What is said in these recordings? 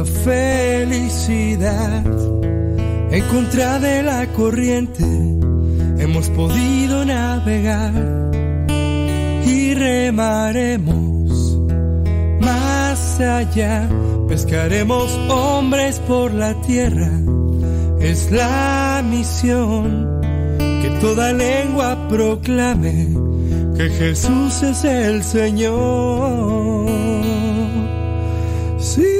la felicidad. En contra de la corriente hemos podido navegar y remaremos más allá. Pescaremos hombres por la tierra. Es la misión que toda lengua proclame que Jesús es el Señor. Sí.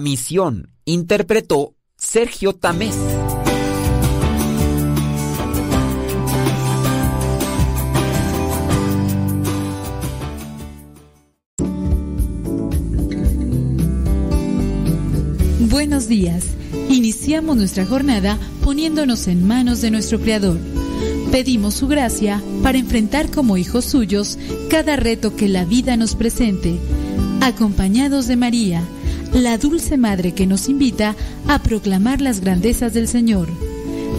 Misión interpretó Sergio Tamés. Buenos días. Iniciamos nuestra jornada poniéndonos en manos de nuestro Creador. Pedimos su gracia para enfrentar como hijos suyos cada reto que la vida nos presente, acompañados de María, la dulce madre que nos invita a proclamar las grandezas del Señor.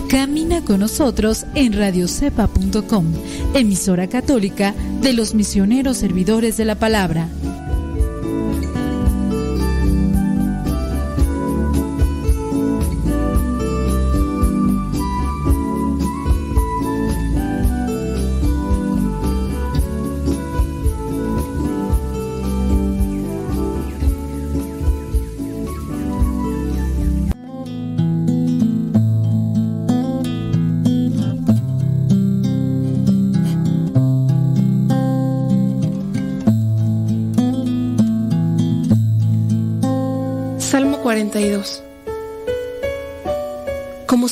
Camina con nosotros en radiocepa.com, emisora católica de los misioneros servidores de la palabra.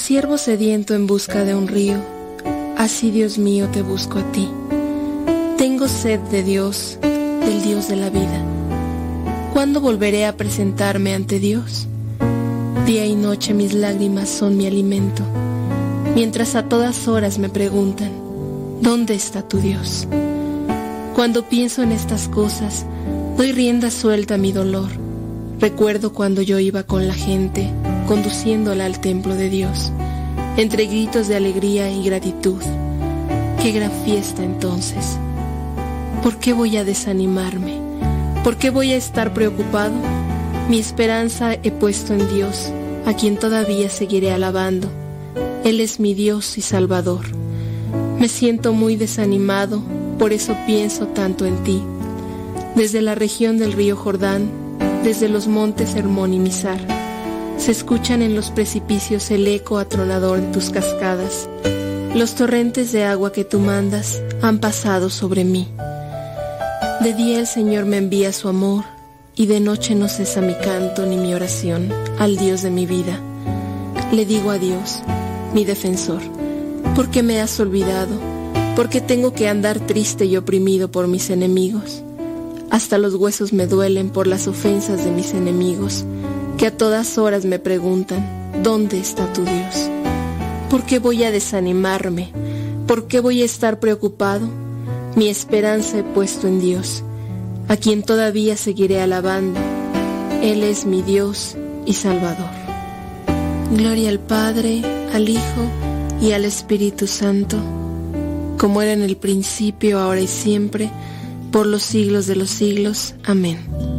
Siervo sediento en busca de un río, así Dios mío te busco a ti. Tengo sed de Dios, del Dios de la vida. ¿Cuándo volveré a presentarme ante Dios? Día y noche mis lágrimas son mi alimento, mientras a todas horas me preguntan, ¿Dónde está tu Dios? Cuando pienso en estas cosas, doy rienda suelta a mi dolor. Recuerdo cuando yo iba con la gente, conduciéndola al templo de Dios, entre gritos de alegría y gratitud. Qué gran fiesta entonces. ¿Por qué voy a desanimarme? ¿Por qué voy a estar preocupado? Mi esperanza he puesto en Dios, a quien todavía seguiré alabando. Él es mi Dios y Salvador. Me siento muy desanimado, por eso pienso tanto en ti. Desde la región del río Jordán, desde los montes Hermón y Mizar, se escuchan en los precipicios el eco atronador de tus cascadas. Los torrentes de agua que tú mandas han pasado sobre mí. De día el Señor me envía su amor y de noche no cesa mi canto ni mi oración al Dios de mi vida. Le digo a Dios, mi defensor, ¿por qué me has olvidado? ¿Por qué tengo que andar triste y oprimido por mis enemigos? Hasta los huesos me duelen por las ofensas de mis enemigos, que a todas horas me preguntan, ¿dónde está tu Dios? ¿Por qué voy a desanimarme? ¿Por qué voy a estar preocupado? Mi esperanza he puesto en Dios, a quien todavía seguiré alabando. Él es mi Dios y Salvador. Gloria al Padre, al Hijo y al Espíritu Santo, como era en el principio, ahora y siempre, por los siglos de los siglos. Amén.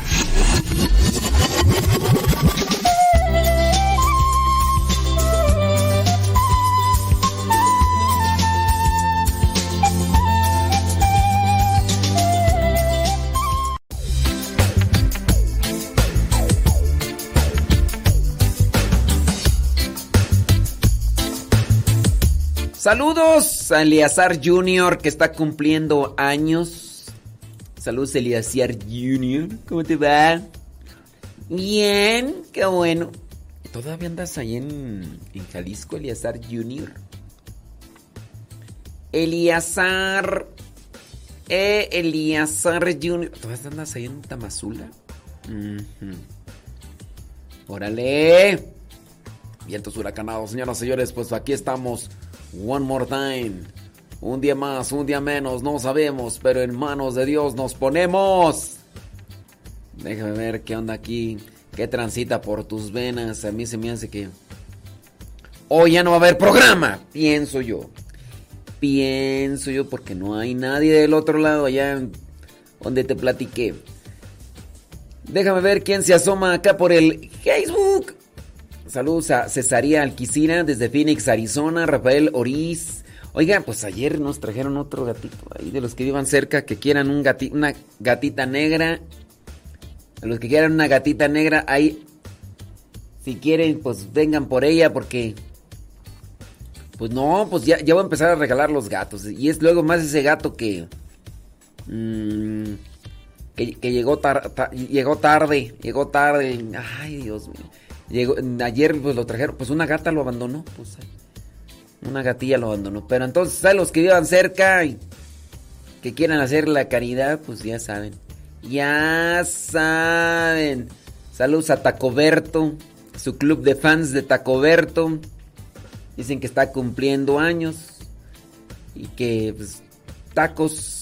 Saludos a Eleazar Jr. que está cumpliendo años. Saludos Eleazar Jr. ¿Cómo te va? Bien, qué bueno. ¿Todavía andas ahí en, en Jalisco, Eleazar Jr.? Eleazar. Eh, Eleazar Jr. ¿Todavía andas ahí en Tamazula? Ujú. Órale. Vientos huracanados, señoras y señores, pues aquí estamos. One more time. Un día más, un día menos, no sabemos, pero en manos de Dios nos ponemos. Déjame ver qué onda aquí. ¿Qué transita por tus venas? A mí se me hace que... Hoy ya no va a haber programa, pienso yo. Pienso yo porque no hay nadie del otro lado allá donde te platiqué. Déjame ver quién se asoma acá por el Facebook. Saludos a Cesaría Alquicina desde Phoenix, Arizona. Rafael Oriz. Oiga, pues ayer nos trajeron otro gatito ahí de los que vivan cerca que quieran un una gatita negra. A los que quieran una gatita negra, ahí. Si quieren, pues vengan por ella porque. Pues no, pues ya, ya voy a empezar a regalar los gatos. Y es luego más ese gato que. mm, que, que llegó, tar- ta- llegó tarde. Llegó tarde. Ay, Dios mío. Llegó, ayer pues lo trajeron. Pues una gata lo abandonó. Pues una gatilla lo abandonó. Pero entonces a los que vivan cerca y que quieran hacer la caridad, pues ya saben. Ya saben. Saludos a Tacoberto, su club de fans de Tacoberto. Dicen que está cumpliendo años y que pues, tacos.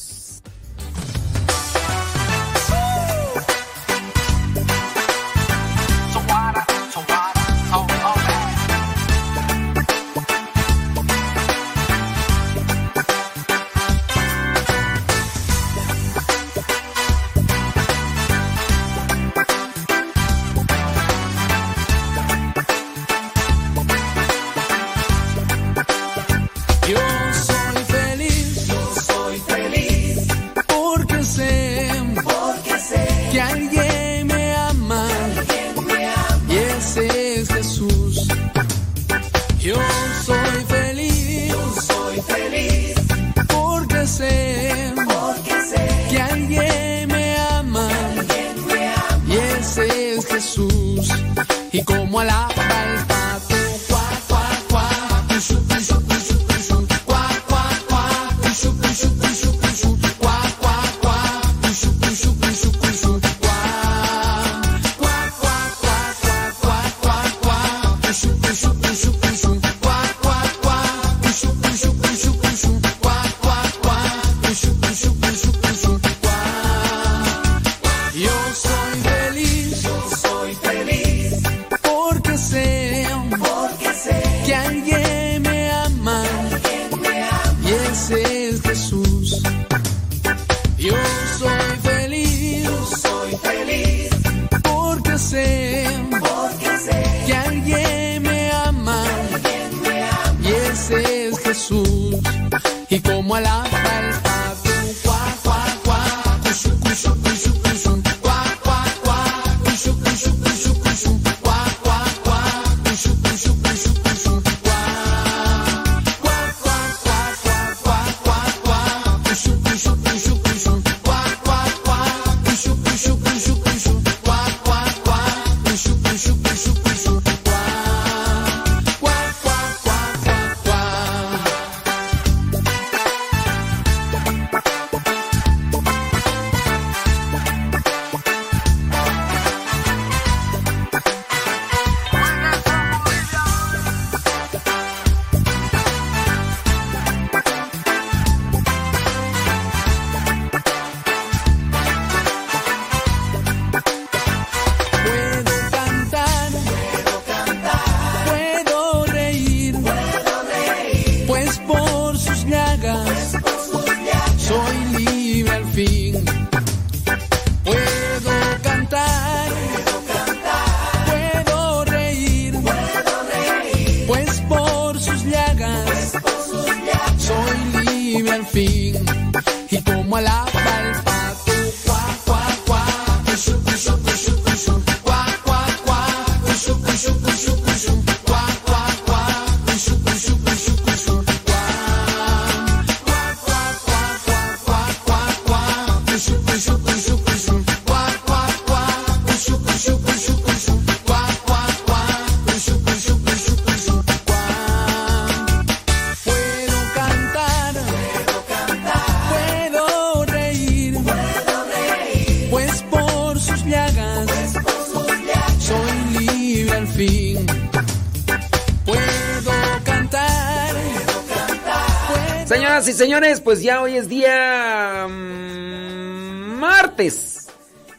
Pues ya hoy es día mm, martes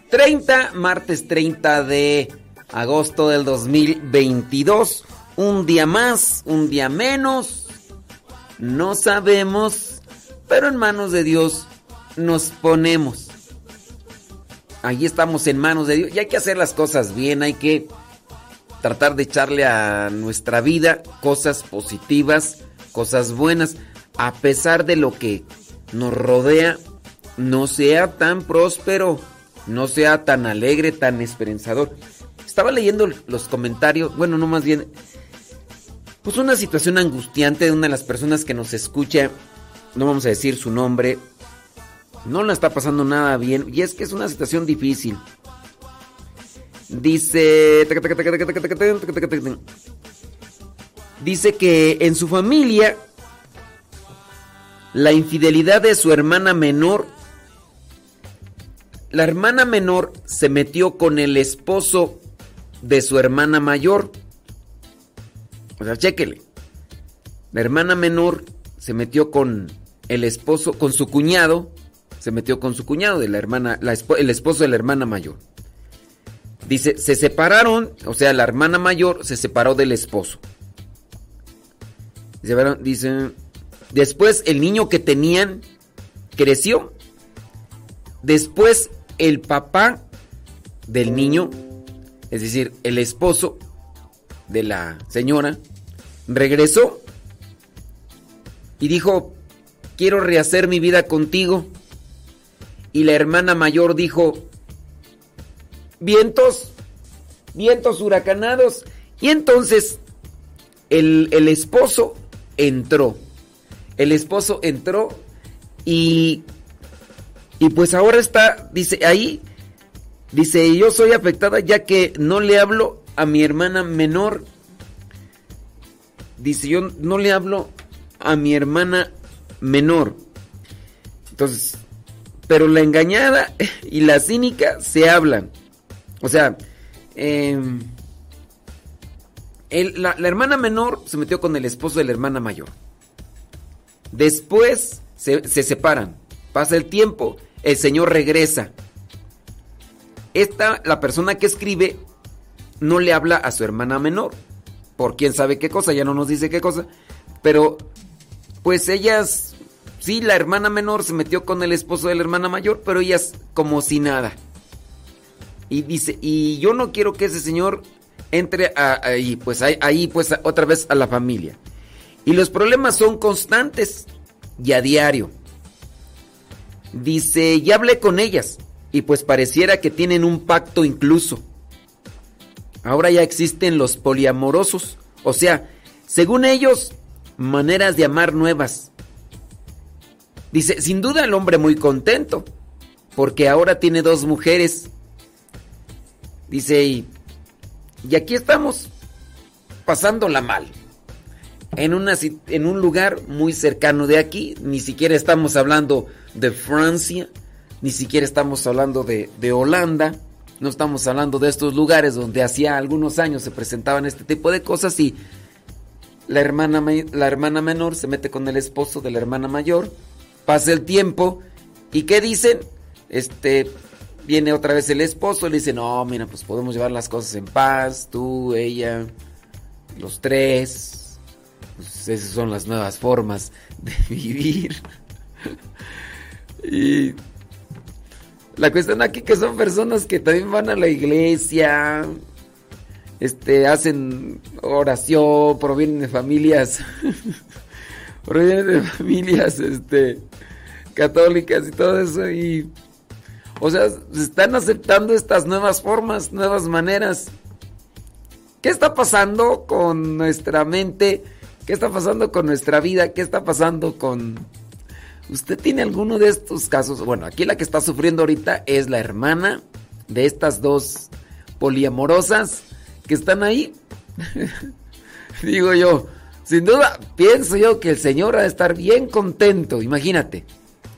30, martes 30 de agosto del 2022. Un día más, un día menos. No sabemos, pero en manos de Dios nos ponemos. Allí estamos en manos de Dios y hay que hacer las cosas bien, hay que tratar de echarle a nuestra vida cosas positivas, cosas buenas a pesar de lo que nos rodea, no sea tan próspero, no sea tan alegre, tan esperanzador. Estaba leyendo los comentarios, bueno, no más bien, pues una situación angustiante de una de las personas que nos escucha, no vamos a decir su nombre, no la está pasando nada bien, y es que es una situación difícil. Dice... Dice que en su familia la infidelidad de su hermana menor. La hermana menor se metió con el esposo de su hermana mayor. O sea, chéquele. La hermana menor se metió con el esposo, con su cuñado, se metió con su cuñado de la hermana, el esposo de la hermana mayor. Dice, se separaron, o sea, la hermana mayor se separó del esposo. Dice, Después el niño que tenían creció. Después el papá del niño, es decir, el esposo de la señora, regresó y dijo, quiero rehacer mi vida contigo. Y la hermana mayor dijo, vientos, vientos huracanados. Y entonces el, el esposo entró el esposo entró y, y pues ahora está, dice, ahí, dice, yo soy afectada ya que no le hablo a mi hermana menor. Dice, yo no le hablo a mi hermana menor. Entonces, pero la engañada y la cínica se hablan. O sea, em, la, hermana menor se metió con el esposo de la hermana mayor. Después se, se separan. Pasa el tiempo. El señor regresa. Esta, la persona que escribe, no le habla a su hermana menor. Por quién sabe qué cosa, ya no nos dice qué cosa. Pero, pues ellas, sí, la hermana menor se metió con el esposo de la hermana mayor, pero ellas como si nada. Y dice, y yo no quiero que ese señor entre ahí, pues ahí, pues otra vez a la familia. Y los problemas son constantes y a diario. Dice, ya hablé con ellas y pues pareciera que tienen un pacto incluso. Ahora ya existen los poliamorosos, o sea, según ellos, maneras de amar nuevas. Dice, sin duda el hombre muy contento, porque ahora tiene dos mujeres. Dice, y, y aquí estamos, pasándola mal. En, una, en un lugar muy cercano de aquí, ni siquiera estamos hablando de Francia, ni siquiera estamos hablando de, de Holanda, no estamos hablando de estos lugares donde hacía algunos años se presentaban este tipo de cosas y la hermana, la hermana menor se mete con el esposo de la hermana mayor, pasa el tiempo y ¿qué dicen? Este, viene otra vez el esposo le dice, no, mira, pues podemos llevar las cosas en paz, tú, ella, los tres. Pues esas son las nuevas formas de vivir. y la cuestión aquí que son personas que también van a la iglesia, este, hacen oración, provienen de familias, provienen de familias, este, católicas y todo eso y, o sea, se están aceptando estas nuevas formas, nuevas maneras. ¿Qué está pasando con nuestra mente? ¿Qué está pasando con nuestra vida? ¿Qué está pasando con ¿Usted tiene alguno de estos casos? Bueno, aquí la que está sufriendo ahorita es la hermana de estas dos poliamorosas que están ahí. Digo yo, sin duda, pienso yo que el señor ha de estar bien contento. Imagínate,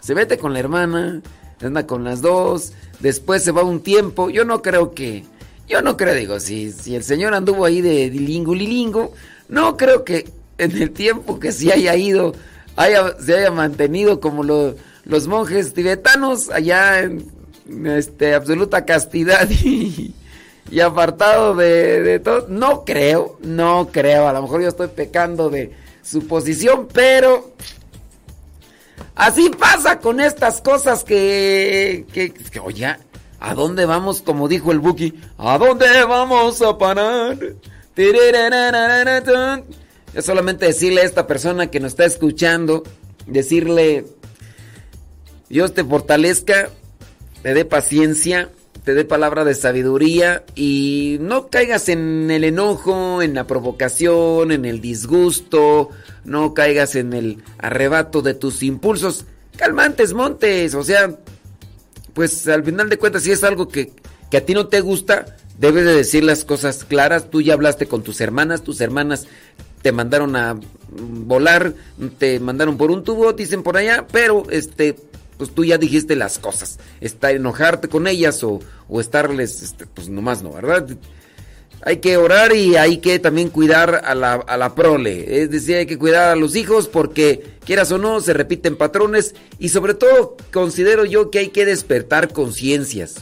se mete con la hermana, anda con las dos, después se va un tiempo. Yo no creo que, yo no creo, digo, si, si el señor anduvo ahí de lilingo, lilingo, no creo que en el tiempo que se haya ido se haya mantenido como los monjes tibetanos allá en este, absoluta castidad y, apartado de, todo. No creo, no creo. A lo mejor yo estoy pecando de su posición, pero así pasa con estas cosas que, que, que oye, ¿a dónde vamos? Como dijo el Buki, ¿a dónde vamos a parar? Es solamente decirle a esta persona que nos está escuchando, decirle, Dios te fortalezca, te dé paciencia, te dé palabra de sabiduría y no caigas en el enojo, en la provocación, en el disgusto, no caigas en el arrebato de tus impulsos. Calmantes, montes, o sea, pues al final de cuentas si es algo que, que a ti no te gusta, debes de decir las cosas claras. Tú ya hablaste con tus hermanas, tus hermanas te mandaron a volar, te mandaron por un tubo, dicen por allá, pero este, pues tú ya dijiste las cosas. Está enojarte con ellas o, o estarles, este, pues nomás no, ¿verdad? Hay que orar y hay que también cuidar a la, a la prole. Es decir, hay que cuidar a los hijos porque, quieras o no, se repiten patrones y sobre todo considero yo que hay que despertar conciencias.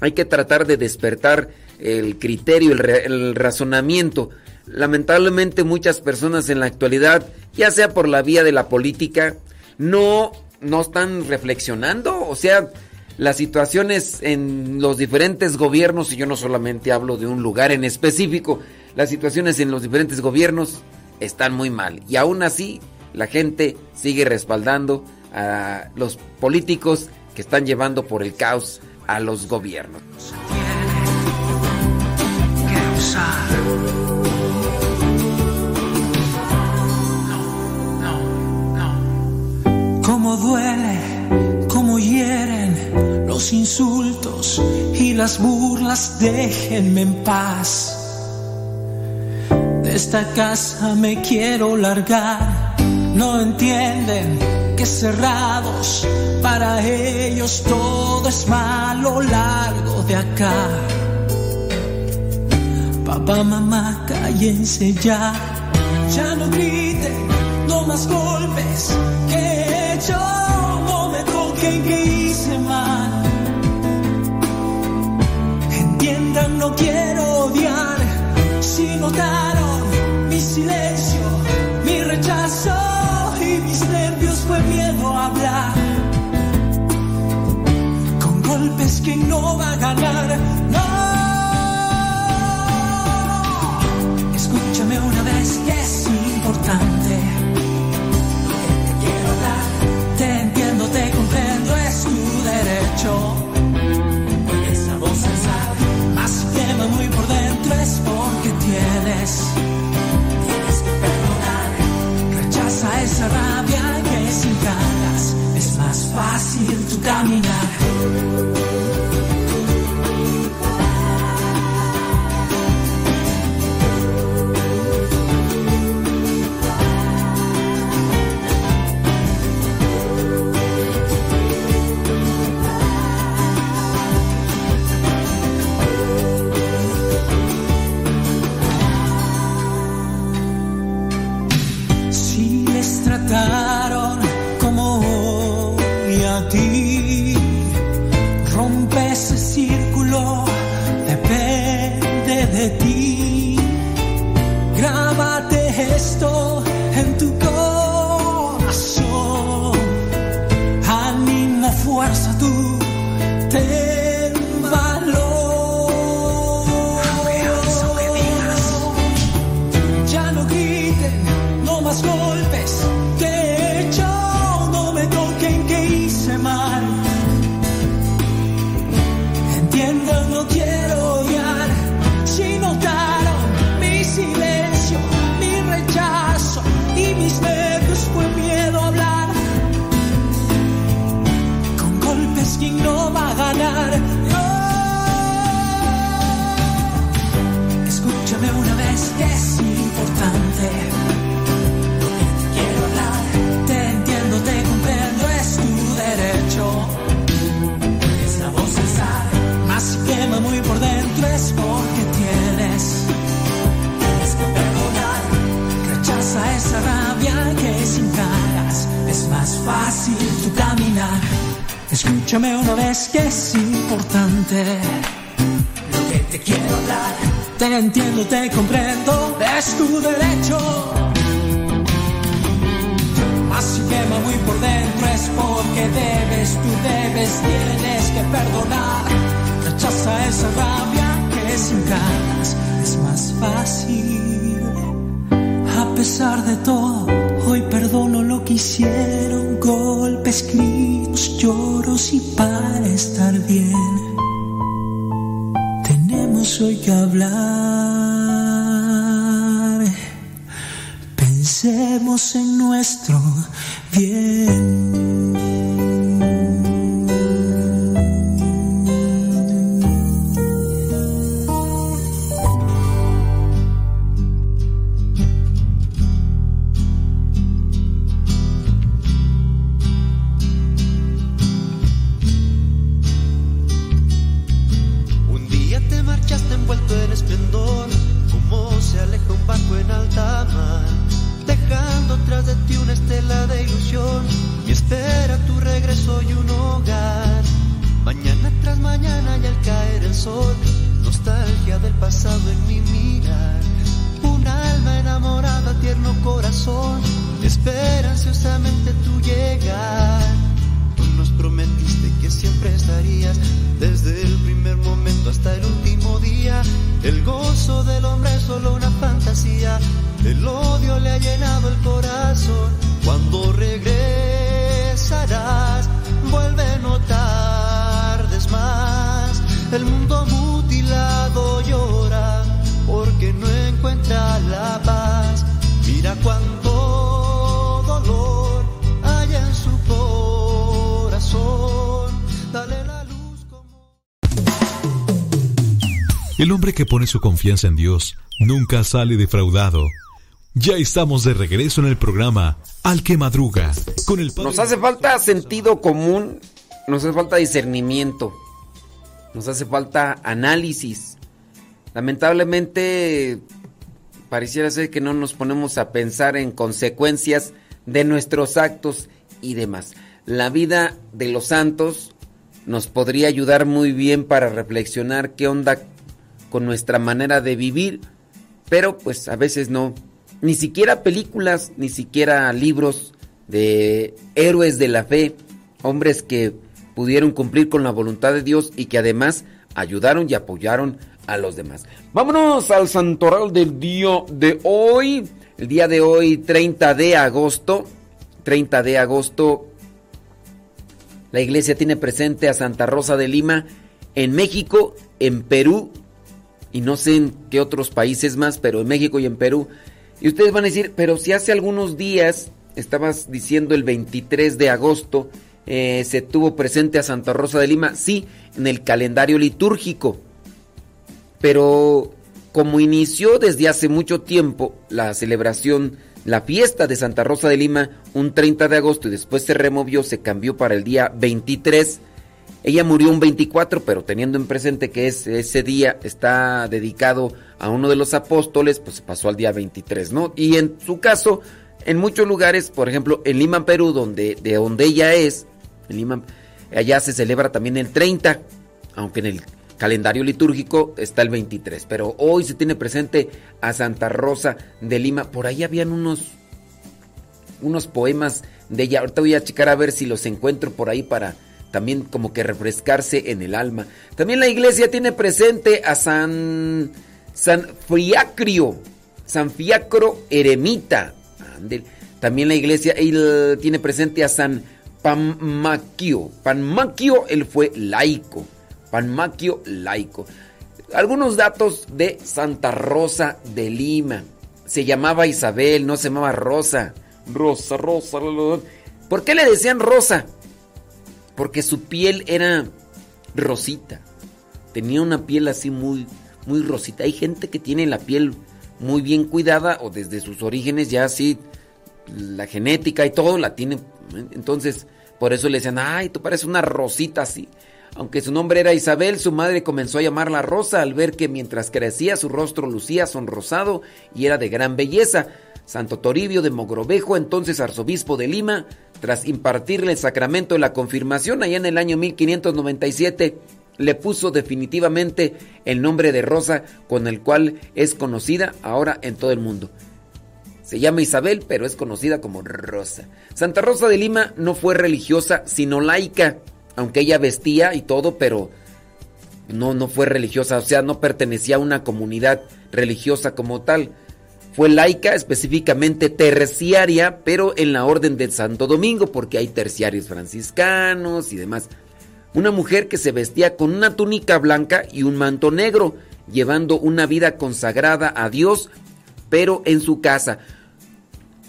Hay que tratar de despertar el criterio, el, el razonamiento lamentablemente muchas personas en la actualidad, ya sea por la vía de la política, no, no están reflexionando. O sea, las situaciones en los diferentes gobiernos, y yo no solamente hablo de un lugar en específico, las situaciones en los diferentes gobiernos están muy mal. Y aún así, la gente sigue respaldando a los políticos que están llevando por el caos a los gobiernos. Cómo duele, cómo hieren los insultos y las burlas, déjenme en paz. de esta casa me quiero largar. No entienden que cerrados para ellos todo es malo largo de acá. Papá, mamá, cállense ya. Ya no griten, no más golpes que he hecho. No me toquen que hice mal. Entiendan, no quiero odiar. Si notaron mi silencio, mi rechazo y mis nervios fue miedo a hablar. Con golpes que no va a ganar. No. Escúchame es porque tienes, tienes que perdonar. Rechaza esa rabia que sin ganas es más fácil tu caminar. Escúchame una vez que es importante lo que te quiero dar. Te entiendo, te comprendo, es tu derecho. Si quema muy por dentro es porque debes, tú debes, tienes que perdonar. Rechaza esa rabia que sin ganas es más fácil. A pesar de todo, hoy perdono lo que hicieron, golpes, gritos, lloros y para estar bien tenemos hoy que hablar. Pensemos en nuestro bien. Hombre que pone su confianza en Dios nunca sale defraudado. Ya estamos de regreso en el programa Al que madruga con el Nos hace falta sentido común, nos hace falta discernimiento, nos hace falta análisis. Lamentablemente pareciera ser que no nos ponemos a pensar en consecuencias de nuestros actos y demás. La vida de los santos nos podría ayudar muy bien para reflexionar qué onda con nuestra manera de vivir, pero pues a veces no. Ni siquiera películas, ni siquiera libros de héroes de la fe, hombres que pudieron cumplir con la voluntad de Dios y que además ayudaron y apoyaron a los demás. Vámonos al santoral del día de hoy. El día de hoy, 30 de agosto. 30 de agosto, la iglesia tiene presente a Santa Rosa de Lima en México, en Perú y no sé en qué otros países más, pero en México y en Perú. Y ustedes van a decir, pero si hace algunos días, estabas diciendo el 23 de agosto, eh, se tuvo presente a Santa Rosa de Lima, sí, en el calendario litúrgico. Pero como inició desde hace mucho tiempo la celebración, la fiesta de Santa Rosa de Lima, un 30 de agosto y después se removió, se cambió para el día 23, ella murió un 24, pero teniendo en presente que ese día está dedicado a uno de los apóstoles, pues pasó al día 23, ¿no? Y en su caso, en muchos lugares, por ejemplo, en Lima, Perú, donde, de donde ella es, en Lima, allá se celebra también el 30, aunque en el calendario litúrgico está el 23, pero hoy se tiene presente a Santa Rosa de Lima. Por ahí habían unos, unos poemas de ella. Ahorita voy a checar a ver si los encuentro por ahí para también como que refrescarse en el alma. También la iglesia tiene presente a San, San Fiacrio, San Fiacro Eremita. También la iglesia él tiene presente a San Panmaquio. Panmaquio, él fue laico. Panmaquio laico. Algunos datos de Santa Rosa de Lima. Se llamaba Isabel, no se llamaba Rosa. Rosa, Rosa. ¿Por qué le decían Rosa? Porque su piel era rosita. Tenía una piel así muy, muy rosita. Hay gente que tiene la piel muy bien cuidada o desde sus orígenes ya así, la genética y todo la tiene. Entonces, por eso le decían, ay, tú pareces una rosita así. Aunque su nombre era Isabel, su madre comenzó a llamarla Rosa al ver que mientras crecía su rostro lucía sonrosado y era de gran belleza. Santo Toribio de Mogrovejo, entonces arzobispo de Lima, tras impartirle el sacramento de la confirmación allá en el año 1597, le puso definitivamente el nombre de Rosa con el cual es conocida ahora en todo el mundo. Se llama Isabel, pero es conocida como Rosa. Santa Rosa de Lima no fue religiosa, sino laica, aunque ella vestía y todo, pero no, no fue religiosa, o sea, no pertenecía a una comunidad religiosa como tal. Fue laica, específicamente terciaria, pero en la orden de Santo Domingo, porque hay terciarios franciscanos y demás. Una mujer que se vestía con una túnica blanca y un manto negro, llevando una vida consagrada a Dios, pero en su casa.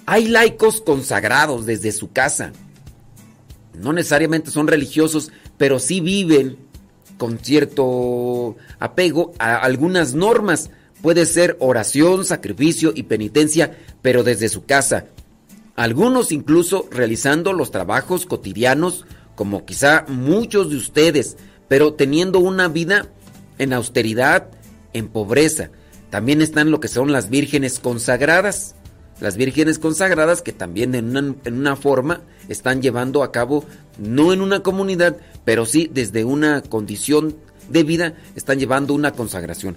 Hay laicos consagrados desde su casa. No necesariamente son religiosos, pero sí viven con cierto apego a algunas normas Puede ser oración, sacrificio y penitencia, pero desde su casa. Algunos incluso realizando los trabajos cotidianos, como quizá muchos de ustedes, pero teniendo una vida en austeridad, en pobreza. También están lo que son las vírgenes consagradas. Las vírgenes consagradas que también en una, en una, forma están llevando a cabo, no en una comunidad, pero sí desde una condición de vida, están llevando una consagración.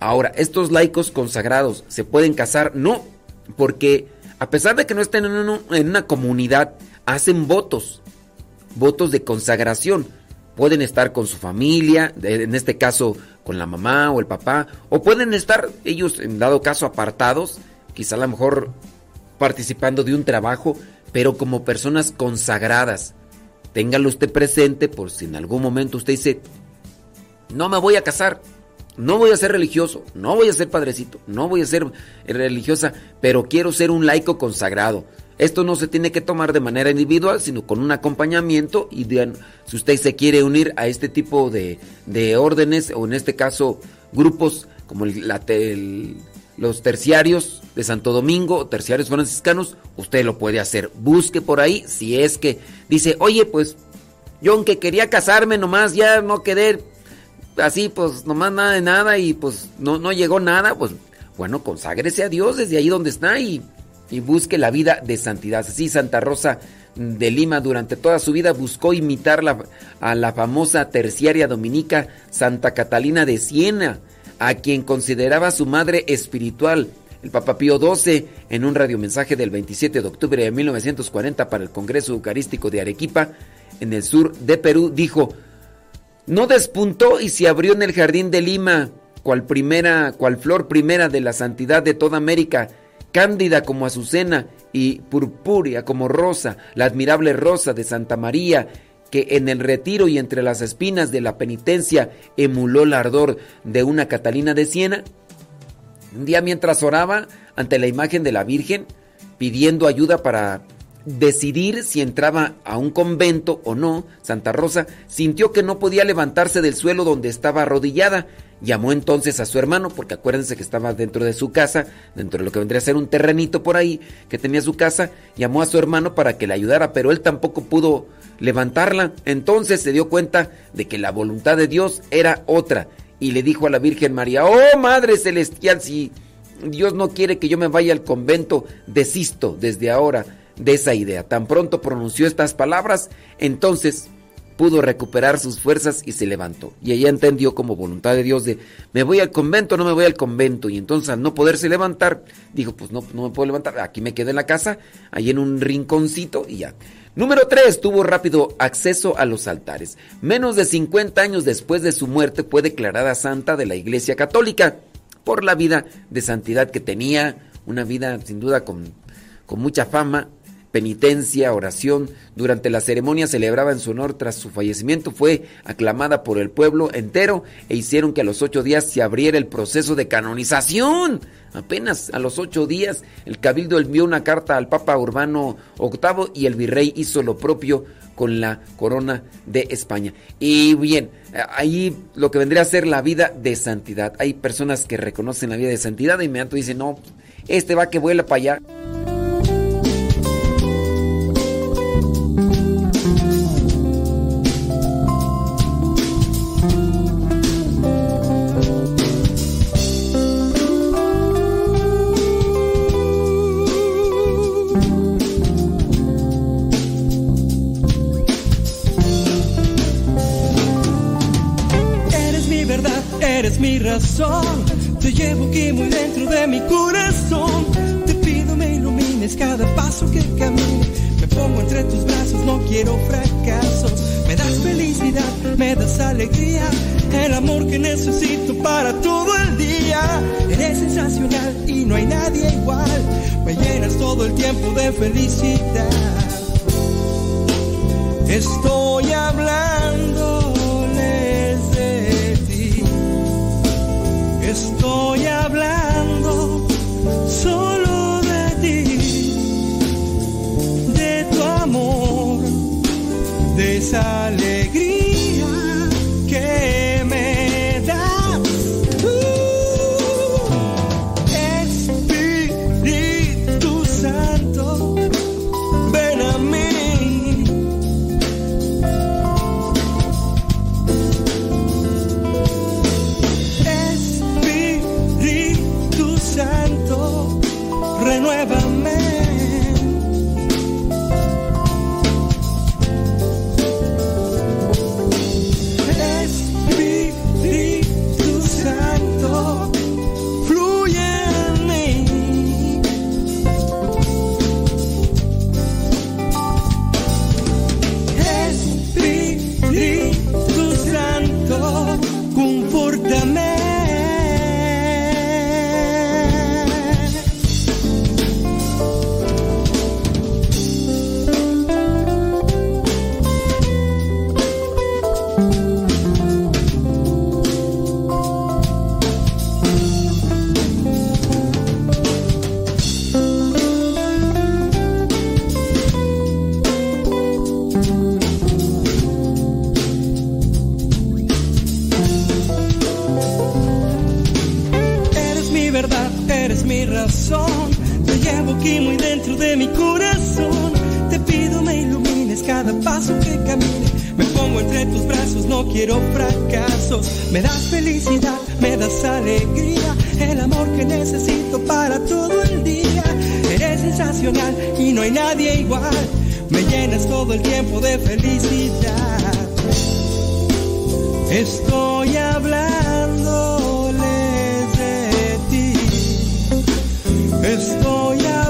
Ahora, ¿estos laicos consagrados se pueden casar? No, porque a pesar de que no estén en, una comunidad, hacen votos, votos de consagración. Pueden estar con su familia, en este caso con la mamá o el papá, o pueden estar ellos en dado caso apartados, quizá a lo mejor participando de un trabajo, pero como personas consagradas. Téngalo usted presente por si en algún momento usted dice, no me voy a casar, no voy a ser religioso, no voy a ser padrecito, no voy a ser religiosa, pero quiero ser un laico consagrado. Esto no se tiene que tomar de manera individual, sino con un acompañamiento y si usted se quiere unir a este tipo de, órdenes, o en este caso grupos como los terciarios de Santo Domingo, terciarios franciscanos, usted lo puede hacer. Busque por ahí si es que dice, oye, pues yo aunque quería casarme nomás, ya no quedé así, pues nomás nada de nada y pues no, no llegó nada, pues bueno, conságrese a Dios desde ahí donde está y, y busque la vida de santidad. Así Santa Rosa de Lima durante toda su vida buscó imitar a la famosa terciaria dominica Santa Catalina de Siena, a quien consideraba su madre espiritual. El Papa Pío XII, en un radiomensaje del 27 de octubre de 1940 para el Congreso Eucarístico de Arequipa, en el sur de Perú, dijo, no despuntó y se abrió en el jardín de Lima, cual primera, cual flor primera de la santidad de toda América, cándida como azucena y purpúrea como rosa, la admirable rosa de Santa María, que en el retiro y entre las espinas de la penitencia emuló el ardor de una Catalina de Siena? Un día mientras oraba ante la imagen de la Virgen, pidiendo ayuda para decidir si entraba a un convento o no, Santa Rosa sintió que no podía levantarse del suelo donde estaba arrodillada. Llamó entonces a su hermano, porque acuérdense que estaba dentro de su casa, dentro de lo que vendría a ser un terrenito por ahí que tenía su casa, llamó a su hermano para que le ayudara, pero él tampoco pudo levantarla. Entonces se dio cuenta de que la voluntad de Dios era otra y le dijo a la Virgen María, oh Madre Celestial, si Dios no quiere que yo me vaya al convento, desisto desde ahora de esa idea. Tan pronto pronunció estas palabras, entonces pudo recuperar sus fuerzas y se levantó. Y ella entendió como voluntad de Dios de, me voy al convento, no me voy al convento. Y entonces al no poderse levantar, dijo, pues no, no me puedo levantar, aquí me quedé en la casa, ahí en un rinconcito y ya. Número 3. Tuvo rápido acceso a los altares. Menos de 50 años después de su muerte fue declarada santa de la Iglesia Católica por la vida de santidad que tenía, una vida sin duda con, con mucha fama, penitencia, oración. Durante la ceremonia celebrada en su honor tras su fallecimiento fue aclamada por el pueblo entero e hicieron que a los ocho días se abriera el proceso de canonización. Apenas a los ocho días el cabildo envió una carta al Papa Urbano VIII y el virrey hizo lo propio con la corona de España. Y bien, ahí lo que vendría a ser la vida de santidad. Hay personas que reconocen la vida de santidad y inmediato dicen, no, este va que vuela para allá. Cada paso que camine. Me pongo entre tus brazos, no quiero fracasos. Me das felicidad, me das alegría. El amor que necesito para todo el día. Eres sensacional y no hay nadie igual. Me llenas todo el tiempo de felicidad. Estoy hablando Estoy hablando solo esa alegría pido me ilumines cada paso que camine. Me pongo entre tus brazos, no quiero fracasos. Me das felicidad, me das alegría. El amor que necesito para todo el día. Eres sensacional y no hay nadie igual. Me llenas todo el tiempo de felicidad. Estoy hablándoles de ti. Estoy hablando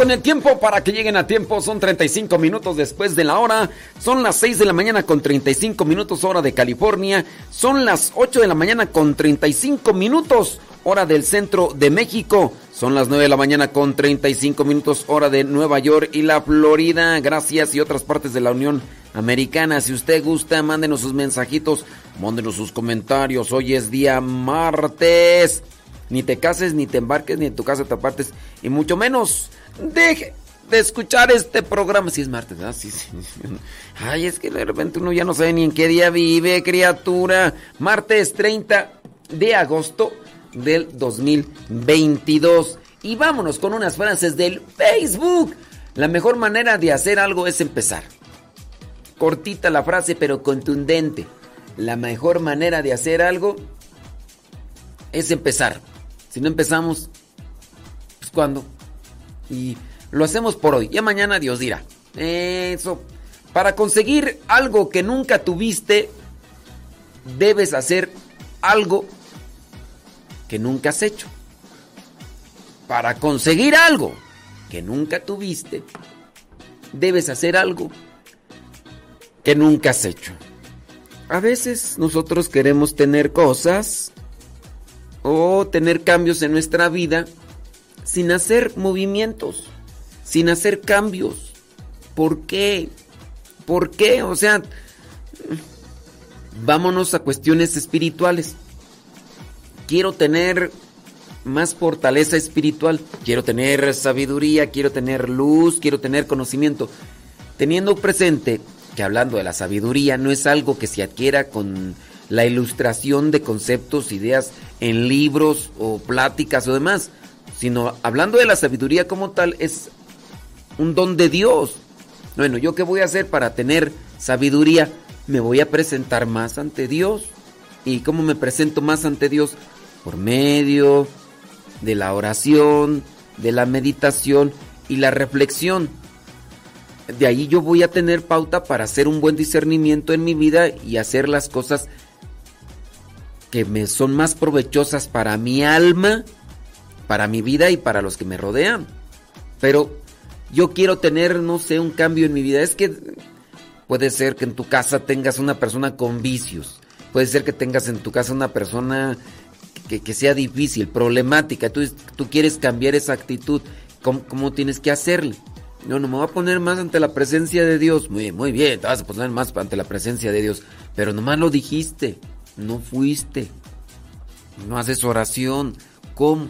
Con el tiempo para que lleguen a tiempo. Son 35 minutos después de la hora. Son las 6 de la mañana con 35 minutos hora de California. Son las 8 de la mañana con 35 minutos hora del centro de México. Son las 9 de la mañana con 35 minutos hora de Nueva York y la Florida. Gracias y otras partes de la Unión Americana. Si usted gusta, mándenos sus mensajitos, mándenos sus comentarios. Hoy es día martes. Ni te cases, ni te embarques, ni en tu casa te apartes. Y mucho menos deje de escuchar este programa. Si es martes, ¿verdad? Ay, es que de repente uno ya no sabe ni en qué día vive, criatura. Martes 30 de agosto del 2022. Y vámonos con unas frases del Facebook. La mejor manera de hacer algo es empezar. Cortita la frase, pero contundente. La mejor manera de hacer algo es empezar. Si no empezamos, pues cuándo. Y lo hacemos por hoy. Ya mañana Dios dirá. Eso. Para conseguir algo que nunca tuviste, debes hacer algo que nunca has hecho. Para conseguir algo que nunca tuviste, debes hacer algo que nunca has hecho. A veces nosotros queremos tener cosas o tener cambios en nuestra vida sin hacer movimientos, sin hacer cambios. ¿Por qué? ¿Por qué? O sea, vámonos a cuestiones espirituales. Quiero tener más fortaleza espiritual, quiero tener sabiduría, quiero tener luz, quiero tener conocimiento. Teniendo presente que hablando de la sabiduría no es algo que se adquiera con la ilustración de conceptos, ideas en libros o pláticas o demás, sino hablando de la sabiduría como tal, es un don de Dios. Bueno, ¿yo qué voy a hacer para tener sabiduría? Me voy a presentar más ante Dios. ¿Y cómo me presento más ante Dios? Por medio de la oración, de la meditación y la reflexión. De ahí yo voy a tener pauta para hacer un buen discernimiento en mi vida y hacer las cosas que me son más provechosas para mi alma, para mi vida y para los que me rodean. Pero yo quiero tener, no sé, un cambio en mi vida. Es que puede ser que en tu casa tengas una persona con vicios. Puede ser que tengas en tu casa una persona que, sea difícil, problemática. Tú, tú quieres cambiar esa actitud. ¿Cómo, ¿Cómo, tienes que hacerle? No, no me voy a poner más ante la presencia de Dios. Muy, muy bien, te vas a poner más ante la presencia de Dios. Pero nomás lo dijiste no fuiste, no haces oración. ¿Cómo?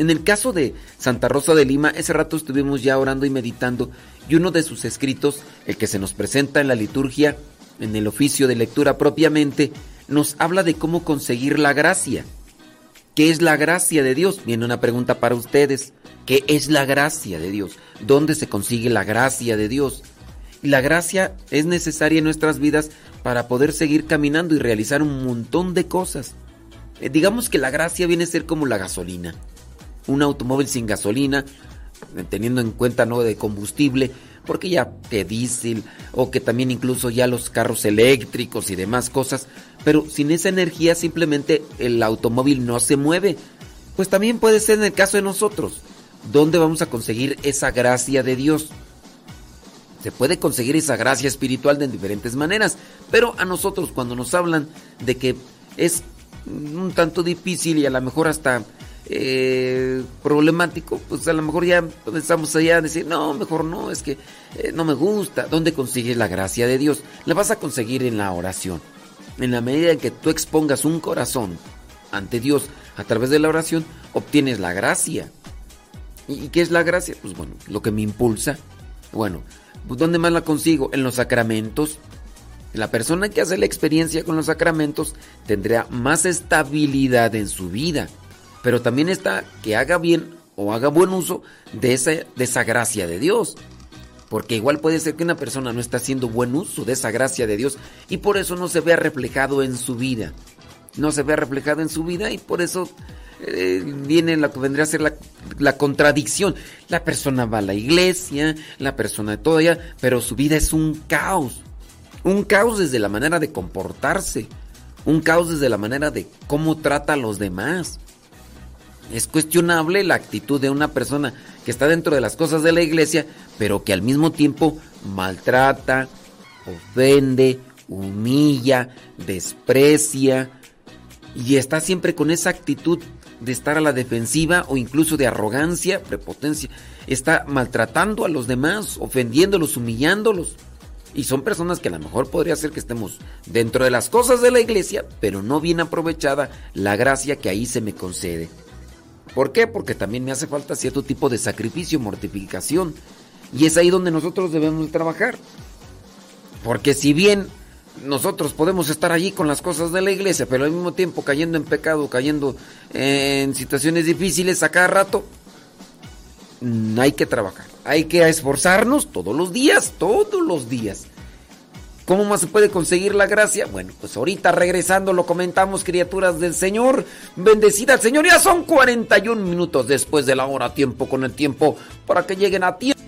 En el caso de Santa Rosa de Lima, ese rato estuvimos ya orando y meditando y uno de sus escritos, el que se nos presenta en la liturgia, en el oficio de lectura propiamente, nos habla de cómo conseguir la gracia. ¿Qué es la gracia de Dios? Viene una pregunta para ustedes. ¿Qué es la gracia de Dios? ¿Dónde se consigue la gracia de Dios? La gracia es necesaria en nuestras vidas para poder seguir caminando y realizar un montón de cosas. Eh, digamos que la gracia viene a ser como la gasolina. Un automóvil sin gasolina, teniendo en cuenta no de combustible, porque ya de diésel o que también incluso ya los carros eléctricos y demás cosas, pero sin esa energía simplemente el automóvil no se mueve. Pues también puede ser en el caso de nosotros. ¿Dónde vamos a conseguir esa gracia de Dios? Se puede conseguir esa gracia espiritual de diferentes maneras, pero a nosotros cuando nos hablan de que es un tanto difícil y a lo mejor hasta eh, problemático, pues a lo mejor ya empezamos allá a decir, no, mejor no, es que eh, no me gusta. ¿Dónde consigues la gracia de Dios? La vas a conseguir en la oración. En la medida en que tú expongas un corazón ante Dios a través de la oración, obtienes la gracia. ¿Y qué es la gracia? Pues bueno, lo que me impulsa. Bueno, pues, ¿Dónde más la consigo? En los sacramentos. La persona que hace la experiencia con los sacramentos tendrá más estabilidad en su vida. Pero también está que haga bien o haga buen uso de esa, de esa gracia de Dios. Porque igual puede ser que una persona no está haciendo buen uso de esa gracia de Dios y por eso no se vea reflejado en su vida. No se vea reflejado en su vida y por eso eh, viene lo que vendría a ser la, contradicción. La persona va a la iglesia, la persona allá, pero su vida es un caos. Un caos desde la manera de comportarse, un caos desde la manera de cómo trata a los demás. Es cuestionable la actitud de una persona que está dentro de las cosas de la iglesia, pero que al mismo tiempo maltrata, ofende, humilla, desprecia y está siempre con esa actitud de estar a la defensiva o incluso de arrogancia, prepotencia. Está maltratando a los demás, ofendiéndolos, humillándolos. Y son personas que a lo mejor podría ser que estemos dentro de las cosas de la iglesia, pero no bien aprovechada la gracia que ahí se me concede. ¿Por qué? Porque también me hace falta cierto tipo de sacrificio, mortificación. Y es ahí donde nosotros debemos trabajar. Porque si bien nosotros podemos estar allí con las cosas de la iglesia, pero al mismo tiempo cayendo en pecado, cayendo en situaciones difíciles a cada rato, mm, hay que trabajar. Hay que esforzarnos todos los días, todos los días. ¿Cómo más se puede conseguir la gracia? Bueno, pues ahorita regresando lo comentamos, criaturas del Señor. Bendecida al Señor. Ya son 41 minutos después de la hora, tiempo con el tiempo, para que lleguen a tiempo.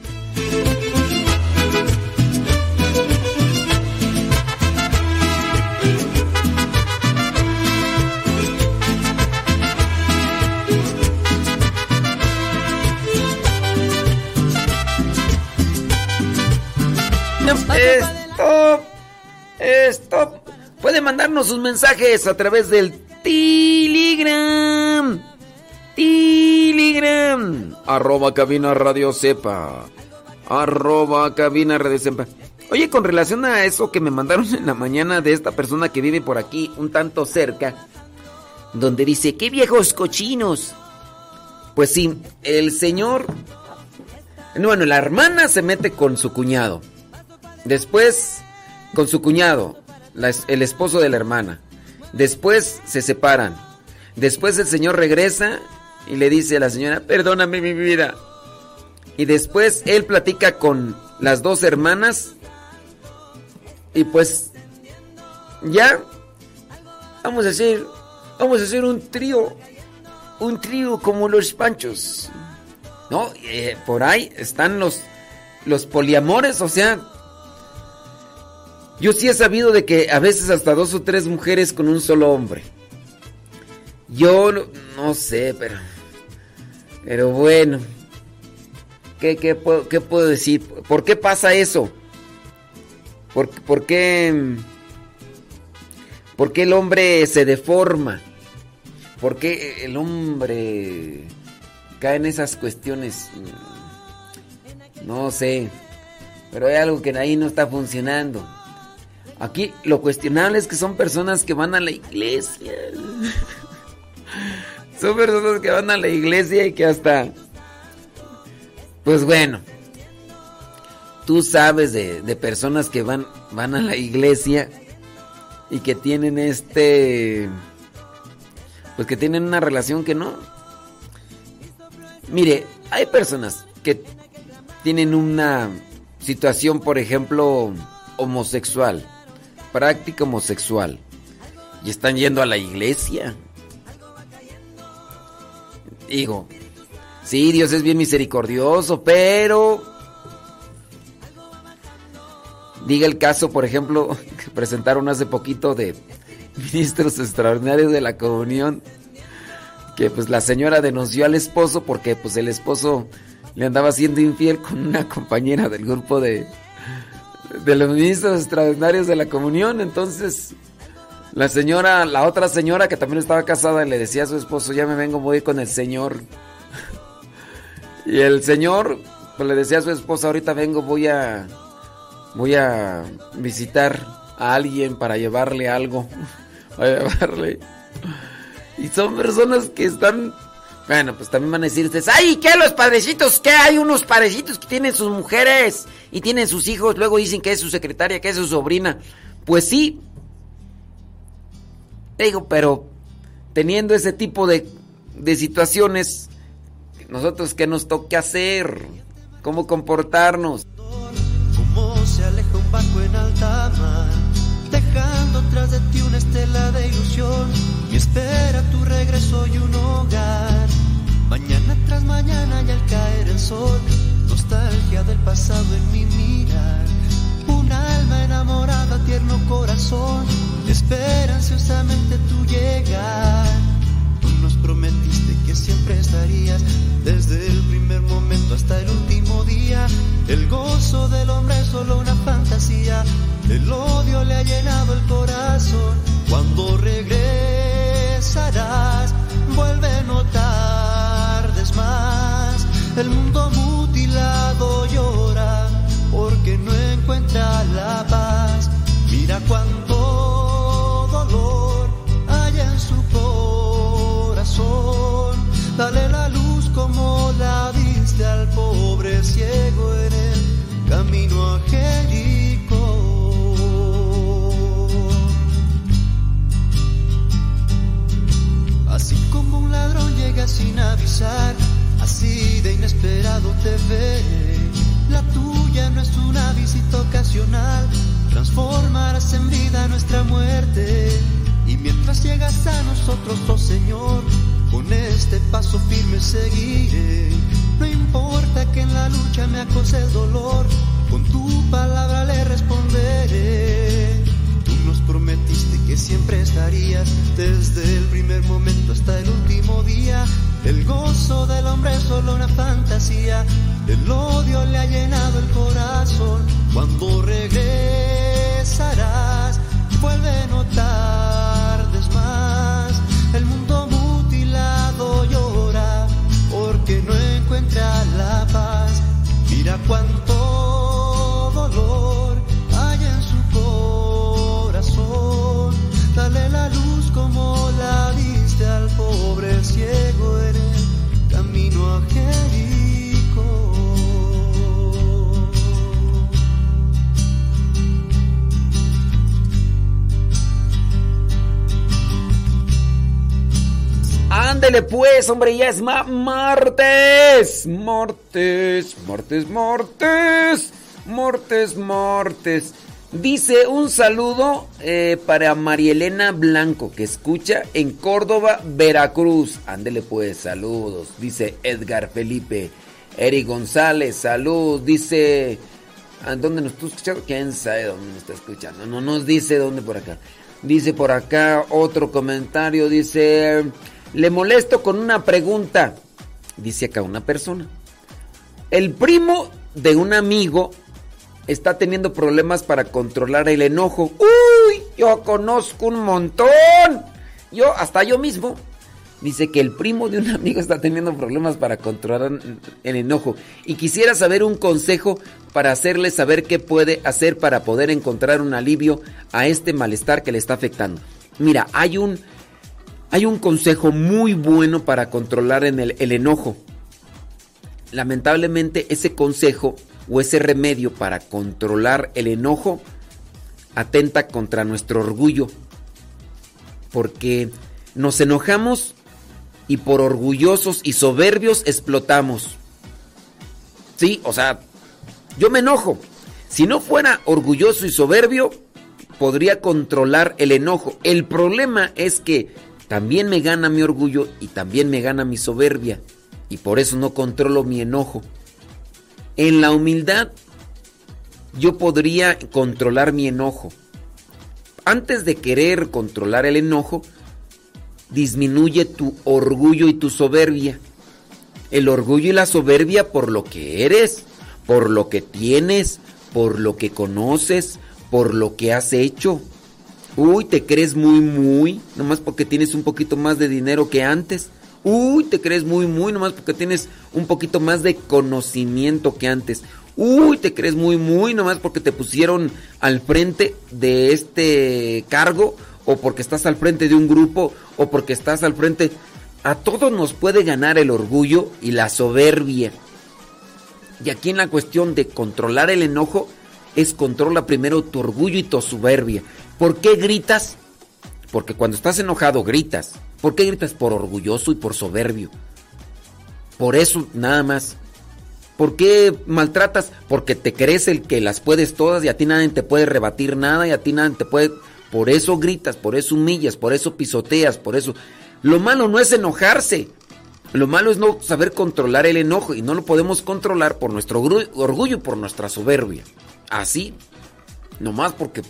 Mandarnos sus mensajes a través del Telegram. Telegram. Arroba cabina radio sepa. Arroba cabina radio sepa. Oye, con relación a eso que me mandaron en la mañana de esta persona que vive por aquí, un tanto cerca, donde dice, qué viejos cochinos. Pues sí, el señor... Bueno, la hermana se mete con su cuñado. Después, con su cuñado, el esposo de la hermana. Después se separan. Después el señor regresa y le dice a la señora, perdóname mi vida. Y después él platica con las dos hermanas. Y pues, ya, vamos a hacer, vamos a hacer un trío. Un trío como los panchos. ¿No? Eh, por ahí están los, los poliamores, o sea, yo sí he sabido de que a veces hasta dos o tres mujeres con un solo hombre. Yo no, sé, pero. Pero bueno. ¿Qué, qué, puedo, decir? ¿Por qué pasa eso? ¿Por, por qué. ¿Por qué el hombre se deforma? ¿Por qué el hombre cae en esas cuestiones? No sé. Pero hay algo que ahí no está funcionando. Aquí lo cuestionable es que son personas que van a la iglesia. son personas que van a la iglesia y que hasta... Pues bueno, tú sabes de, personas que van, van a la iglesia y que tienen este... Pues que tienen una relación que no. Mire, hay personas que tienen una situación, por ejemplo, homosexual práctica homosexual y están yendo a la iglesia. Digo, sí, Dios es bien misericordioso, pero... Diga el caso, por ejemplo, que presentaron hace poquito de ministros extraordinarios de la comunión, que pues la señora denunció al esposo porque pues el esposo le andaba siendo infiel con una compañera del grupo de, de los ministros extraordinarios de la comunión. Entonces, la señora, la otra señora que también estaba casada, le decía a su esposo, ya me vengo, voy con el Señor. y el Señor, pues le decía a su esposa, ahorita vengo, voy a, voy a visitar a alguien para llevarle algo. a llevarle. Y son personas que están bueno, pues también van a decir ¡ay, qué los padrecitos! ¿Qué hay unos padrecitos que tienen sus mujeres y tienen sus hijos? Luego dicen que es su secretaria, que es su sobrina. Pues sí. Digo, pero teniendo ese tipo de, de situaciones, nosotros qué nos toca hacer, cómo comportarnos. Cómo se aleja un barco en alta mar, dejando tras de ti una estela de ilusión y espera tu regreso y un hogar. Mañana y al caer el sol, nostalgia del pasado en mi mirar. Un alma enamorada, tierno corazón, espera ansiosamente tu llegar. Tú nos prometiste que siempre estarías desde el primer momento hasta el último día. El gozo del hombre es solo una fantasía, el odio le ha llenado el corazón. Cuando regresarás, vuelve no tardes más. El mundo mutilado llora porque no encuentra la paz. Mira cuánto dolor hay en su corazón. Dale la luz como la diste al pobre ciego en el camino a. Así como un ladrón llega sin avisar, así de inesperado te ve. La tuya no es una visita ocasional, transformarás en vida nuestra muerte. Y mientras llegas a nosotros, oh Señor, con este paso firme seguiré. No importa que en la lucha me acose el dolor, con tu palabra le responderé. Tú nos prometiste que siempre estarías desde el primer momento hasta el último día. El gozo del hombre es solo una fantasía. El odio le ha llenado el corazón. Cuando regresarás, vuelve no tardes más. El mundo mutilado llora porque no encuentra la paz. Mira cuánto Ándele pues, hombre, ya es ma- martes. Martes, martes, martes. Martes, martes. Dice un saludo eh, para Marielena Blanco, que escucha en Córdoba, Veracruz. Ándele pues, saludos. Dice Edgar Felipe. Eric González, salud. Dice... ¿a ¿Dónde nos está escuchando? ¿Quién sabe dónde nos está escuchando? No nos dice dónde por acá. Dice por acá otro comentario. Dice... Le molesto con una pregunta. Dice acá una persona. El primo de un amigo está teniendo problemas para controlar el enojo. Uy, yo conozco un montón. Yo, hasta yo mismo. Dice que el primo de un amigo está teniendo problemas para controlar el enojo. Y quisiera saber un consejo para hacerle saber qué puede hacer para poder encontrar un alivio a este malestar que le está afectando. Mira, hay un, hay un consejo muy bueno para controlar en el, el enojo. Lamentablemente ese consejo o ese remedio para controlar el enojo atenta contra nuestro orgullo. Porque nos enojamos y por orgullosos y soberbios explotamos. Sí, o sea, yo me enojo. Si no fuera orgulloso y soberbio, podría controlar el enojo. El problema es que también me gana mi orgullo y también me gana mi soberbia. Y por eso no controlo mi enojo. En la humildad yo podría controlar mi enojo. Antes de querer controlar el enojo, disminuye tu orgullo y tu soberbia. El orgullo y la soberbia por lo que eres, por lo que tienes, por lo que conoces, por lo que has hecho. Uy, te crees muy, muy, nomás porque tienes un poquito más de dinero que antes. Uy, te crees muy, muy, nomás porque tienes un poquito más de conocimiento que antes. Uy, te crees muy, muy, nomás porque te pusieron al frente de este cargo, o porque estás al frente de un grupo, o porque estás al frente. A todos nos puede ganar el orgullo y la soberbia. Y aquí en la cuestión de controlar el enojo, es controla primero tu orgullo y tu soberbia. ¿Por qué gritas? Porque cuando estás enojado gritas. ¿Por qué gritas? Por orgulloso y por soberbio. Por eso nada más. ¿Por qué maltratas? Porque te crees el que las puedes todas y a ti nadie te puede rebatir nada y a ti nadie te puede... Por eso gritas, por eso humillas, por eso pisoteas, por eso... Lo malo no es enojarse. Lo malo es no saber controlar el enojo y no lo podemos controlar por nuestro orgullo y por nuestra soberbia. Así, nomás porque...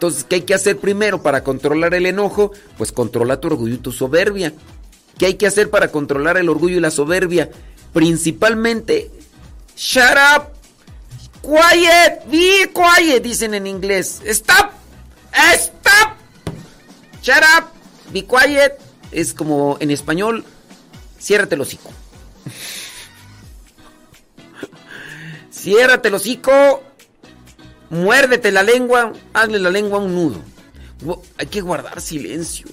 Entonces, ¿qué hay que hacer primero para controlar el enojo? Pues controla tu orgullo y tu soberbia. ¿Qué hay que hacer para controlar el orgullo y la soberbia? Principalmente, shut up, quiet, be quiet, dicen en inglés. Stop, stop, shut up, be quiet. Es como en español, ciérrate el hocico. ciérrate el hocico, muérdete la lengua, hazle la lengua un nudo. Hay que guardar silencio.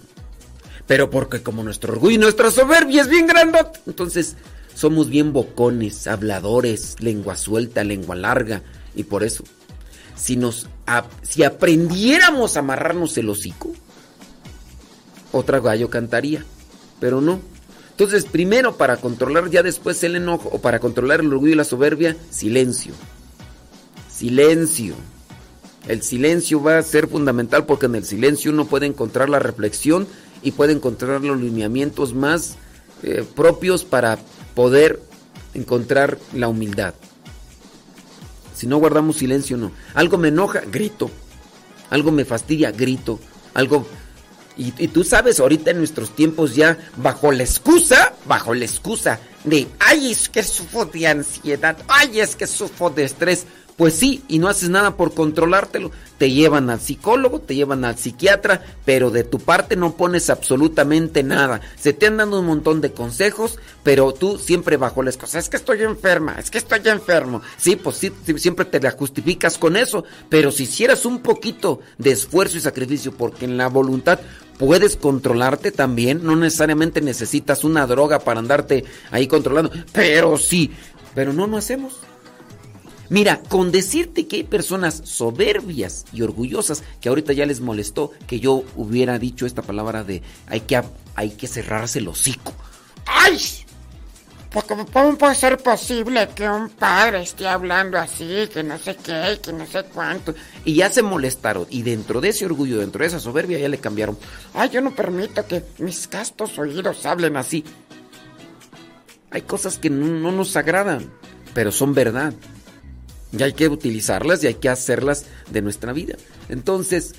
Pero porque como nuestro orgullo y nuestra soberbia es bien grande, entonces somos bien bocones, habladores, lengua suelta, lengua larga. Y por eso, si nos si aprendiéramos a amarrarnos el hocico, otra gallo cantaría. Pero no. Entonces, primero para controlar ya después el enojo o para controlar el orgullo y la soberbia, silencio. Silencio. El silencio va a ser fundamental porque en el silencio uno puede encontrar la reflexión y puede encontrar los lineamientos más eh, propios para poder encontrar la humildad. Si no guardamos silencio, no. Algo me enoja, grito. Algo me fastidia, grito. Algo... Y, y tú sabes, ahorita en nuestros tiempos ya, bajo la excusa, bajo la excusa de, ay, es que sufro de ansiedad, ay, es que sufro de estrés, pues sí, y no haces nada por controlártelo. Te llevan al psicólogo, te llevan al psiquiatra, pero de tu parte no pones absolutamente nada. Se te han dado un montón de consejos, pero tú siempre bajo las cosas. Es que estoy enferma, es que estoy enfermo. Sí, pues sí, siempre te la justificas con eso, pero si hicieras un poquito de esfuerzo y sacrificio, porque en la voluntad puedes controlarte también, no necesariamente necesitas una droga para andarte ahí controlando, pero sí, pero no, no hacemos. Mira, con decirte que hay personas soberbias y orgullosas que ahorita ya les molestó que yo hubiera dicho esta palabra de hay que, hay que cerrarse el hocico. ¡Ay! Porque ¿cómo puede ser posible que un padre esté hablando así, que no sé qué, que no sé cuánto? Y ya se molestaron. Y dentro de ese orgullo, dentro de esa soberbia, ya le cambiaron. Ay, yo no permito que mis castos oídos hablen así. Hay cosas que no, no nos agradan, pero son verdad. Y hay que utilizarlas y hay que hacerlas de nuestra vida. Entonces,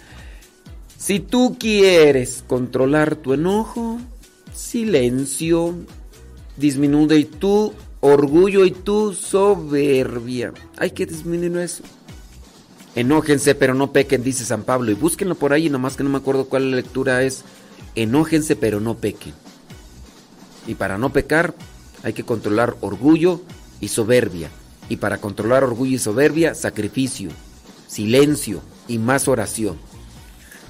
si tú quieres controlar tu enojo, silencio, disminuye tu orgullo y tu soberbia. Hay que disminuir eso. Enójense, pero no pequen, dice San Pablo. Y búsquenlo por ahí, nomás que no me acuerdo cuál lectura es. Enójense, pero no pequen. Y para no pecar, hay que controlar orgullo y soberbia. Y para controlar orgullo y soberbia, sacrificio, silencio y más oración.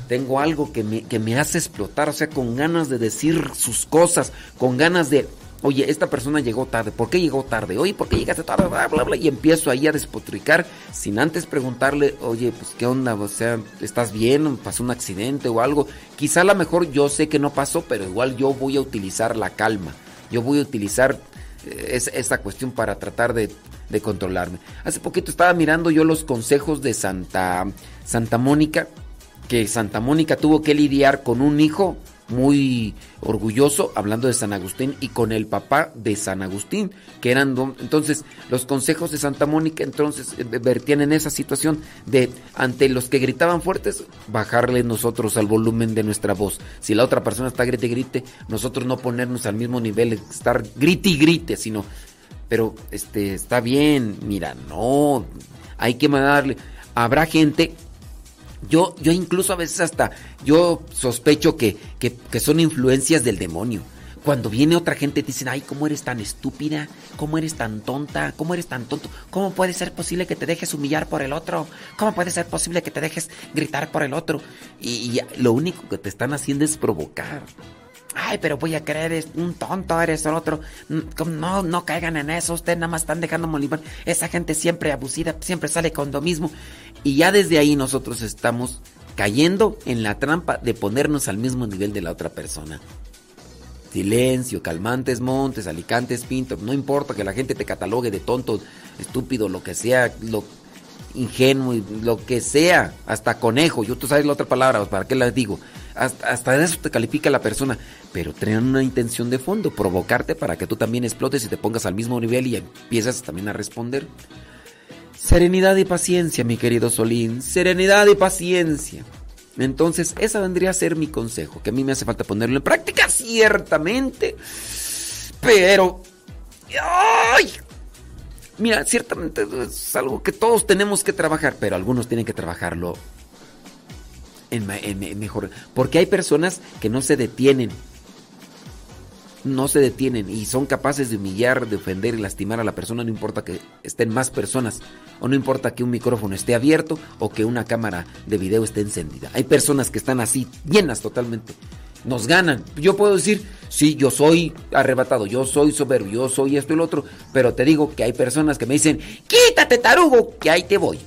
Tengo algo que me, que me hace explotar, o sea, con ganas de decir sus cosas, con ganas de, oye, esta persona llegó tarde, ¿por qué llegó tarde? Oye, ¿por qué llegaste tarde? Bla, bla, bla. Y empiezo ahí a despotricar sin antes preguntarle, oye, pues qué onda, o sea, ¿estás bien? ¿Pasó un accidente o algo? Quizá a lo mejor yo sé que no pasó, pero igual yo voy a utilizar la calma. Yo voy a utilizar eh, esa cuestión para tratar de de controlarme. Hace poquito estaba mirando yo los consejos de Santa, Santa Mónica, que Santa Mónica tuvo que lidiar con un hijo muy orgulloso, hablando de San Agustín, y con el papá de San Agustín, que eran... Entonces, los consejos de Santa Mónica entonces eh, vertían en esa situación de, ante los que gritaban fuertes, bajarle nosotros al volumen de nuestra voz. Si la otra persona está grite, grite, nosotros no ponernos al mismo nivel, estar grite grite, sino pero este está bien, mira, no, hay que mandarle. Habrá gente, yo, yo incluso a veces hasta, yo sospecho que, que, que son influencias del demonio. Cuando viene otra gente dicen, ay, ¿cómo eres tan estúpida? ¿Cómo eres tan tonta? ¿Cómo eres tan tonto? ¿Cómo puede ser posible que te dejes humillar por el otro? ¿Cómo puede ser posible que te dejes gritar por el otro? Y, y lo único que te están haciendo es provocar. Ay, pero voy a creer, es un tonto, eres otro. Mm, no, no caigan en eso, ustedes nada más están dejando morir. Esa gente siempre abusiva, siempre sale con lo mismo. Y ya desde ahí nosotros estamos cayendo en la trampa de ponernos al mismo nivel de la otra persona. Silencio, calmantes montes, alicantes pintos, no importa que la gente te catalogue de tonto, estúpido, lo que sea, lo ingenuo, lo que sea, hasta conejo, yo tú sabes la otra palabra, ¿para qué la digo? Hasta, de eso te califica la persona, pero traen una intención de fondo, provocarte para que tú también explotes y te pongas al mismo nivel y empiezas también a responder. Serenidad y paciencia, mi querido Solín, serenidad y paciencia. Entonces, esa vendría a ser mi consejo, que a mí me hace falta ponerlo en práctica, ciertamente. Pero... ¡Ay! Mira, ciertamente es algo que todos tenemos que trabajar, pero algunos tienen que trabajarlo mejor. Porque hay personas que no se detienen no se detienen y son capaces de humillar, de ofender y lastimar a la persona, no importa que estén más personas, o no importa que un micrófono esté abierto o que una cámara de video esté encendida. Hay personas que están así, llenas totalmente. Nos ganan. Yo puedo decir, sí, yo soy arrebatado, yo soy soberbio, yo soy esto y lo otro, pero te digo que hay personas que me dicen, quítate tarugo, que ahí te voy.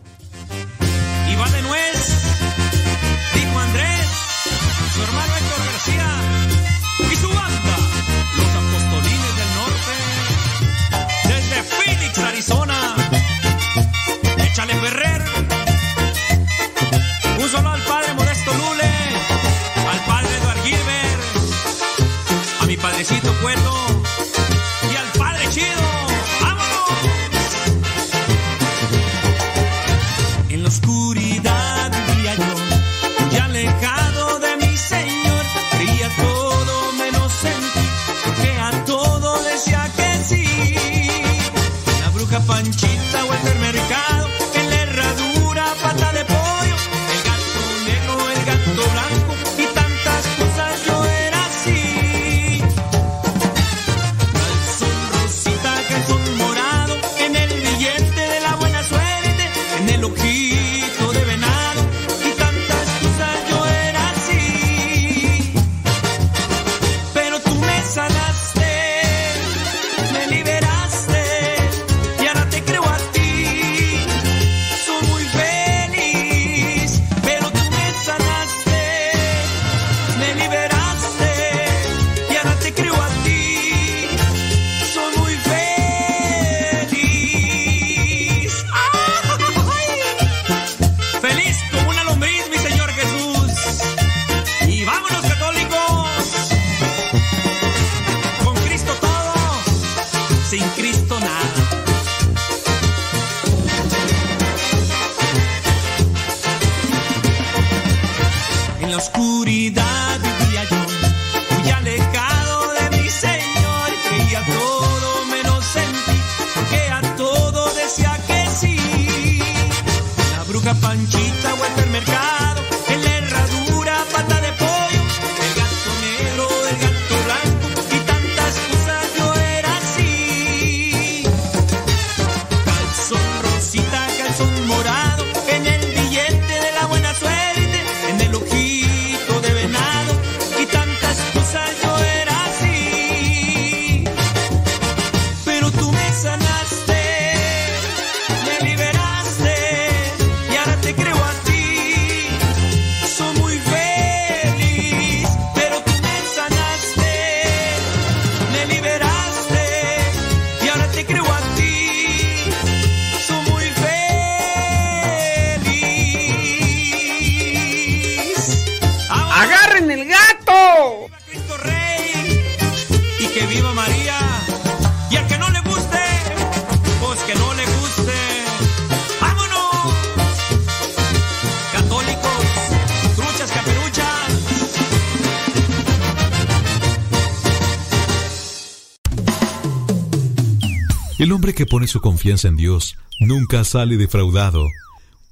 Hermano Héctor García y su banda. Arizona. Échale Ferrer. Un solo al padre Modesto Lule, al padre Eduard Gilbert, a mi padrecito Cuerdo panchita. Pone su confianza en Dios nunca sale defraudado.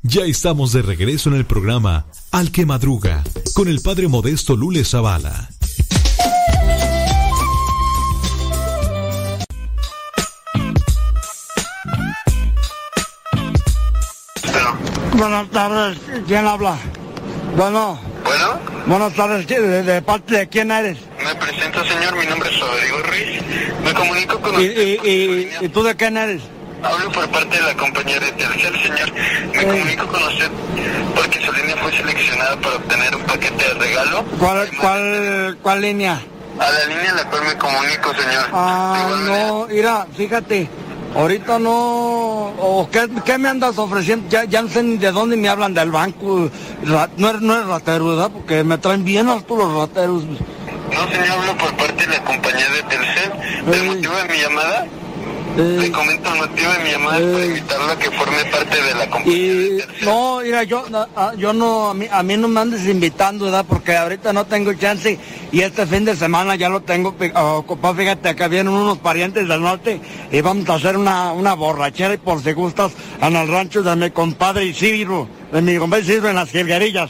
Ya estamos de regreso en el programa Al que Madruga con el padre modesto Lule Zavala. Buenas tardes, ¿quién habla? Bueno. Bueno. Buenas tardes, ¿de, de parte de quién eres? Me presento, señor. Mi nombre es Rodrigo Ruiz. Me comunico con ¿Y, usted. y tú de quién eres? Hablo por parte de la compañía de Telcel, señor. Me comunico con usted porque su línea fue seleccionada para obtener un paquete de regalo. ¿Cuál, cuál, cuál línea? A la línea a la cual me comunico, señor. Ah, no, mira, fíjate, ahorita no, o ¿qué, qué me andas ofreciendo? Ya, ya no sé ni de dónde me hablan del banco, no eres, no eres ratero, ¿verdad? Porque me traen bien hartos los rateros. No, señor, hablo por parte de la compañía de Telcel. ¿El motivo de mi llamada? Le comento el motivo de mi llamada es para invitarlo a que forme parte de la compañía. Y no, mira, yo, no, ah, yo no, a mí, a mí no me andes invitando, ¿verdad? Porque ahorita no tengo chance y este fin de semana ya lo tengo ah, ocupado. Fíjate, acá vienen unos parientes del norte y vamos a hacer una, una borrachera y por si gustas en el rancho de mi compadre Isidro, de mi compadre Isidro en las jilguerillas.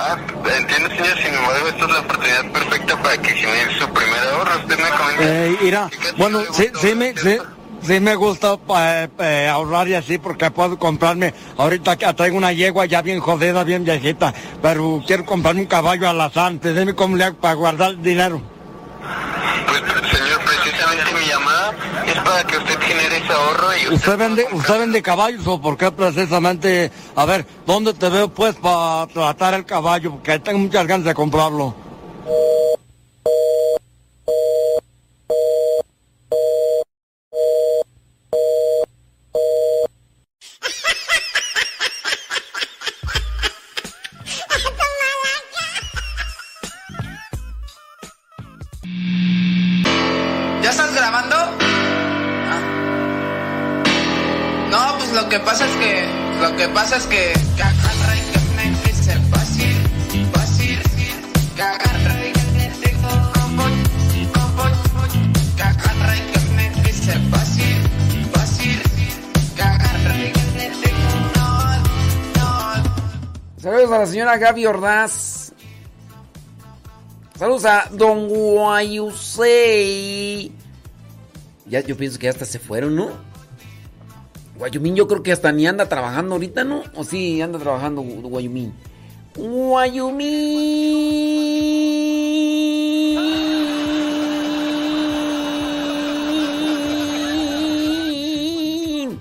Ah, entiendo, señor. Sin embargo, esta es la oportunidad perfecta para que genere su primer ahorro. Usted me comenta. Eh, mira, bueno, sí, sí me, sí, sí me gusta eh, eh, ahorrar y así porque puedo comprarme, ahorita que traigo una yegua ya bien jodida, bien viejita, pero quiero comprarme un caballo alazán, dime cómo le hago para guardar el dinero. Pues, señor, precisamente es para que usted genere ese ahorro y usted... ¿Usted vende, usted vende caballos o por qué precisamente, a ver, ¿dónde te veo pues para tratar el caballo? Porque tengo muchas ganas de comprarlo. Gaby Ordaz. Saludos a Don Guayusei. Ya, yo pienso que hasta se fueron, ¿no? Guayumín, yo creo que hasta ni anda trabajando ahorita, ¿no? O sí, anda trabajando Gu- Guayumín. Guayumín.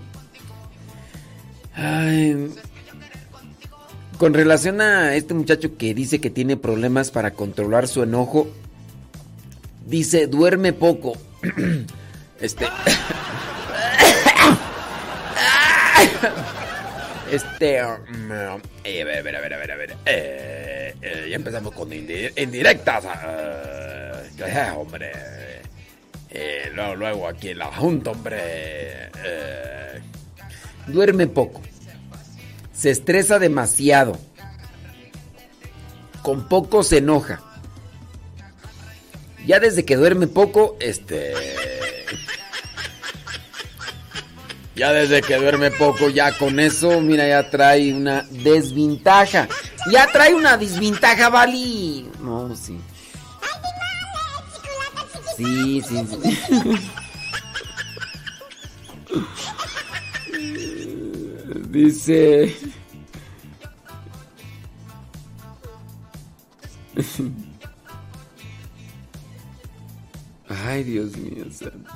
Ay, con relación a este muchacho que dice que tiene problemas para controlar su enojo, dice duerme poco. Este. Este. um, eh, a ver, a ver, a ver, a ver. eh, eh, ya empezamos con indi- indirectas. eh, hombre. Luego, luego aquí en la junta, hombre. duerme poco. Se estresa demasiado. Con poco se enoja. Ya desde que duerme poco, este. Ya desde que duerme poco, ya con eso, mira, ya trae una desventaja. Ya trae una desventaja, Vali. No, sí. Sí, sí, sí. Dice. Ay, Dios mío, santo.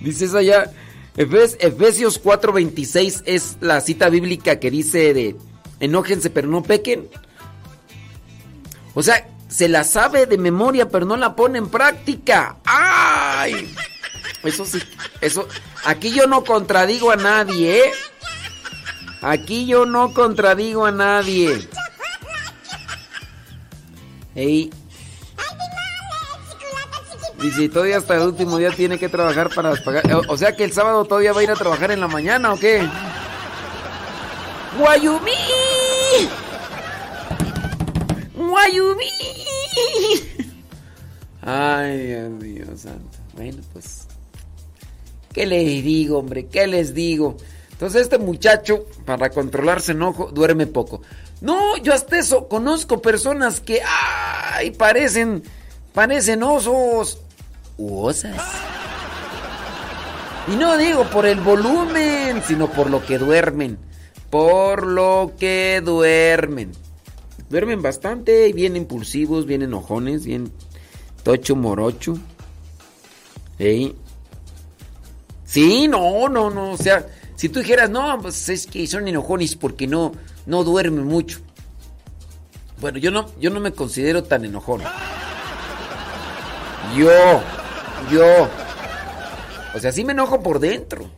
Dice esa ya. Efes- Efesios 4:26 es la cita bíblica que dice de enójense pero no pequen. O sea, se la sabe de memoria pero no la pone en práctica. ¡Ay! Eso sí, eso. Aquí yo no contradigo a nadie, ¿eh? Aquí yo no contradigo a nadie. Ey. Dice, todavía hasta el último día tiene que trabajar para pagar. O, o sea que el sábado todavía va a ir a trabajar en la mañana, ¿o qué? ¡Guayumí! ¡Guayumí! Ay, Dios mío santo. Bueno, pues. ¿Qué les digo, hombre? ¿Qué les digo? Entonces este muchacho, para controlarse enojo, duerme poco. No, yo hasta eso conozco personas que, ay, parecen, parecen osos. U osas. Y no digo por el volumen, sino por lo que duermen. Por lo que duermen. Duermen bastante, bien impulsivos, bien enojones, bien tocho morocho. ¿Ey? Sí, no, no, no, o sea, Si tú dijeras, no, pues es que son enojones porque no, no duermen mucho. Bueno, yo no, yo no me considero tan enojón. Yo, yo. O sea, sí me enojo por dentro.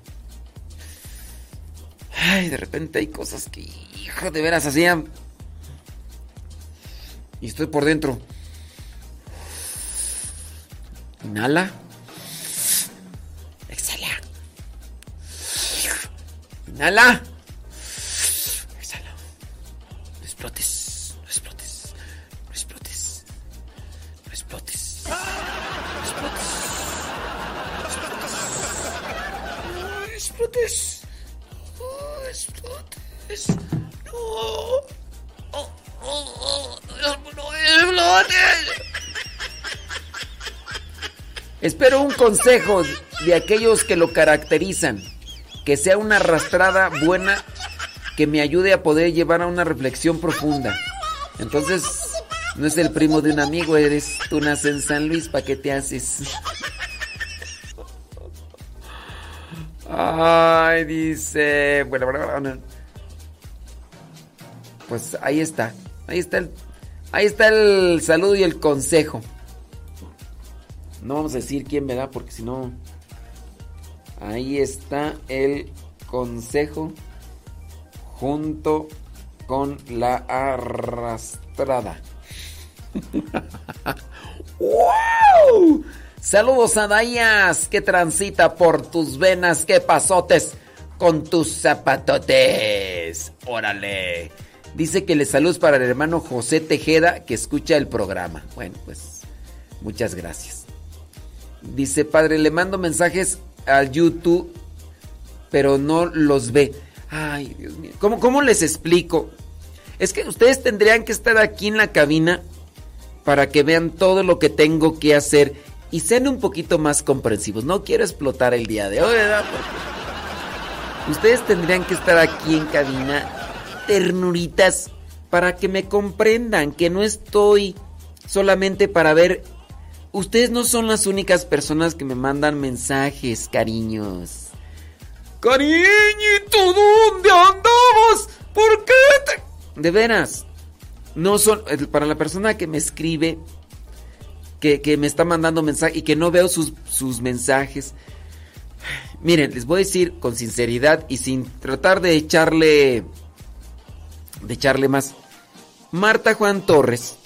Ay, de repente hay cosas que, hijo, de veras hacían. Y estoy por dentro. Inhala. Inhala. Exhala. No explotes. No explotes. No explotes. No explotes. No explotes. No explotes. No explotes. No. Oh, oh, oh. No explotes. Espero un consejo de aquellos que lo caracterizan. Que sea una arrastrada buena que me ayude a poder llevar a una reflexión profunda. Entonces, no es el primo de un amigo, eres tú naces en San Luis, ¿para qué te haces? Ay, dice. Bueno, bueno, bueno. Pues ahí está. Ahí está el. Ahí está el saludo y el consejo. No vamos a decir quién me da porque si no. Ahí está el consejo junto con la arrastrada. ¡Wow! Saludos a Dayas que transita por tus venas, que pasotes con tus zapatotes. Órale. Dice que le saludos para el hermano José Tejeda que escucha el programa. Bueno, pues muchas gracias. Dice, padre, le mando mensajes al YouTube, pero no los ve. Ay, Dios mío. ¿Cómo, ¿Cómo les explico? Es que ustedes tendrían que estar aquí en la cabina para que vean todo lo que tengo que hacer y sean un poquito más comprensivos. No quiero explotar el día de hoy, ¿verdad? Ustedes tendrían que estar aquí en cabina, ternuritas, para que me comprendan que no estoy solamente para ver Ustedes no son las únicas personas que me mandan mensajes, cariños. Cariñito, ¿dónde andamos? ¿Por qué te... De veras. No son... Para la persona que me escribe, que, que me está mandando mensajes y que no veo sus, sus mensajes. Miren, les voy a decir con sinceridad y sin tratar de echarle... De echarle más. Marta Juan Torres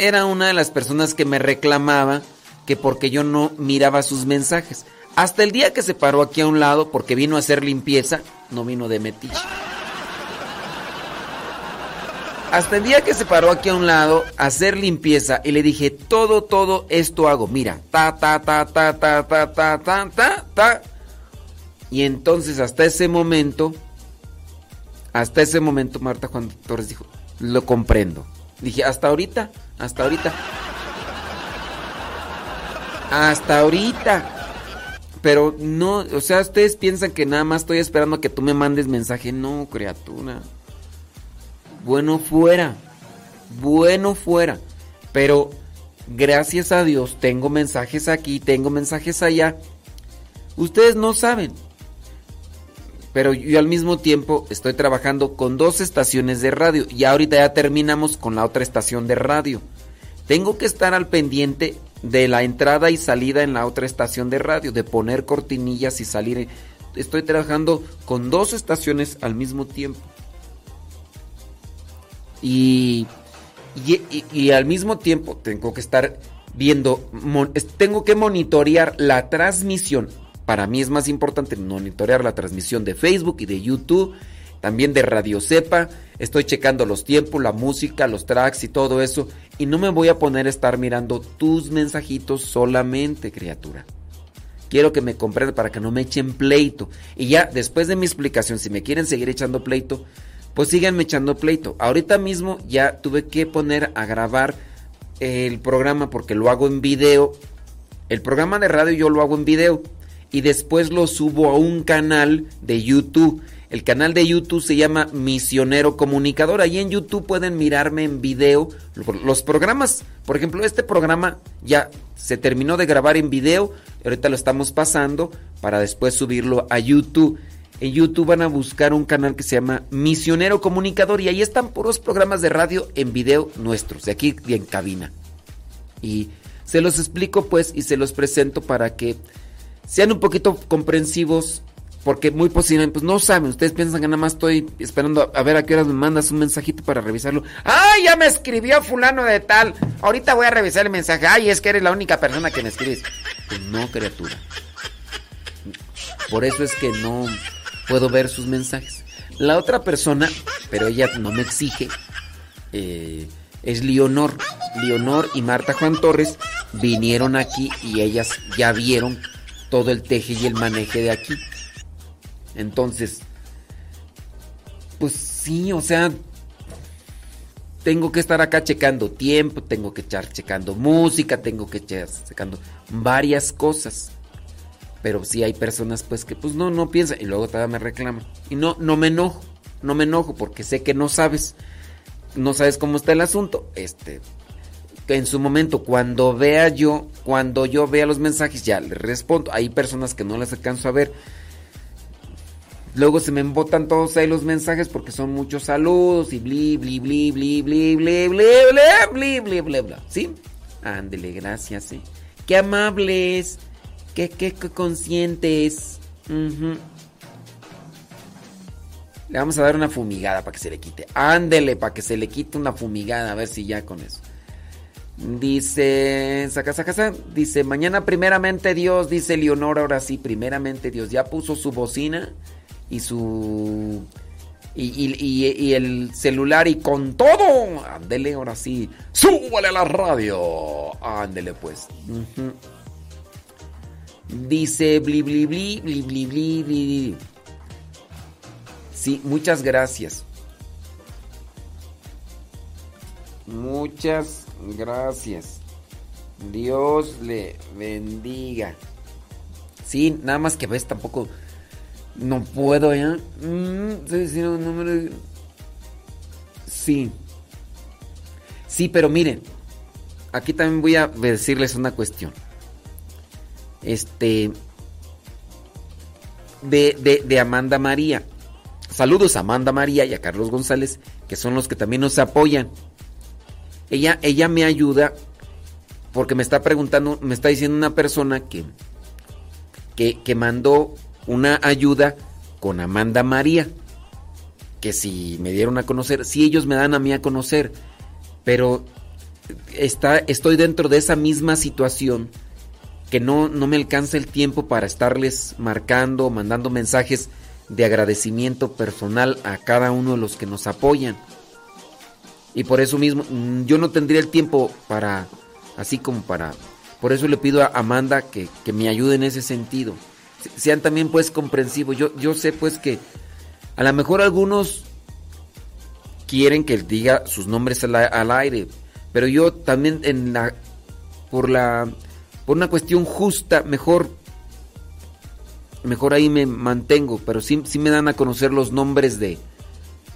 era una de las personas que me reclamaba que porque yo no miraba sus mensajes. Hasta el día que se paró aquí a un lado porque vino a hacer limpieza, no vino de metiche. Hasta el día que se paró aquí a un lado a hacer limpieza y le dije, todo, todo esto hago. Mira, ta, ta, ta, ta, ta, ta, ta, ta, ta, ta. Y entonces hasta ese momento, hasta ese momento Marta Juan Torres dijo, lo comprendo. Dije, hasta ahorita, hasta ahorita. Hasta ahorita. Pero no, o sea, ustedes piensan que nada más estoy esperando a que tú me mandes mensaje. No, criatura. Bueno fuera. Bueno fuera. Pero gracias a Dios tengo mensajes aquí, tengo mensajes allá. Ustedes no saben. Pero yo al mismo tiempo estoy trabajando con dos estaciones de radio. Y ahorita ya terminamos con la otra estación de radio. Tengo que estar al pendiente de la entrada y salida en la otra estación de radio, de poner cortinillas y salir. Estoy trabajando con dos estaciones al mismo tiempo. Y, y, al mismo tiempo tengo que estar viendo, tengo que monitorear la transmisión para mí es más importante monitorear la transmisión de Facebook y de YouTube, también de Radio Cepa. Estoy checando los tiempos, la música, los tracks y todo eso. Y no me voy a poner a estar mirando tus mensajitos solamente, criatura. Quiero que me comprendan para que no me echen pleito. Y ya, después de mi explicación, si me quieren seguir echando pleito, pues síganme echando pleito. Ahorita mismo ya tuve que poner a grabar el programa porque lo hago en video. El programa de radio yo lo hago en video y después lo subo a un canal de YouTube. El canal de YouTube se llama Misionero Comunicador. Ahí en YouTube pueden mirarme en video los programas. Por ejemplo, este programa ya se terminó de grabar en video. Ahorita lo estamos pasando para después subirlo a YouTube. en YouTube van a buscar un canal que se llama Misionero Comunicador y ahí están puros programas de radio en video nuestros, de aquí y en cabina. Y se los explico pues y se los presento para que sean un poquito comprensivos porque muy posiblemente, pues no saben, ustedes piensan que nada más estoy esperando a ver a qué horas me mandas un mensajito para revisarlo. ¡Ay, ya me escribió fulano de tal! Ahorita voy a revisar el mensaje. ¡Ay, es que eres la única persona que me escribes! Pues no, criatura. Por eso es que no puedo ver sus mensajes. La otra persona, pero ella no me exige, eh, es Leonor. Leonor y Marta Juan Torres vinieron aquí y ellas ya vieron todo el teje y el maneje de aquí. Entonces, pues sí, o sea, tengo que estar acá checando tiempo, tengo que estar checando música, tengo que estar checando varias cosas. Pero sí hay personas pues que pues no, no piensan y luego todavía me reclaman. Y no, no me enojo, no me enojo porque sé que no sabes, no sabes cómo está el asunto. Este, en su momento, cuando vea yo, cuando yo vea los mensajes, ya le respondo. Hay personas que no las alcanzo a ver Luego se me embotan todos ahí los mensajes porque son muchos saludos y bli, bli, bli, bli, bli, bli, bli, bli, bli, bli, bli, ¿Sí? Ándele, gracias, sí. Qué amables, qué, qué, qué conscientes. Le vamos a dar una fumigada para que se le quite. Ándele, para que se le quite una fumigada, a ver si ya con eso. Dice, saca, saca, saca, dice, mañana primeramente Dios, dice Leonor, ahora sí, primeramente Dios, ya puso su bocina y su... Y, el celular y con todo. Ándele, ahora sí. Súbale a la radio. Ándele pues. Dice bli bli bli bli bli bli. Sí, muchas gracias. Muchas gracias. Dios le bendiga. Sí, nada más que ves tampoco no puedo ya. Mm, sí. Sí, pero miren. Aquí también voy a decirles una cuestión. Este. De, de, Amanda María. Saludos a Amanda María y a Carlos González, que son los que también nos apoyan. Ella, ella me ayuda porque me está preguntando, me está diciendo una persona que, que, que mandó una ayuda con Amanda María. Que si me dieron a conocer, si ellos me dan a mí a conocer, pero está, estoy dentro de esa misma situación que no, no me alcanza el tiempo para estarles marcando, mandando mensajes de agradecimiento personal a cada uno de los que nos apoyan. Y por eso mismo, mm, yo no tendría el tiempo para, así como para, por eso le pido a Amanda que, que me ayude en ese sentido sean también pues comprensivos. Yo, yo sé pues que a lo mejor algunos quieren que diga sus nombres al, aire, pero yo también en la por la por una cuestión justa mejor mejor ahí me mantengo, pero sí, sí me dan a conocer los nombres de,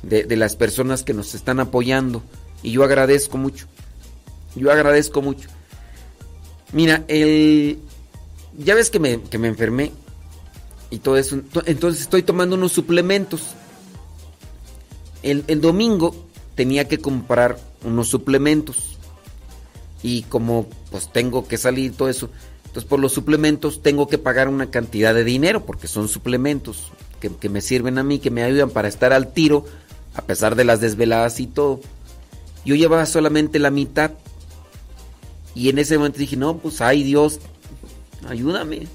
de, las personas que nos están apoyando y yo agradezco mucho. Yo agradezco mucho. Mira, el ya ves que me, que me enfermé y todo eso. Entonces estoy tomando unos suplementos. El, domingo tenía que comprar unos suplementos. Y como pues tengo que salir todo eso, entonces por los suplementos tengo que pagar una cantidad de dinero porque son suplementos que, que me sirven a mí, que me ayudan para estar al tiro a pesar de las desveladas y todo. Yo llevaba solamente la mitad. Y en ese momento dije, no, pues ay Dios, ayúdame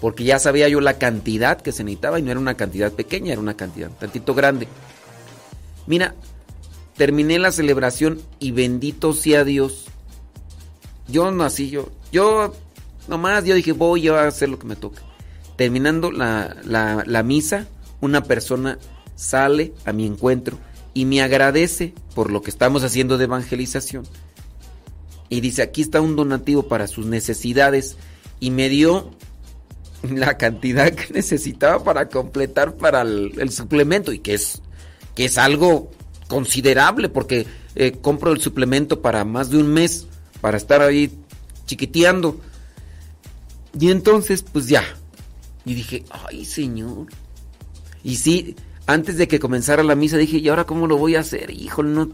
porque ya sabía yo la cantidad que se necesitaba y no era una cantidad pequeña, era una cantidad tantito grande. Mira, terminé la celebración y bendito sea Dios. Yo no así, yo, yo nomás, yo dije, voy a hacer lo que me toca. Terminando la, la misa, una persona sale a mi encuentro y me agradece por lo que estamos haciendo de evangelización. Y dice, aquí está un donativo para sus necesidades. Y me dio la cantidad que necesitaba para completar para el, suplemento y que es, que es algo considerable porque eh, compro el suplemento para más de un mes para estar ahí chiquiteando. Y entonces, pues ya. Y dije, ay señor. Y sí, antes de que comenzara la misa dije, ¿y ahora cómo lo voy a hacer? Híjole, no,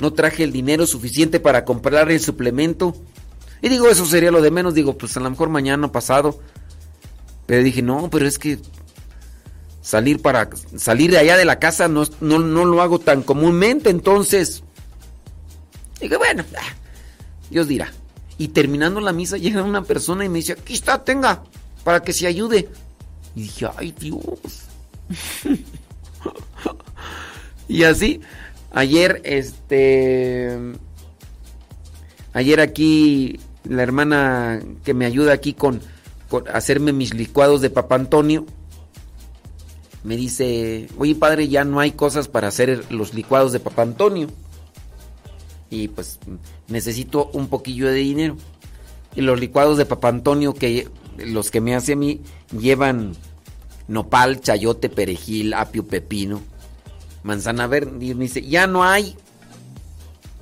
no traje el dinero suficiente para comprar el suplemento. Y digo, eso sería lo de menos. Digo, pues a lo mejor mañana pasado. Pero dije, no, pero es que salir para salir de allá de la casa no, no, no lo hago tan comúnmente. Entonces, dije, bueno, ah, Dios dirá. Y terminando la misa llega una persona y me dice, aquí está, tenga, para que se ayude. Y dije, ay Dios. y así, ayer, este, ayer aquí, la hermana que me ayuda aquí con, hacerme mis licuados de Papa Antonio, me dice, oye padre, ya no hay cosas para hacer los licuados de Papa Antonio. Y pues necesito un poquillo de dinero. Y los licuados de Papa Antonio, que los que me hace a mí, llevan nopal, chayote, perejil, apio, pepino, manzana verde. Y me dice, ya no hay,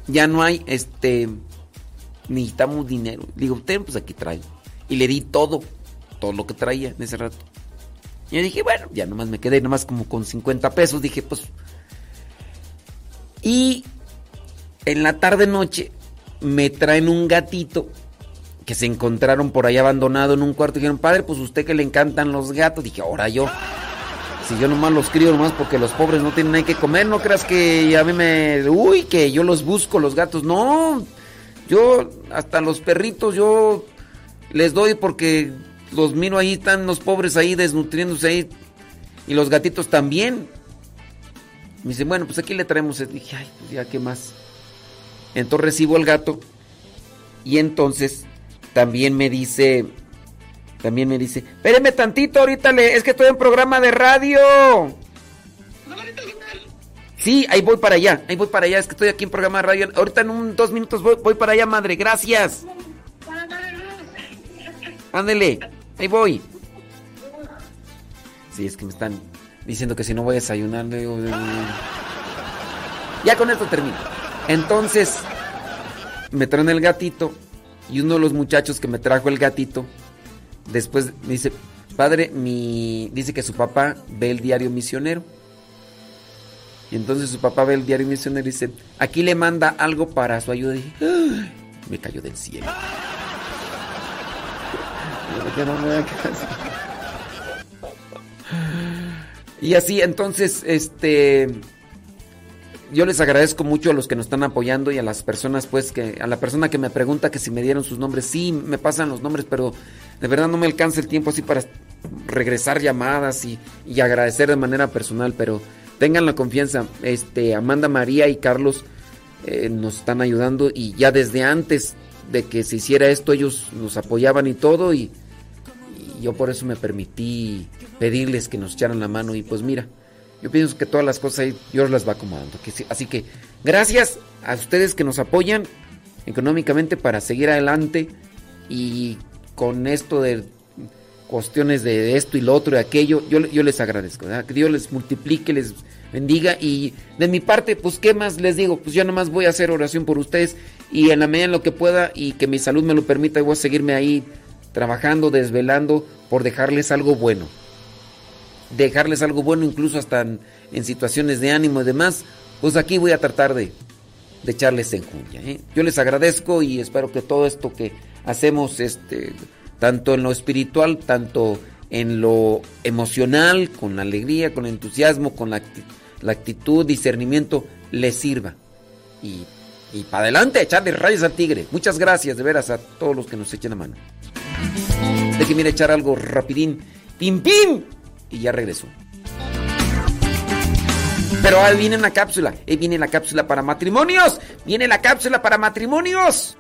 ya no hay, este, necesitamos dinero. Digo, usted pues aquí traigo. Y le di todo, todo lo que traía en ese rato. Y yo dije, bueno, ya nomás me quedé nomás como con 50 pesos. Dije, pues... Y en la tarde noche me traen un gatito que se encontraron por ahí abandonado en un cuarto. Y dijeron, padre, pues usted que le encantan los gatos. Dije, ahora yo. Si yo nomás los crío nomás porque los pobres no tienen nada que comer, no creas que a mí me... Uy, que yo los busco, los gatos. No, yo hasta los perritos yo les doy porque los miro ahí, están los pobres ahí desnutriéndose ahí. Y los gatitos también. Me dice, bueno, pues aquí le traemos. Dije, ay, pues ya, ¿qué más? Entonces recibo el gato. Y entonces también me dice, también me dice, espéreme tantito, ahorita le, es que estoy en programa de radio. Sí, ahí voy para allá, ahí voy para allá, es que estoy aquí en programa de radio. Ahorita en un dos minutos voy, voy para allá, madre, gracias. Ándele, ahí voy. Sí, es que me están diciendo que si no voy a desayunar. Ya con esto termino. Entonces, me traen el gatito y uno de los muchachos que me trajo el gatito, después dice, padre, mi... dice que su papá ve el diario misionero. Y entonces su papá ve el diario misionero y dice, aquí le manda algo para su ayuda. Y dije, "Ay", me cayó del cielo. Y así, entonces, este yo les agradezco mucho a los que nos están apoyando y a las personas, pues, que a la persona que me pregunta que si me dieron sus nombres, sí, me pasan los nombres, pero de verdad no me alcanza el tiempo así para regresar llamadas y, agradecer de manera personal, pero tengan la confianza, este, Amanda María y Carlos eh, nos están ayudando y ya desde antes de que se hiciera esto ellos nos apoyaban y todo y yo por eso me permití pedirles que nos echaran la mano y pues mira, yo pienso que todas las cosas ahí Dios las va acomodando. Así que gracias a ustedes que nos apoyan económicamente para seguir adelante y con esto de cuestiones de esto y lo otro y aquello, yo, yo les agradezco. Que Dios les multiplique, les bendiga y de mi parte, pues qué más les digo, pues yo nomás voy a hacer oración por ustedes y en la medida en lo que pueda y que mi salud me lo permita, voy a seguirme ahí trabajando, desvelando por dejarles algo bueno dejarles algo bueno, incluso hasta en, en situaciones de ánimo y demás, pues aquí voy a tratar de, echarles enjuña. ¿eh? Yo les agradezco y espero que todo esto que hacemos, este, tanto en lo espiritual, tanto en lo emocional, con alegría, con entusiasmo, con la, la actitud, discernimiento, les sirva. Y, y para adelante, echarle rayos al tigre. Muchas gracias de veras a todos los que nos echen la mano. Déjenme ir a echar algo rapidín. ¡Pim, pim! Y ya regreso. Pero ahí viene una cápsula. Ahí viene la cápsula para matrimonios. Viene la cápsula para matrimonios.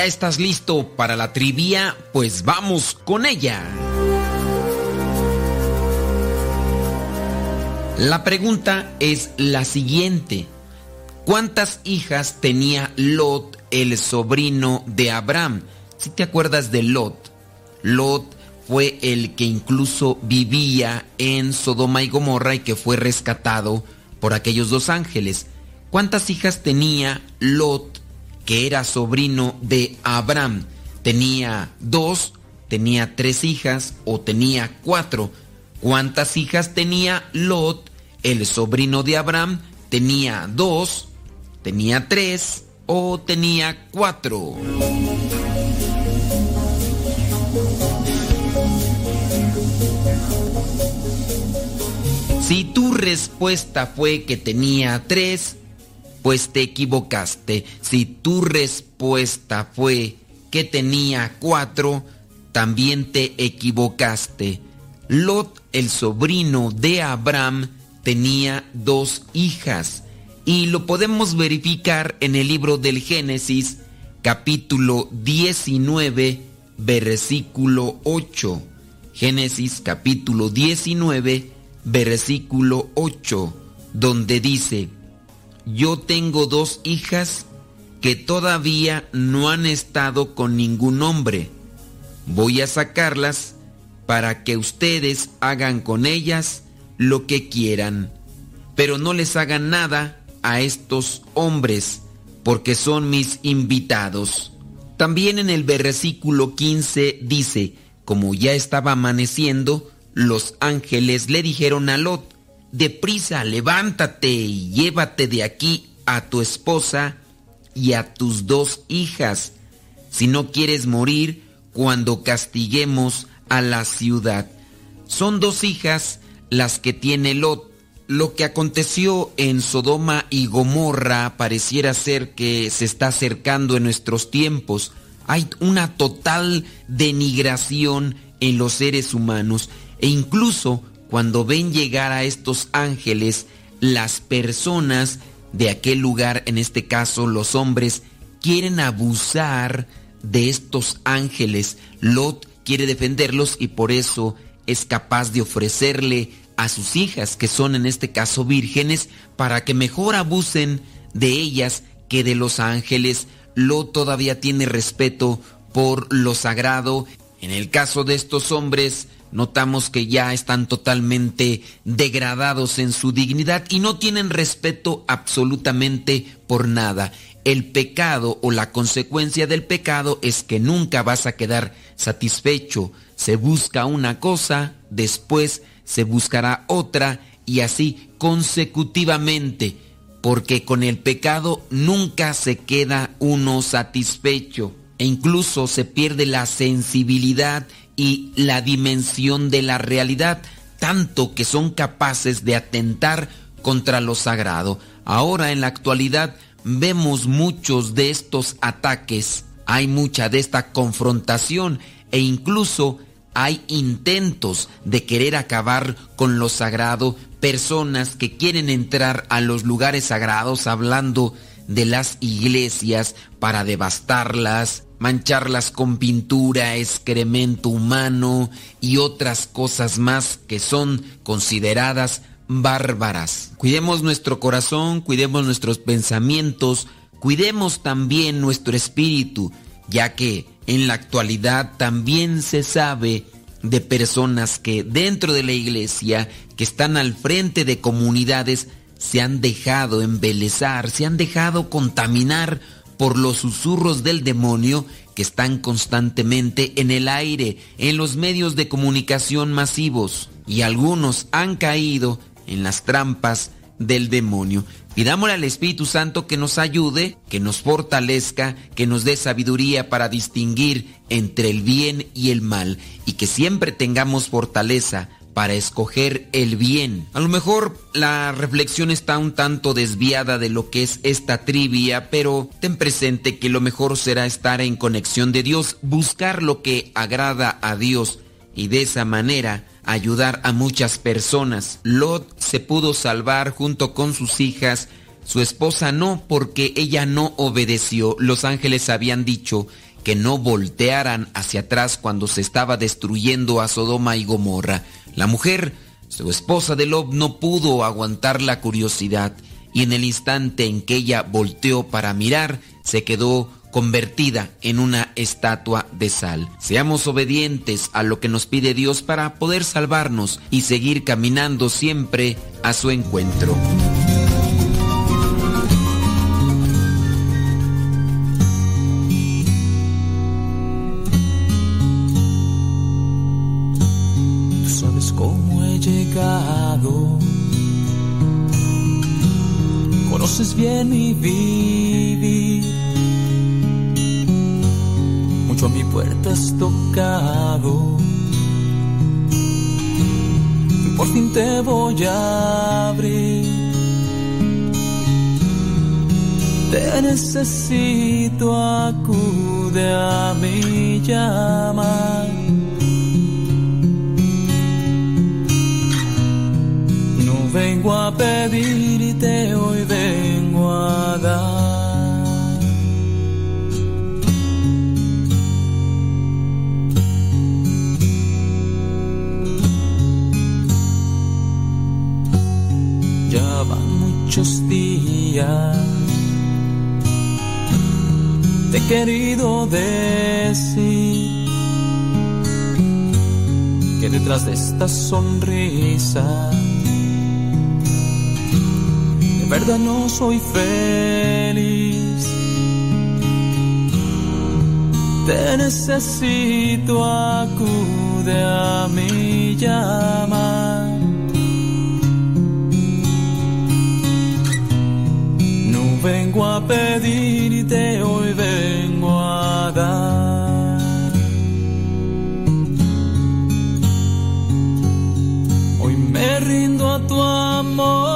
¿Ya estás listo para la trivia? Pues vamos con ella. La pregunta es la siguiente. ¿Cuántas hijas tenía Lot, el sobrino de Abraham? Si te acuerdas de Lot, Lot fue el que incluso vivía en Sodoma y Gomorra y que fue rescatado por aquellos dos ángeles. ¿Cuántas hijas tenía Lot, que era sobrino de Abraham? ¿Tenía dos, tenía tres hijas o tenía cuatro? ¿Cuántas hijas tenía Lot, el sobrino de Abraham? ¿Tenía dos, tenía tres o tenía cuatro? Si tu respuesta fue que tenía tres, pues te equivocaste. Si tu respuesta fue que tenía cuatro, también te equivocaste. Lot, el sobrino de Abraham, tenía dos hijas y lo podemos verificar en el libro del Génesis, capítulo 19, versículo 8. Génesis capítulo 19, versículo 8, donde dice, yo tengo dos hijas que todavía no han estado con ningún hombre. Voy a sacarlas para que ustedes hagan con ellas lo que quieran, pero no les hagan nada a estos hombres, porque son mis invitados. También en el versículo 15 dice, como ya estaba amaneciendo, los ángeles le dijeron a Lot, deprisa, levántate y llévate de aquí a tu esposa y a tus dos hijas, si no quieres morir cuando castiguemos a la ciudad. Son dos hijas las que tiene Lot, lo que aconteció en Sodoma y Gomorra pareciera ser que se está acercando en nuestros tiempos. Hay una total denigración en los seres humanos e incluso cuando ven llegar a estos ángeles, las personas de aquel lugar, en este caso los hombres, quieren abusar de estos ángeles. Lot quiere defenderlos y por eso es capaz de ofrecerle a sus hijas, que son en este caso vírgenes, para que mejor abusen de ellas que de los ángeles. Lot todavía tiene respeto por lo sagrado. En el caso de estos hombres, notamos que ya están totalmente degradados en su dignidad y no tienen respeto absolutamente por nada. El pecado o la consecuencia del pecado es que nunca vas a quedar satisfecho. Se busca una cosa, después se buscará otra y así consecutivamente, porque con el pecado nunca se queda uno satisfecho e incluso se pierde la sensibilidad y la dimensión de la realidad, tanto que son capaces de atentar contra lo sagrado. Ahora en la actualidad vemos muchos de estos ataques, hay mucha de esta confrontación e incluso hay intentos de querer acabar con lo sagrado, personas que quieren entrar a los lugares sagrados hablando de las iglesias para devastarlas, mancharlas con pintura, excremento humano y otras cosas más que son consideradas bárbaras. Cuidemos nuestro corazón, cuidemos nuestros pensamientos, cuidemos también nuestro espíritu, ya que en la actualidad también se sabe de personas que dentro de la iglesia, que están al frente de comunidades, se han dejado embelezar, se han dejado contaminar por los susurros del demonio que están constantemente en el aire, en los medios de comunicación masivos. Y algunos han caído en las trampas del demonio. Pidámosle al Espíritu Santo que nos ayude, que nos fortalezca, que nos dé sabiduría para distinguir entre el bien y el mal y que siempre tengamos fortaleza para escoger el bien. A lo mejor la reflexión está un tanto desviada de lo que es esta trivia, pero ten presente que lo mejor será estar en conexión de Dios, buscar lo que agrada a Dios y de esa manera ayudar a muchas personas. Lot se pudo salvar junto con sus hijas, su esposa no porque ella no obedeció. Los ángeles habían dicho que no voltearan hacia atrás cuando se estaba destruyendo a Sodoma y Gomorra. La mujer, su esposa de Lot, no pudo aguantar la curiosidad y en el instante en que ella volteó para mirar, se quedó convertida en una estatua de sal. Seamos obedientes a lo que nos pide Dios para poder salvarnos y seguir caminando siempre a su encuentro. Conoces bien mi vivir. Mucho a mi puerta has tocado. Por fin te voy a abrir. Te necesito, acude a mi llamar. Vengo a pedirte, hoy vengo a dar. Ya van muchos días. Te he querido decir que detrás de esta sonrisa verdad no soy feliz. Te necesito, acude a mi llamar. No vengo a pedirte, hoy vengo a dar. Hoy me rindo a tu amor.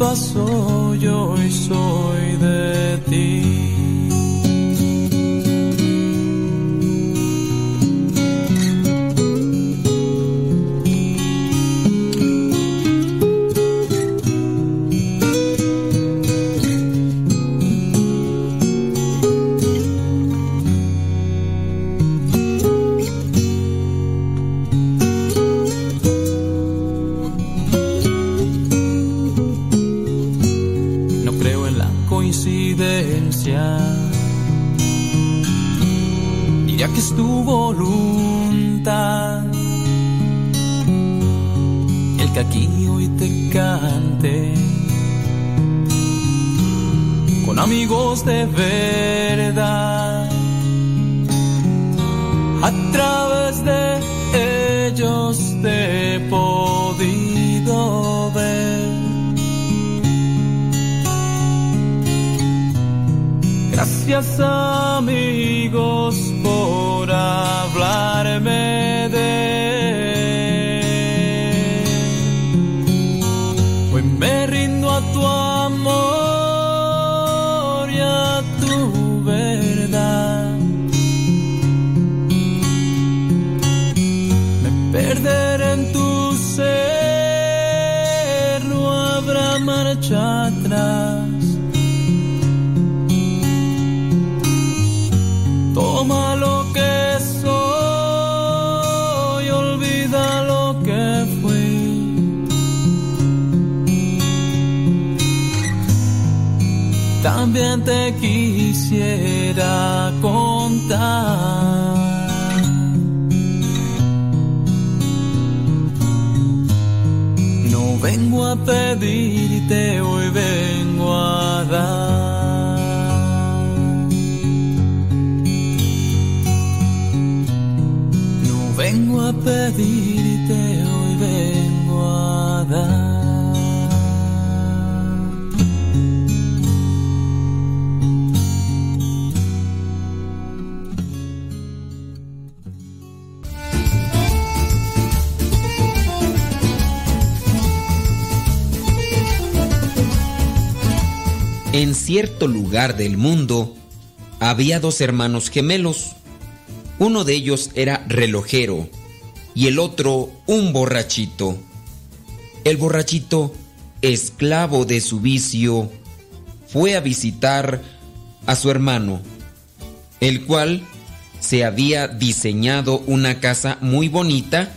Pasó, yo hoy soy voluntad. El que aquí hoy te cante. Con amigos de verdad. A través de ellos te he podido ver. Gracias amigos hablarme quisiera contar. No vengo a pedirte, hoy vengo a dar. No vengo a pedirte, cierto lugar del mundo había dos hermanos gemelos. Uno de ellos era relojero y el otro un borrachito. El borrachito, esclavo de su vicio, fue a visitar a su hermano, el cual se había diseñado una casa muy bonita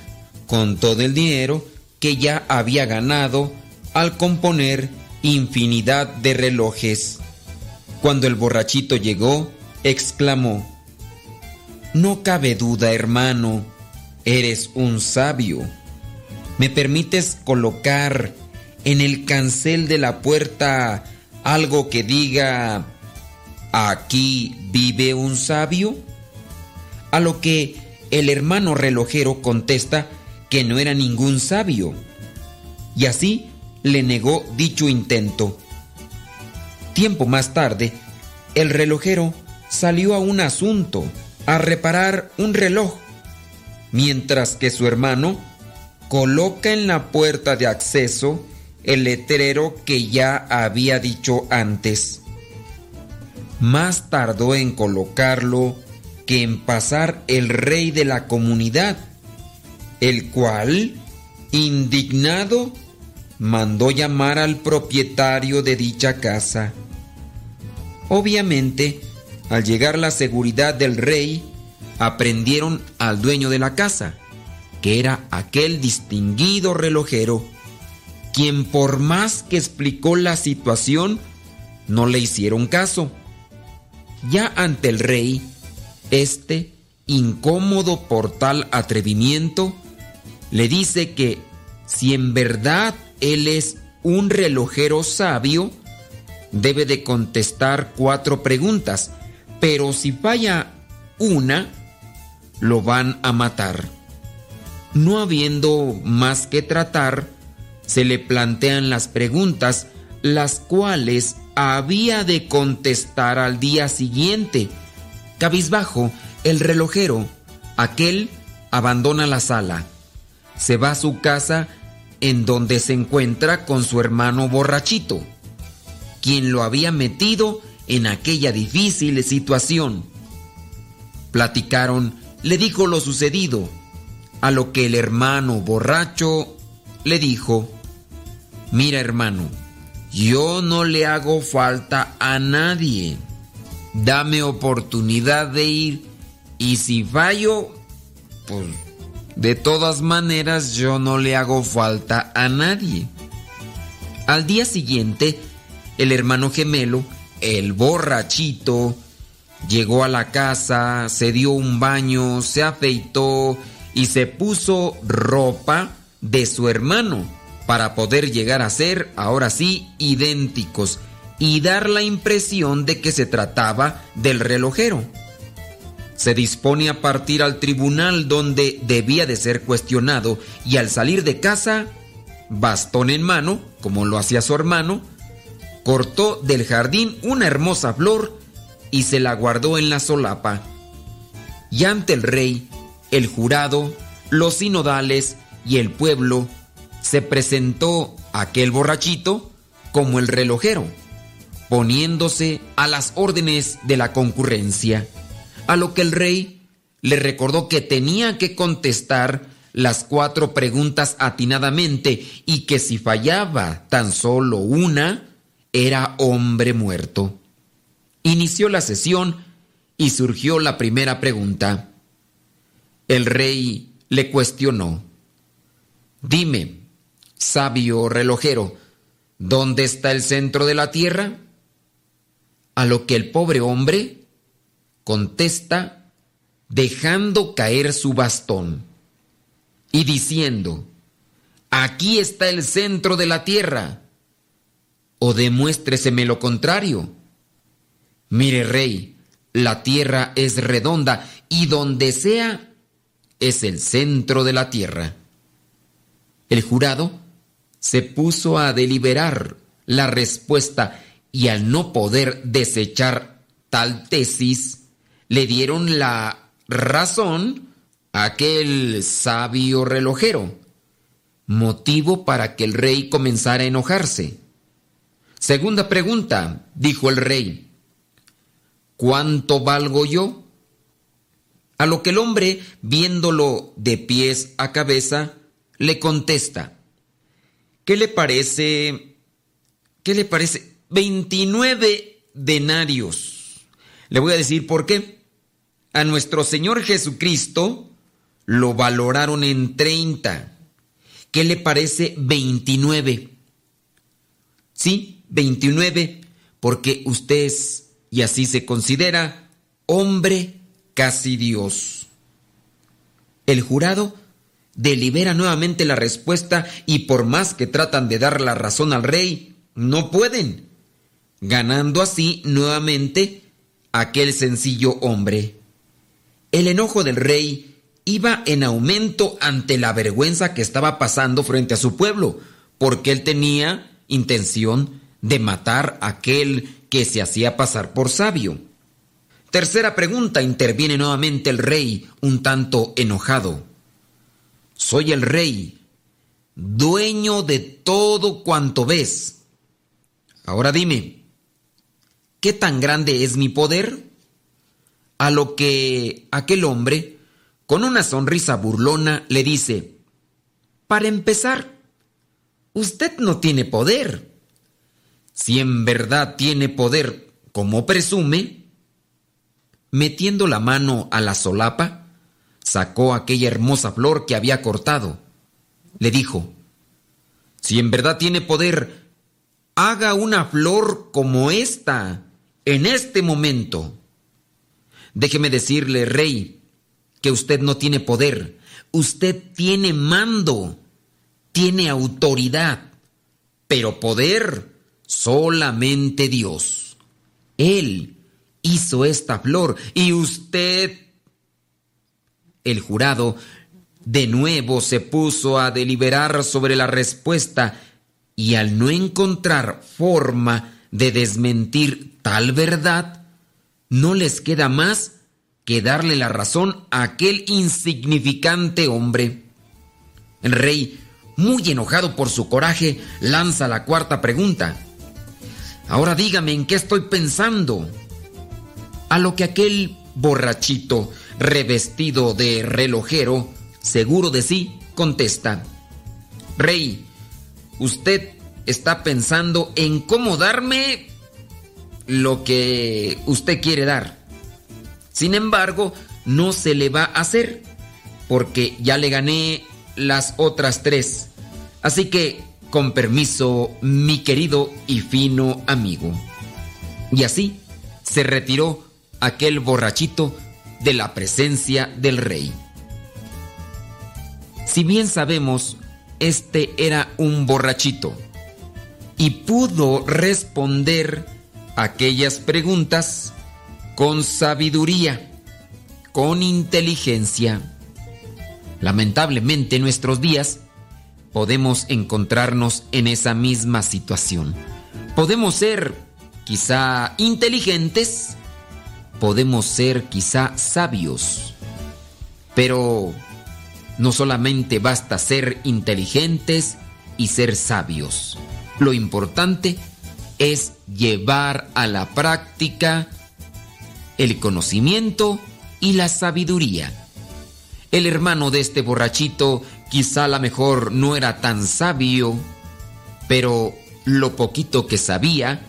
con todo el dinero que ya había ganado al componer infinidad de relojes. Cuando el borrachito llegó, exclamó, No cabe duda, hermano, eres un sabio. ¿Me permites colocar en el cancel de la puerta algo que diga, aquí vive un sabio? A lo que el hermano relojero contesta que no era ningún sabio. Y así le negó dicho intento. Tiempo más tarde, el relojero salió a un asunto, a reparar un reloj, mientras que su hermano coloca en la puerta de acceso el letrero que ya había dicho antes. Más tardó en colocarlo que en pasar el rey de la comunidad, el cual, indignado, mandó llamar al propietario de dicha casa. Obviamente, al llegar la seguridad del rey, aprendieron al dueño de la casa, que era aquel distinguido relojero, quien por más que explicó la situación, no le hicieron caso. Ya ante el rey, este, incómodo por tal atrevimiento, le dice que si en verdad él es un relojero sabio, debe de contestar cuatro preguntas, pero si falla una, lo van a matar. No habiendo más que tratar, se le plantean las preguntas, las cuales había de contestar al día siguiente. Cabizbajo, el relojero, aquel abandona la sala, se va a su casa en donde se encuentra con su hermano borrachito, quien lo había metido en aquella difícil situación. Platicaron, le dijo lo sucedido, a lo que el hermano borracho le dijo, mira hermano, yo no le hago falta a nadie, dame oportunidad de ir y si fallo, pues de todas maneras yo no le hago falta a nadie. Al día siguiente, el hermano gemelo, el borrachito, llegó a la casa, se dio un baño, se afeitó y se puso ropa de su hermano para poder llegar a ser, ahora sí, idénticos y dar la impresión de que se trataba del relojero. Se dispone a partir al tribunal donde debía de ser cuestionado y al salir de casa, bastón en mano, como lo hacía su hermano, cortó del jardín una hermosa flor y se la guardó en la solapa. Y ante el rey, el jurado, los sinodales y el pueblo, se presentó aquel borrachito como el relojero, poniéndose a las órdenes de la concurrencia, a lo que el rey le recordó que tenía que contestar las cuatro preguntas atinadamente y que si fallaba tan solo una, era hombre muerto. Inició la sesión y surgió la primera pregunta. El rey le cuestionó. Dime, sabio relojero, ¿dónde está el centro de la tierra? A lo que el pobre hombre contesta dejando caer su bastón y diciendo, aquí está el centro de la tierra, o demuéstreseme lo contrario. Mire, rey, la tierra es redonda y donde sea es el centro de la tierra. El jurado se puso a deliberar la respuesta y al no poder desechar tal tesis, le dieron la razón a aquel sabio relojero, motivo para que el rey comenzara a enojarse. Segunda pregunta, dijo el rey, ¿cuánto valgo yo? A lo que el hombre, viéndolo de pies a cabeza, le contesta, ¿qué le parece? ¿Qué le parece? 29 denarios. Le voy a decir por qué. A nuestro Señor Jesucristo lo valoraron en 30. ¿Qué le parece 29? Sí, 29, porque usted es, y así se considera, hombre casi Dios. El jurado delibera nuevamente la respuesta y por más que tratan de dar la razón al rey, no pueden, ganando así nuevamente aquel sencillo hombre. El enojo del rey iba en aumento ante la vergüenza que estaba pasando frente a su pueblo, porque él tenía intención de matar a aquel que se hacía pasar por sabio. Tercera pregunta, interviene nuevamente el rey, un tanto enojado. Soy el rey, dueño de todo cuanto ves. Ahora dime, ¿qué tan grande es mi poder? A lo que aquel hombre, con una sonrisa burlona, le dice, para empezar, usted no tiene poder. Si en verdad tiene poder como presume, metiendo la mano a la solapa, sacó aquella hermosa flor que había cortado. Le dijo, si en verdad tiene poder, haga una flor como esta, en este momento. Déjeme decirle, rey, que usted no tiene poder, usted tiene mando tiene autoridad, pero poder solamente Dios. Él hizo esta flor y usted, el jurado, de nuevo se puso a deliberar sobre la respuesta y al no encontrar forma de desmentir tal verdad, no les queda más que darle la razón a aquel insignificante hombre. El rey, muy enojado por su coraje, lanza la cuarta pregunta. Ahora dígame en qué estoy pensando. A lo que aquel borrachito, revestido de relojero, seguro de sí, contesta. Rey, usted está pensando en cómo darme lo que usted quiere dar. Sin embargo, no se le va a hacer porque ya le gané las otras tres. Así que, con permiso, mi querido y fino amigo. Y así se retiró aquel borrachito de la presencia del rey. Si bien sabemos, este era un borrachito y pudo responder aquellas preguntas con sabiduría, con inteligencia. Lamentablemente en nuestros días podemos encontrarnos en esa misma situación. Podemos ser quizá inteligentes, podemos ser quizá sabios, pero no solamente basta ser inteligentes y ser sabios. Lo importante es llevar a la práctica el conocimiento y la sabiduría. El hermano de este borrachito quizá a lo mejor no era tan sabio, pero lo poquito que sabía,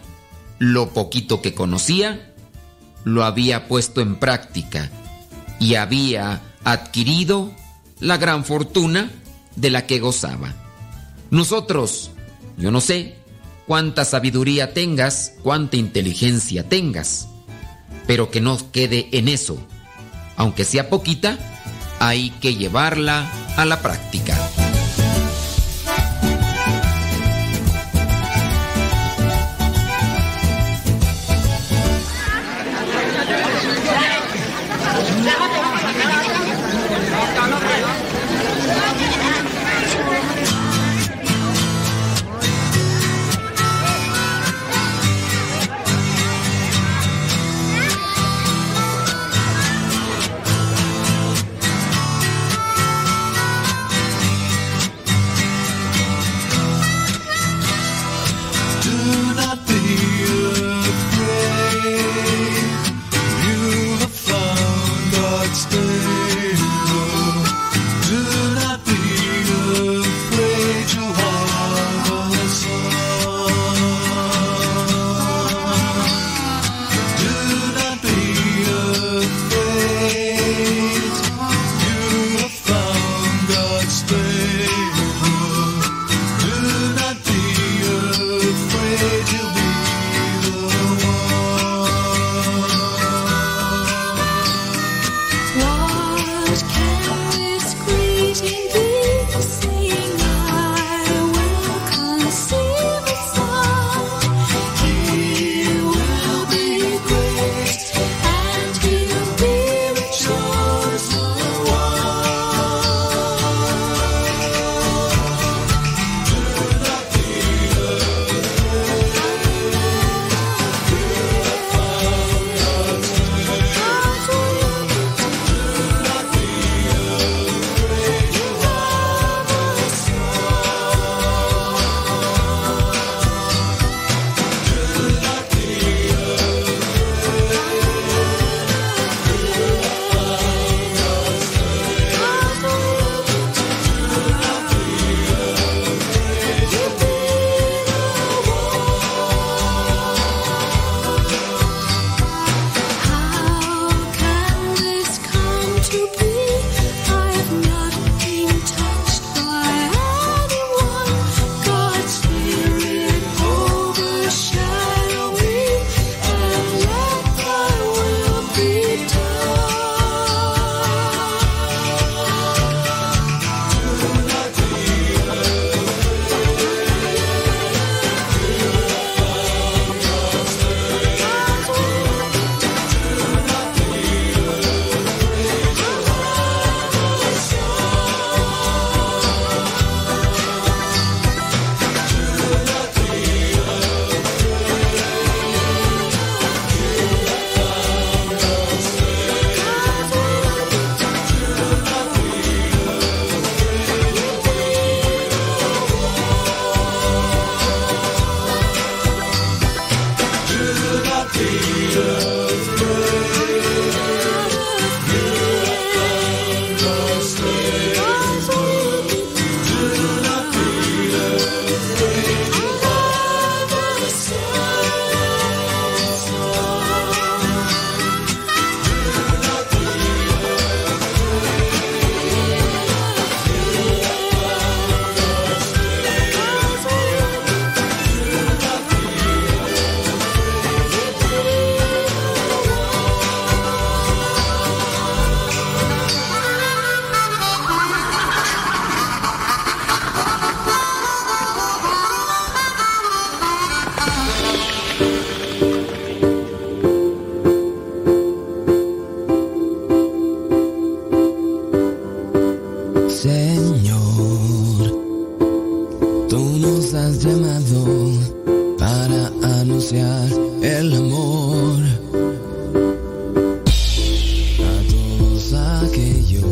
lo poquito que conocía, lo había puesto en práctica y había adquirido la gran fortuna de la que gozaba. Nosotros, yo no sé cuánta sabiduría tengas, cuánta inteligencia tengas, pero que no quede en eso. Aunque sea poquita, hay que llevarla a la práctica.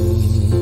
Aquellos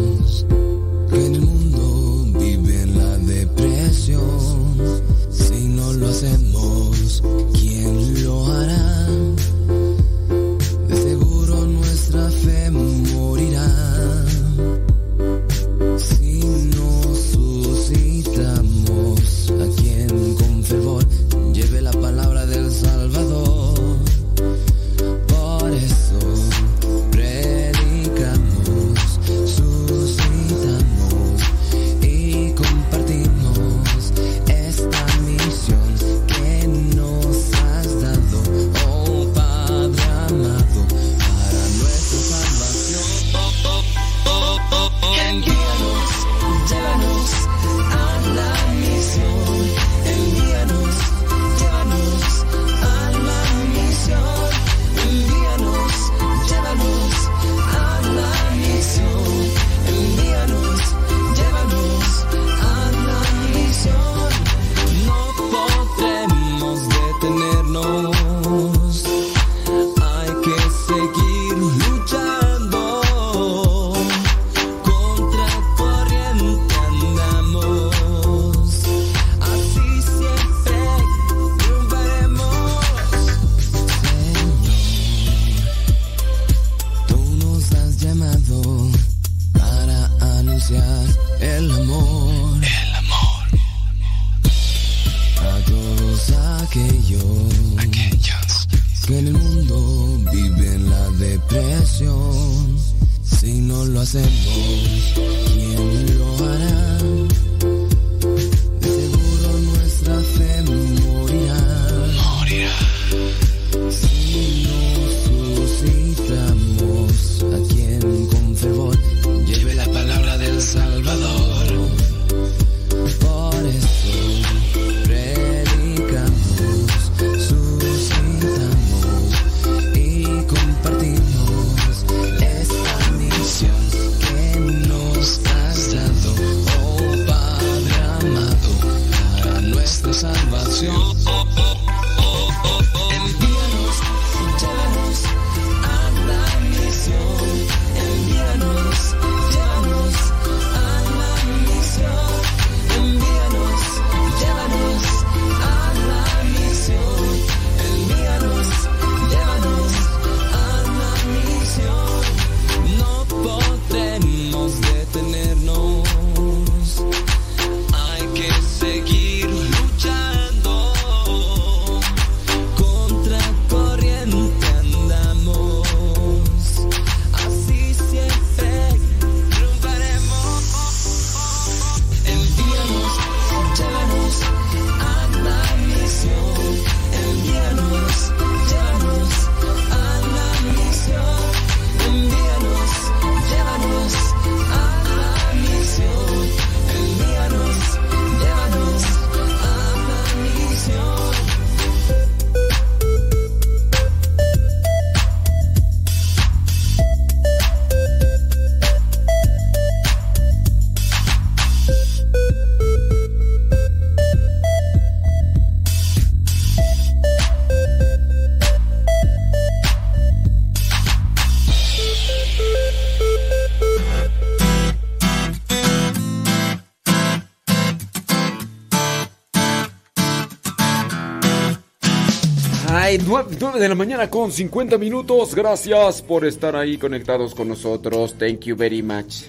9, de la mañana con 50 minutos. Gracias por estar ahí conectados con nosotros. Thank you very much.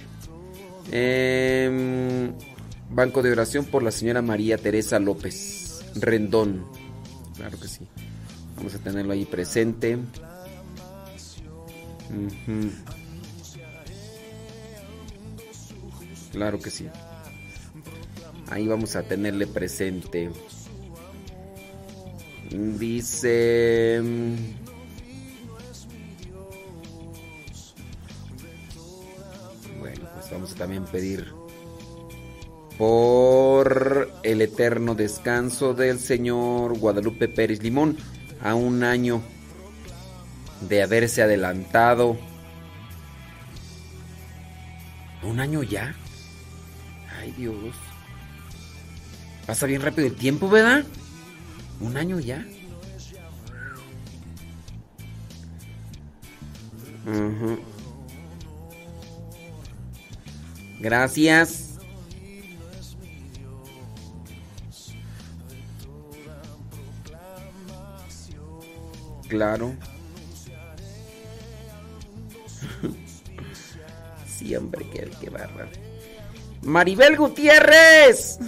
Em, banco de oración por la señora María Teresa López Rendón. Claro que sí. Vamos a tenerlo ahí presente. Claro que sí. Ahí vamos a tenerle presente. Dice... Bueno, pues vamos a también pedir por el eterno descanso del señor Guadalupe Pérez Limón a un año de haberse adelantado. ¿Un año ya? Ay Dios. Pasa bien rápido el tiempo, ¿verdad? Un año ya. Uh. Gracias. Claro. Siempre que que barra. Maribel Gutiérrez.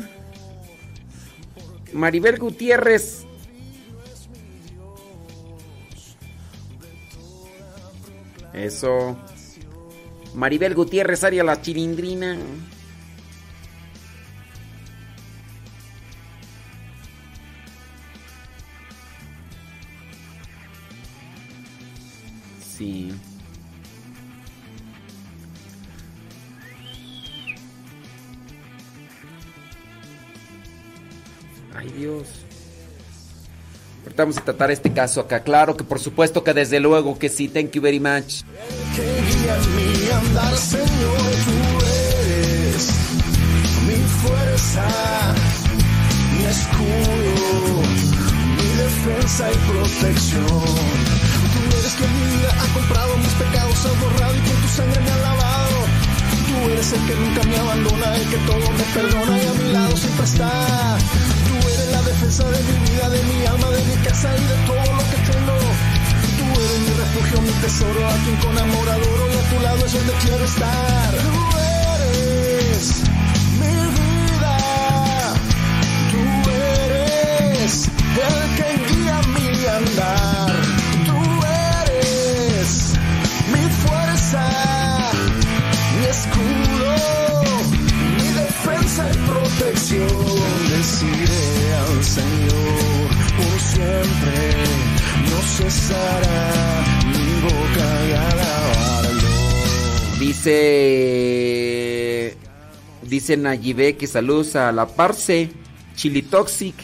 Maribel Gutiérrez. Eso. Maribel Gutiérrez, Aria la chilindrina. Sí. Ay Dios. Vamos a tratar este caso acá. Claro que por supuesto que desde luego que sí. Thank you very much. mi escudo, mi defensa y protección. Tú eres que mi vida ha comprado, mis pecados has borrado y con tu sangre me ha lavado. Tú eres el que nunca me abandona, el que todo me perdona y a mi lado siempre está. De mi vida, de mi alma, de mi casa y de todo lo que tengo. Tú eres mi refugio, mi tesoro, a quien con amor adoro y a tu lado es donde quiero estar. Tú eres mi vida, tú eres el que guía mi andar. Tú eres mi fuerza, mi escudo, mi defensa y protección. Por siempre no cesará mi boca de alabarlo. Dice. Dice Nayibé que saludos a la Parce Chilitoxic.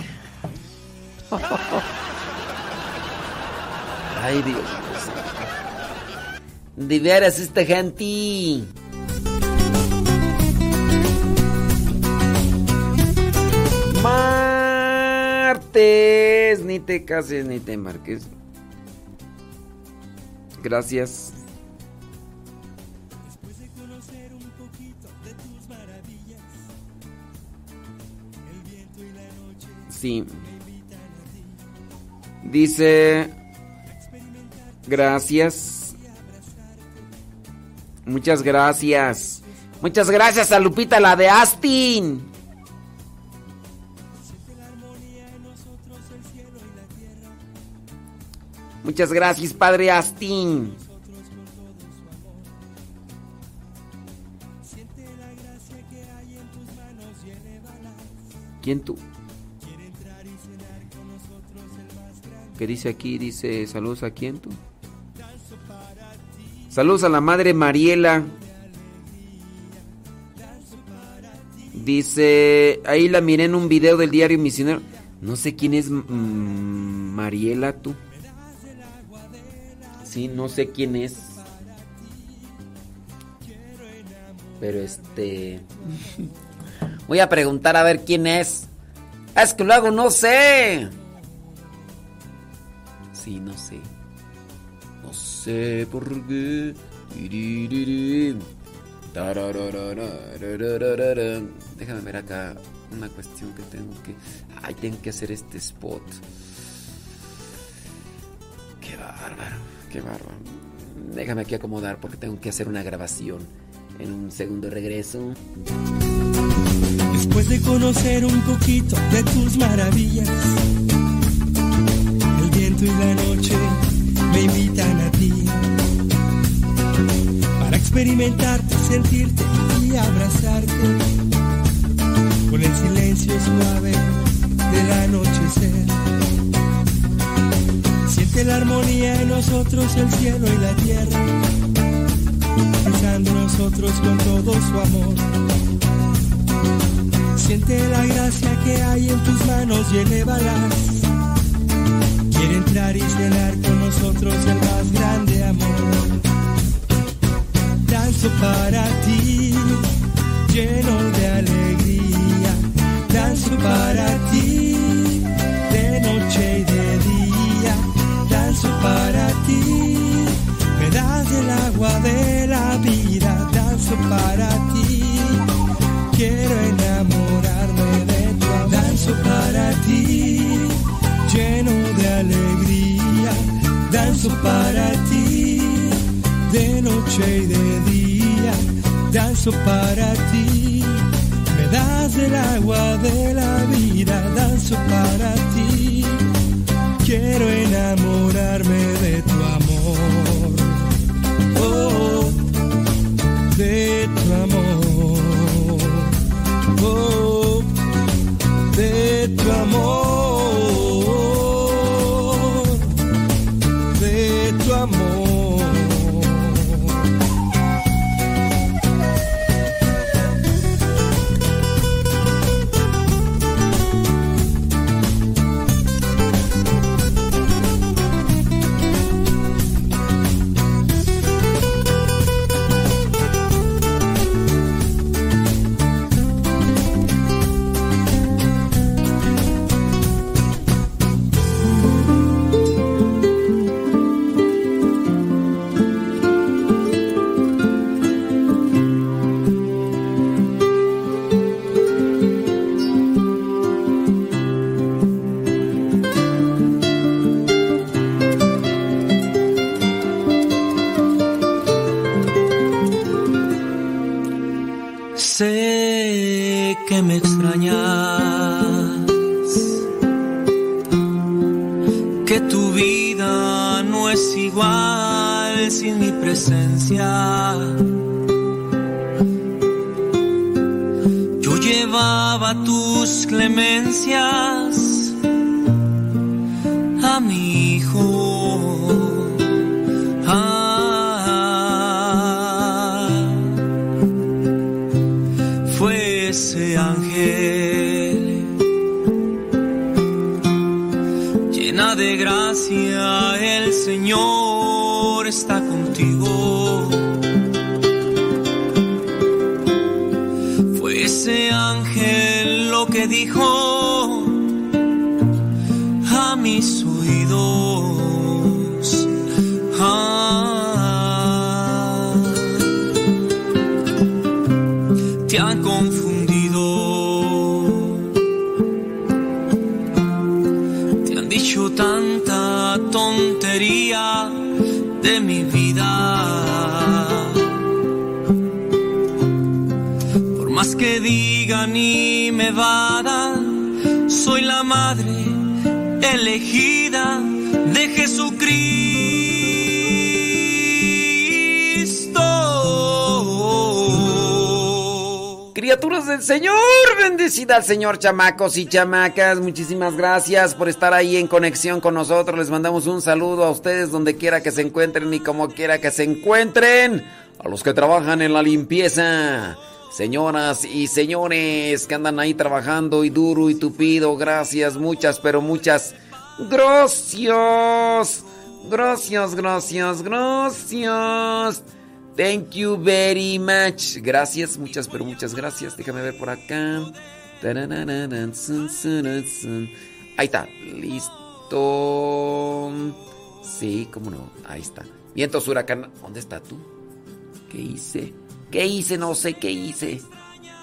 Ay, Dios. De veras, esta gente. Ni te cases ni te marques. Gracias. Sí. Dice. Gracias. Muchas gracias. Muchas gracias a Lupita, la de Astin. Muchas gracias, Padre Astin. ¿Quién tú? ¿Qué dice aquí? Dice, saludos a quién tú. Saludos a la madre Mariela. Dice, ahí la miré en un video del diario Misionero. No sé quién es mm, Mariela tú. Sí, no sé quién es. Pero este. Voy a preguntar a ver quién es. Es que luego no sé. Sí, no sé. No sé por qué. Déjame ver acá una cuestión que tengo que. Ay, tengo que hacer este spot. Qué bárbaro qué bárbaro. Déjame aquí acomodar porque tengo que hacer una grabación. En un segundo regreso. Después de conocer un poquito de tus maravillas, el viento y la noche me invitan a ti para experimentarte, sentirte y abrazarte con el silencio suave del anochecer. Siente la armonía en nosotros, el cielo y la tierra, pensando nosotros con todo su amor. Siente la gracia que hay en tus manos y elévalas. Quiere entrar y cenar con nosotros el más grande amor. Danzo para ti, lleno de alegría. Danzo para ti, Danzo para ti, me das el agua de la vida. Danzo para ti, quiero enamorarme de tu amor. Danzo para ti, lleno de alegría. Danzo para ti, de noche y de día. Danzo para ti, me das el agua de la vida. Danzo para ti, quiero enamorarme de tu amor. Oh, de tu amor. Oh, de tu amor. Me extrañas, que tu vida no es igual sin mi presencia. Yo llevaba tus clemencias a mi hijo. Soy la madre elegida de Jesucristo. Criaturas del Señor, bendecida al Señor, chamacos y chamacas. Muchísimas gracias por estar ahí en conexión con nosotros. Les mandamos un saludo a ustedes donde quiera que se encuentren y como quiera que se encuentren. A los que trabajan en la limpieza. Señoras y señores que andan ahí trabajando y duro y tupido, gracias, muchas, pero muchas gracias. Gracias, gracias, gracias. Thank you very much. Gracias, muchas, pero muchas gracias. Déjame ver por acá. Ahí está, listo. Sí, cómo no, ahí está. Vientos huracán. ¿Dónde está tú? ¿Qué hice? ¿Qué hice? No sé qué hice.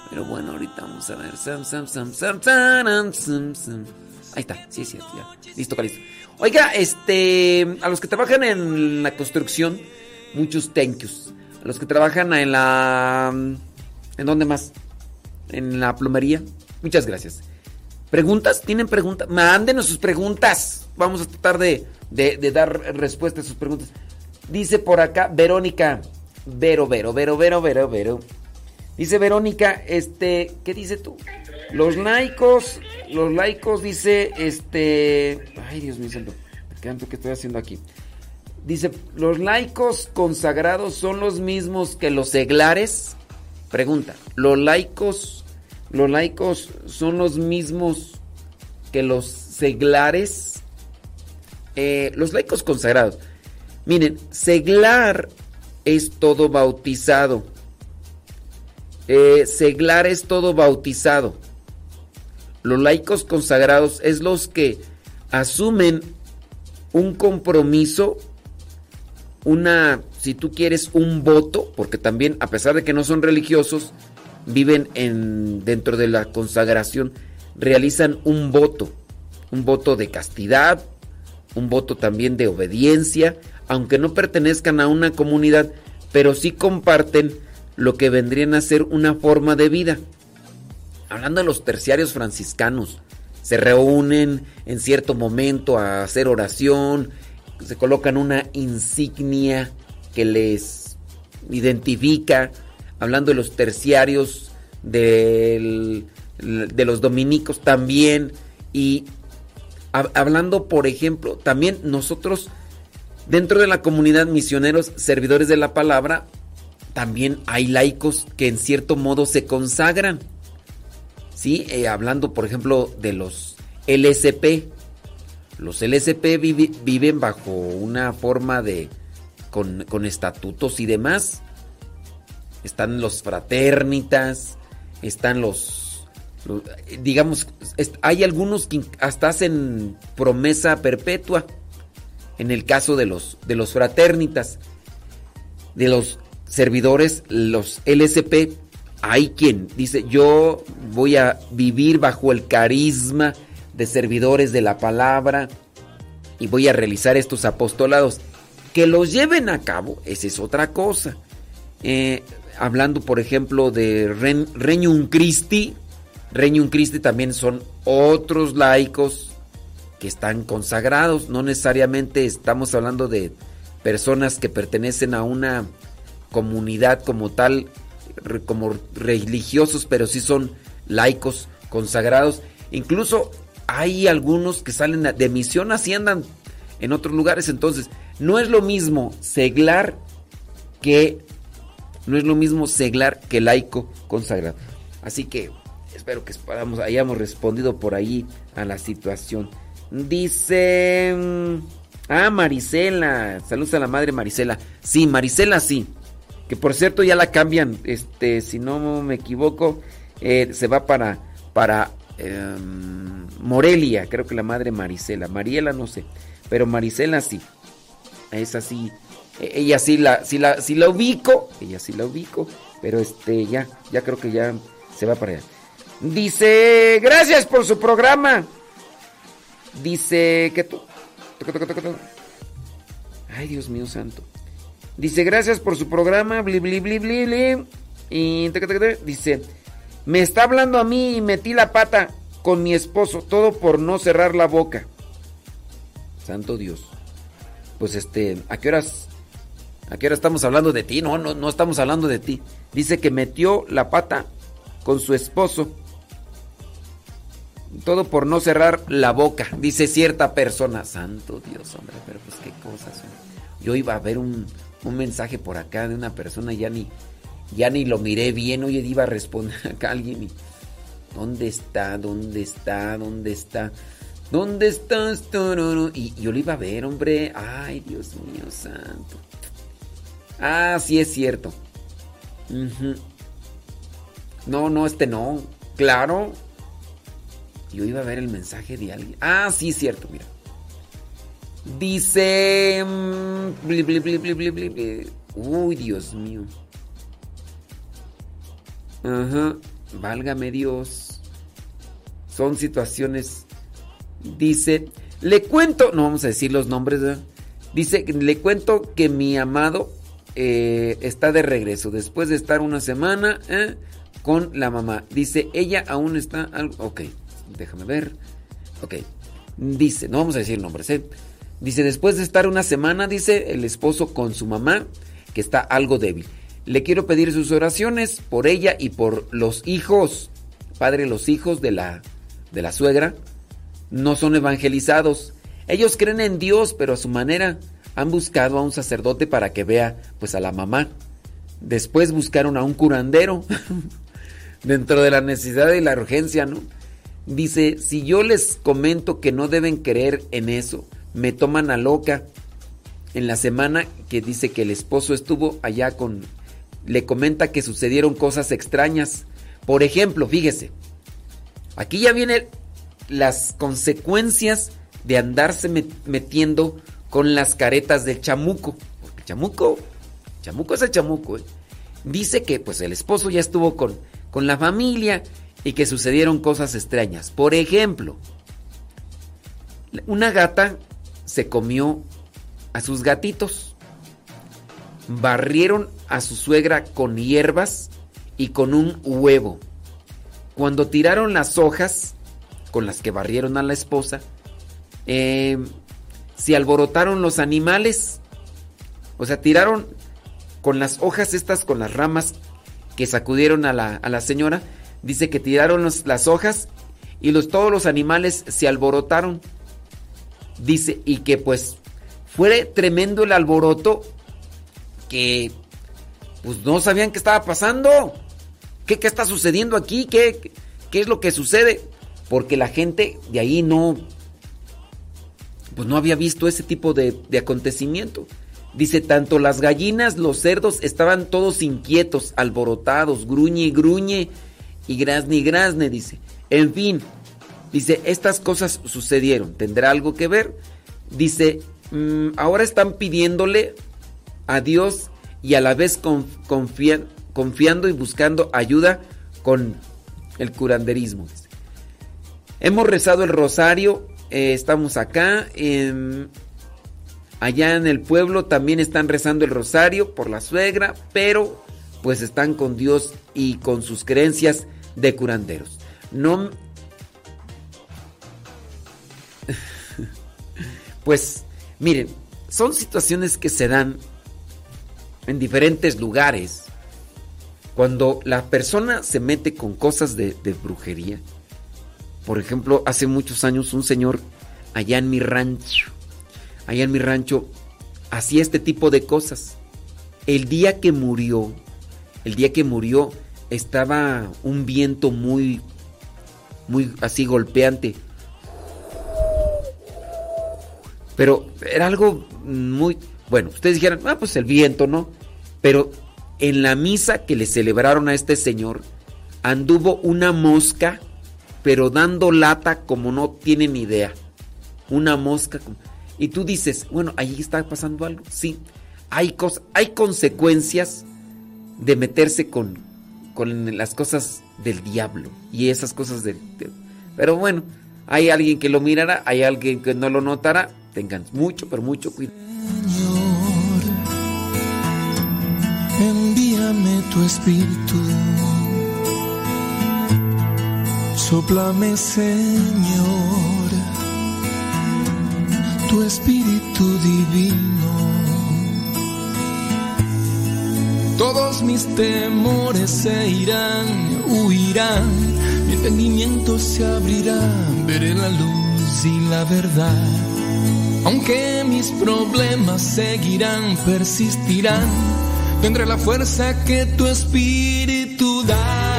Pero bueno, ahorita vamos a ver. Sam, sam, sam, sam, sam, sam. Ahí está, sí cierto, ya. Listo, listo. Oiga, este, a los que trabajan en la construcción, muchos thank yous. A los que trabajan en la... ¿En dónde más? En la plomería. Muchas gracias. ¿Preguntas? ¿Tienen preguntas? Mándenos sus preguntas. Vamos a tratar de, de dar respuesta a sus preguntas. Dice por acá Verónica. Vero, Vero, Vero, Vero, Vero, Vero. Dice Verónica, este, ¿qué dice tú? Los laicos, los laicos dice, este, ay Dios mío santo, ¿qué estoy haciendo aquí? Dice, ¿los laicos consagrados son los mismos que los seglares? Pregunta, ¿los laicos, los laicos son los mismos que los seglares? Eh, los laicos consagrados. Miren, seglar es todo bautizado. Eh, seglar es todo bautizado. Los laicos consagrados es los que asumen un compromiso, una, si tú quieres, un voto, porque también, a pesar de que no son religiosos, viven en, dentro de la consagración, realizan un voto, un voto de castidad, un voto también de obediencia, aunque no pertenezcan a una comunidad, pero sí comparten lo que vendrían a ser una forma de vida. Hablando de los terciarios franciscanos, se reúnen en cierto momento a hacer oración, se colocan una insignia que les identifica, hablando de los terciarios, de los dominicos también, y hablando, por ejemplo, también nosotros Dentro de la comunidad misioneros, servidores de la palabra, también hay laicos que en cierto modo se consagran. ¿Sí? Eh, hablando, por ejemplo, de los LSP. Los LSP viven bajo una forma de... Con, con, estatutos y demás. Están los fraternitas, están los, los digamos, hay algunos que hasta hacen promesa perpetua en el caso de los, de los fraternitas, de los servidores, los LSP, hay quien dice, yo voy a vivir bajo el carisma de servidores de la palabra y voy a realizar estos apostolados. Que los lleven a cabo, esa es otra cosa. Eh, hablando, por ejemplo, de Reñum Christi, Reñum Christi también son otros laicos que están consagrados. No necesariamente estamos hablando de personas que pertenecen a una comunidad como tal, como religiosos, pero sí son laicos consagrados. Incluso hay algunos que salen de misión, así andan en otros lugares. Entonces, no es lo mismo seglar que. No es lo mismo seglar que laico consagrado. Así que espero que hayamos respondido por ahí a la situación. Dice. Mm, ah, Marisela. Saludos a la madre Marisela. Sí, Marisela sí. Que por cierto ya la cambian. Este, si no me equivoco, eh, se va para. para em, Morelia. Creo que la madre Marisela. Mariela no sé. Pero Marisela sí. Es así. E, ella sí la, sí la, sí la ubico. Ella sí la ubico. Pero este, ya, ya creo que ya se va para allá. Dice, gracias por su programa. Dice que tú. Ay, Dios mío santo. Dice, gracias por su programa. Bli, bli, bli, bli, bli. Y dice, me está hablando a mí y metí la pata con mi esposo. Todo por no cerrar la boca. Santo Dios. Pues este, ¿a qué horas? ¿A qué hora estamos hablando de ti? No, no, no estamos hablando de ti. Dice que metió la pata con su esposo. Todo por no cerrar la boca, dice cierta persona. Santo Dios, hombre, pero pues qué cosas. Yo iba a ver un, mensaje por acá de una persona, ya ni, ya ni lo miré bien, oye, iba a responder acá a alguien y... ¿Dónde está? ¿Dónde está? ¿Dónde está? ¿Dónde estás? Y yo lo iba a ver, hombre. Ay, Dios mío santo. Ah, sí es cierto. No, no, este no. Claro, yo iba a ver el mensaje de alguien. Ah, sí, cierto, mira. Dice... Mm, Uy, Dios mío. Ajá. Válgame Dios. Son situaciones... Dice... Le cuento, no vamos a decir los nombres, dice, le cuento que mi amado eh, está de regreso después de estar una semana eh, con la mamá. Dice, ella aún está... Algo, ok, déjame ver. Ok, dice, no vamos a decir nombres, ¿eh? Dice, después de estar una semana, dice el esposo con su mamá, que está algo débil. Le quiero pedir sus oraciones por ella y por los hijos. Padre, los hijos de la, de la suegra no son evangelizados. Ellos creen en Dios, pero a su manera han buscado a un sacerdote para que vea pues a la mamá. Después buscaron a un curandero dentro de la necesidad y la urgencia, ¿no? Dice, si yo les comento que no deben creer en eso, me toman a loca. En la semana que dice que el esposo estuvo allá con... Le comenta que sucedieron cosas extrañas. Por ejemplo, fíjese, aquí ya vienen las consecuencias de andarse metiendo con las caretas del chamuco. Porque chamuco, chamuco es el chamuco. ¿eh? Dice que pues el esposo ya estuvo con, con la familia y que sucedieron cosas extrañas. Por ejemplo, una gata se comió a sus gatitos. Barrieron a su suegra con hierbas y con un huevo. Cuando tiraron las hojas con las que barrieron a la esposa, eh, se alborotaron los animales. O sea, tiraron con las hojas estas, con las ramas que sacudieron a la, a la señora. Dice que tiraron las hojas y los, todos los animales se alborotaron. Dice, y que pues fue tremendo el alboroto que pues no sabían qué estaba pasando. ¿Qué, qué está sucediendo aquí? ¿Qué, ¿Qué es lo que sucede? Porque la gente de ahí no, pues no había visto ese tipo de, acontecimiento. Dice, tanto las gallinas, los cerdos estaban todos inquietos, alborotados, gruñe gruñe y grazne y grazne, dice. En fin, dice, estas cosas sucedieron, ¿tendrá algo que ver? Dice, mm, ahora están pidiéndole a Dios y a la vez confiando y buscando ayuda con el curanderismo. Hemos rezado el rosario eh, estamos acá. allá en el pueblo también están rezando el rosario por la suegra, pero pues están con Dios y con sus creencias de curanderos. No. pues miren, son situaciones que se dan en diferentes lugares. Cuando la persona se mete con cosas de brujería, por ejemplo, hace muchos años un señor allá en mi rancho, allá en mi rancho, hacía este tipo de cosas. El día que murió, el día que murió, estaba un viento muy, muy así golpeante. Pero era algo muy, bueno, ustedes dijeran, ah, pues el viento, ¿no? Pero en la misa que le celebraron a este señor, anduvo una mosca pero dando lata como no tienen idea. Una mosca. Y tú dices, bueno, ahí está pasando algo. Sí, hay, hay consecuencias de meterse con, con las cosas del diablo y esas cosas del... pero bueno, hay alguien que lo mirará, hay alguien que no lo notará. Tengan mucho, pero mucho cuidado. Señor, envíame tu espíritu Soplame, Señor, tu espíritu divino. Todos mis temores se irán, huirán, mi entendimiento se abrirá, veré la luz y la verdad. Aunque mis problemas seguirán, persistirán, tendré la fuerza que tu espíritu da.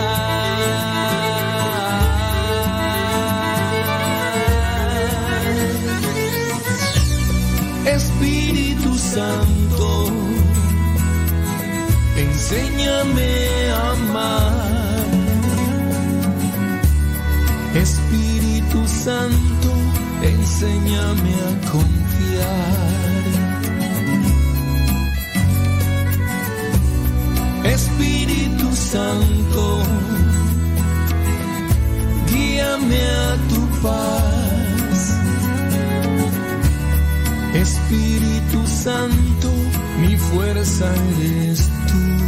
Santo, enséñame a amar. Espíritu Santo, enséñame a confiar. Espíritu Santo, guíame a tu paz Espíritu Santo, mi fuerza eres tú.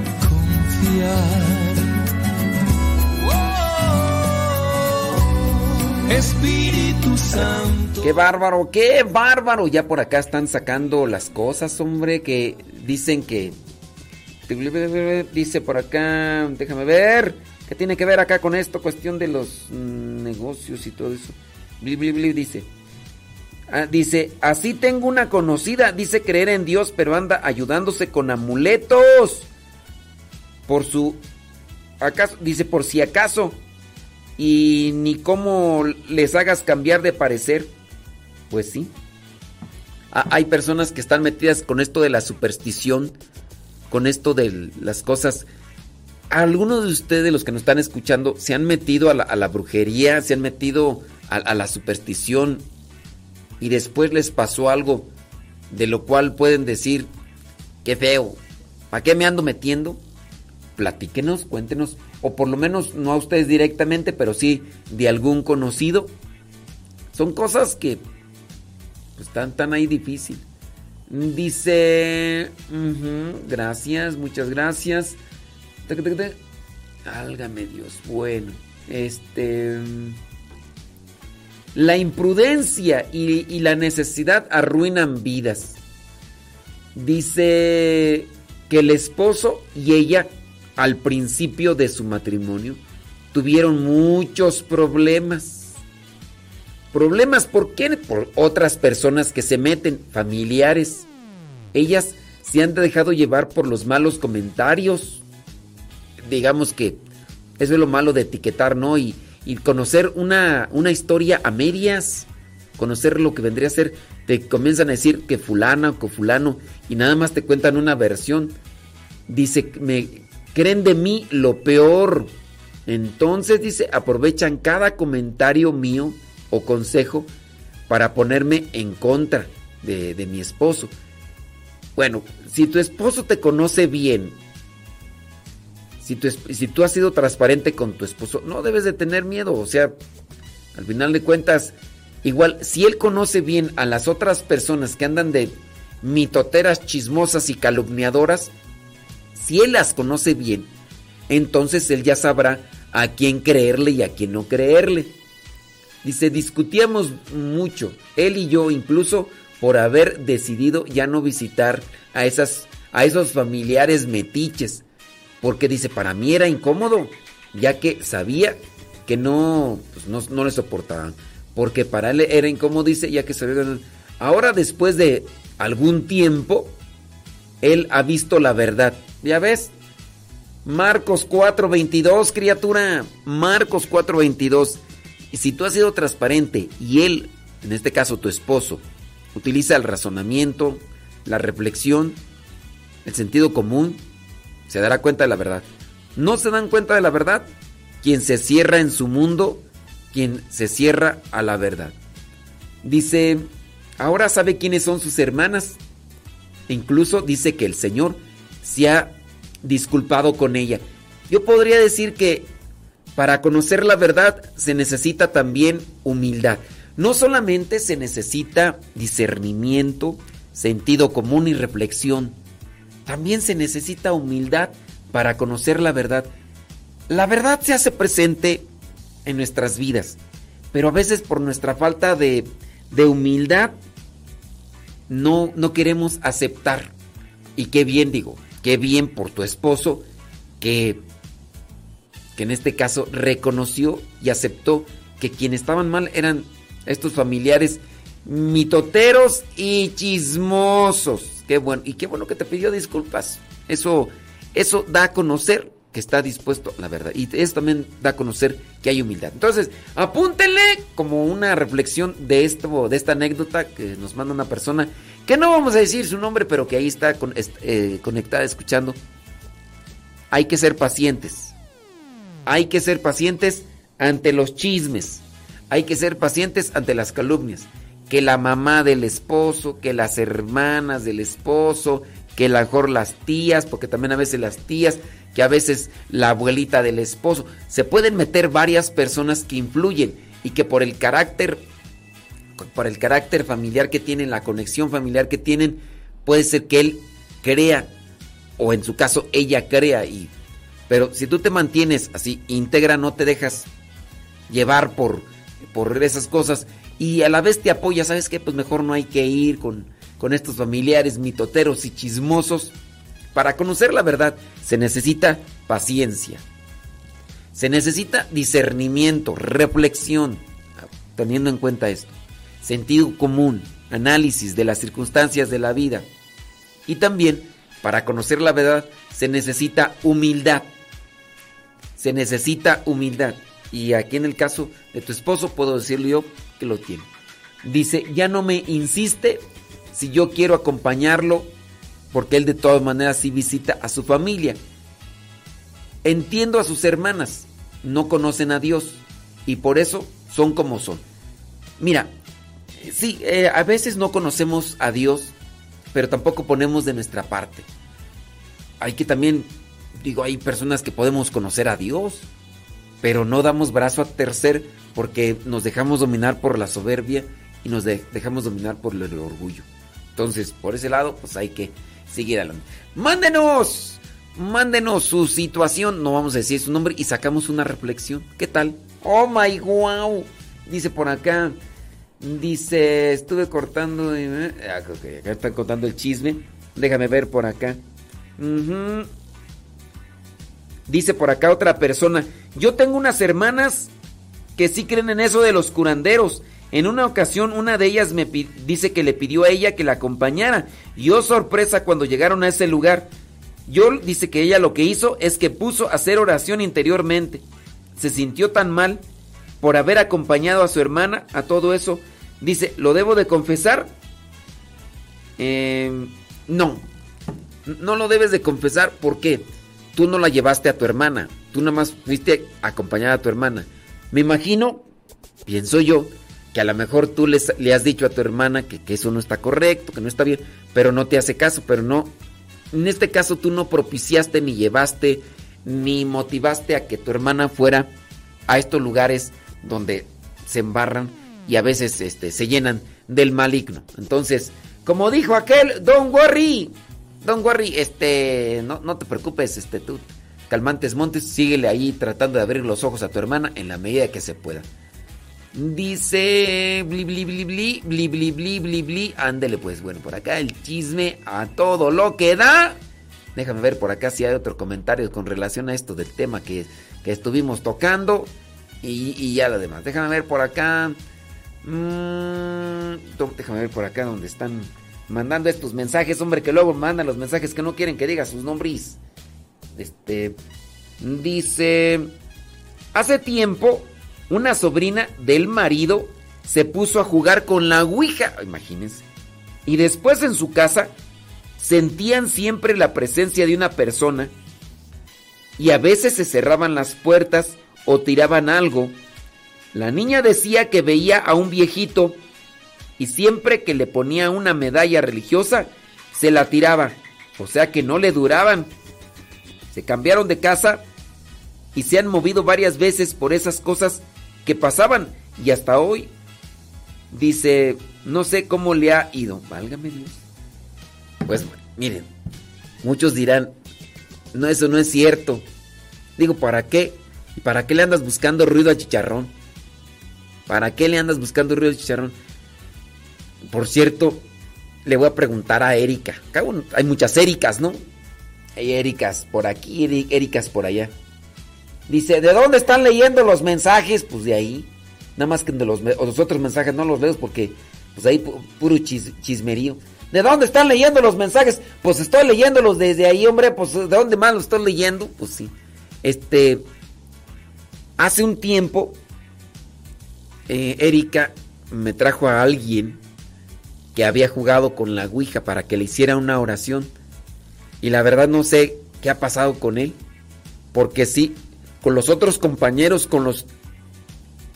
Espíritu Santo. ¡Qué bárbaro! ¡Qué bárbaro! Ya por acá están sacando las cosas, hombre, que dicen que... Dice por acá, déjame ver, ¿qué tiene que ver acá con esto? Cuestión de los mm, negocios y todo eso. Dice. Ah, dice, así tengo una conocida, dice creer en Dios, pero anda ayudándose con amuletos. Por su... ¿Acaso? Dice, por si acaso. Y ni cómo les hagas cambiar de parecer. Pues sí. Hay personas que están metidas con esto de la superstición, con esto de las cosas. Algunos de ustedes, los que nos están escuchando, se han metido a la, brujería, se han metido a, a la superstición y después les pasó algo de lo cual pueden decir, qué feo, ¿para qué me ando metiendo? Platíquenos, cuéntenos, o por lo menos no a ustedes directamente, pero sí de algún conocido. Son cosas que pues, están tan ahí difícil. Dice, gracias, muchas gracias. Álgame Dios, bueno, este... La imprudencia y la necesidad arruinan vidas. Dice que el esposo y ella al principio de su matrimonio tuvieron muchos problemas. Problemas, ¿por qué? Por otras personas que se meten, familiares. Ellas se han dejado llevar por los malos comentarios. Digamos que eso es lo malo de etiquetar, ¿no? Y, y conocer una, una historia a medias, conocer lo que vendría a ser, te comienzan a decir que fulana o que fulano y nada más te cuentan una versión. Dice, me creen de mí lo peor. Entonces dice, aprovechan cada comentario mío o consejo para ponerme en contra de, de mi esposo. Bueno, si tu esposo te conoce bien, si si tú, has sido transparente con tu esposo, no debes de tener miedo. O sea, al final de cuentas, igual, si él conoce bien a las otras personas que andan de mitoteras chismosas y calumniadoras, si él las conoce bien, entonces él ya sabrá a quién creerle y a quién no creerle. Dice, discutíamos mucho, él y yo incluso por haber decidido ya no visitar a, esas, a esos familiares metiches porque dice, para mí era incómodo, ya que sabía que no, pues no, no, le soportaban. Porque para él era incómodo, dice, ya que sabía que Ahora, después de algún tiempo, él ha visto la verdad. ¿Ya ves? Marcos 4:22, criatura. Marcos 4:22. Y si tú has sido transparente y él, en este caso tu esposo, utiliza el razonamiento, la reflexión, el sentido común, se dará cuenta de la verdad. No se dan cuenta de la verdad quien se cierra en su mundo, quien se cierra a la verdad. Dice, ahora sabe quiénes son sus hermanas. incluso dice que el Señor se ha disculpado con ella. Yo podría decir que para conocer la verdad se necesita también humildad. No solamente se necesita discernimiento, sentido común y reflexión, también se necesita humildad para conocer la verdad. La verdad se hace presente en nuestras vidas, pero a veces por nuestra falta de, de humildad no, no queremos aceptar. Y qué bien digo, qué bien por tu esposo que, que en este caso reconoció y aceptó que quienes estaban mal eran estos familiares mitoteros y chismosos. Qué bueno, y qué bueno que te pidió disculpas. Eso, eso da a conocer que está dispuesto a la verdad. Y eso también da a conocer que hay humildad. Entonces, apúntenle como una reflexión de esto, de esta anécdota que nos manda una persona que no vamos a decir su nombre, pero que ahí está eh, conectada escuchando. Hay que ser pacientes. Hay que ser pacientes ante los chismes. Hay que ser pacientes ante las calumnias. Que la mamá del esposo, que las hermanas del esposo, que a lo mejor las tías, porque también a veces las tías, que a veces la abuelita del esposo. Se pueden meter varias personas que influyen y que por el carácter, por el carácter familiar que tienen, la conexión familiar que tienen, puede ser que él crea, o en su caso ella crea, y, pero si tú te mantienes así, íntegra, no te dejas llevar por, por esas cosas y a la vez te apoyas, ¿sabes qué? Pues mejor no hay que ir con, con estos familiares mitoteros y chismosos para conocer la verdad se necesita paciencia. Se necesita discernimiento, reflexión, teniendo en cuenta esto. Sentido común, análisis de las circunstancias de la vida. Y también, para conocer la verdad, se necesita humildad. Se necesita humildad. Y aquí en el caso de tu esposo puedo decirle yo que lo tiene. Dice, ya no me insiste si yo quiero acompañarlo porque él de todas maneras sí visita a su familia. Entiendo a sus hermanas, no conocen a Dios y por eso son como son. Mira, sí, eh, a veces no conocemos a Dios, pero tampoco ponemos de nuestra parte. Hay que también, digo, hay personas que podemos conocer a Dios, pero no damos brazo a tercer porque nos dejamos dominar por la soberbia y nos dejamos dominar por el orgullo. Entonces, por ese lado, pues hay que seguir adelante. Mándenos, mándenos su situación, no vamos a decir su nombre y sacamos una reflexión. ¿Qué tal? Oh my wow. Dice por acá. Dice, estuve cortando. Eh, ah, acá están contando el chisme. Déjame ver por acá. Dice por acá otra persona. Yo tengo unas hermanas que sí creen en eso de los curanderos. En una ocasión una de ellas me dice que le pidió a ella que la acompañara. Yo oh, sorpresa cuando llegaron a ese lugar. Yo dice que ella lo que hizo es que puso a hacer oración interiormente. Se sintió tan mal por haber acompañado a su hermana a todo eso. Dice, ¿lo debo de confesar? Em, no, no lo debes de confesar porque tú no la llevaste a tu hermana. Tú nada más fuiste a acompañar a tu hermana. Me imagino, pienso yo, que a lo mejor tú le has dicho a tu hermana que, que, eso no está correcto, que no está bien, pero no te hace caso, pero no. En este caso tú no propiciaste ni llevaste ni motivaste a que tu hermana fuera a estos lugares donde se embarran y a veces este, se llenan del maligno. Entonces, como dijo aquel, don't worry, don't worry, este, no, no te preocupes, este, tú, calmantes montes, síguele ahí tratando de abrir los ojos a tu hermana en la medida que se pueda. Dice bli bli bli bli bli bli bli bli. Ándele pues, bueno, por acá el chisme a todo lo que da. Déjame ver por acá si hay otro comentario con relación a esto del tema que, estuvimos tocando. Y, ya lo demás. Déjame ver por acá. Mm, déjame ver por acá donde están mandando estos mensajes. Hombre, que luego mandan los mensajes que no quieren que diga sus nombres. Este. Dice. Hace tiempo una sobrina del marido se puso a jugar con la Ouija, imagínense. Y después en su casa sentían siempre la presencia de una persona y a veces se cerraban las puertas o tiraban algo. La niña decía que veía a un viejito y siempre que le ponía una medalla religiosa, se la tiraba. O sea que no le duraban. Se cambiaron de casa y se han movido varias veces por esas cosas que pasaban. Y hasta hoy, dice, no sé cómo le ha ido. Válgame Dios. Pues miren, muchos dirán, no, eso no es cierto. Digo, ¿para qué? ¿Y para qué le andas buscando ruido a chicharrón? ¿Para qué le andas buscando ruido a chicharrón? Por cierto, le voy a preguntar a Erika. Hay muchas Ericas, ¿no? Hay Ericas por aquí, Ericas por allá. Dice, ¿de dónde están leyendo los mensajes? Pues de ahí. Nada más que de los, otros mensajes no los leo porque pues ahí puro chismerío. ¿De dónde están leyendo los mensajes? Pues estoy leyéndolos desde ahí, hombre. Pues ¿de dónde más los estoy leyendo? Pues sí. Este, hace un tiempo, eh, Erika me trajo a alguien que había jugado con la Ouija para que le hiciera una oración. Y la verdad no sé qué ha pasado con él. Porque sí, con los otros compañeros con los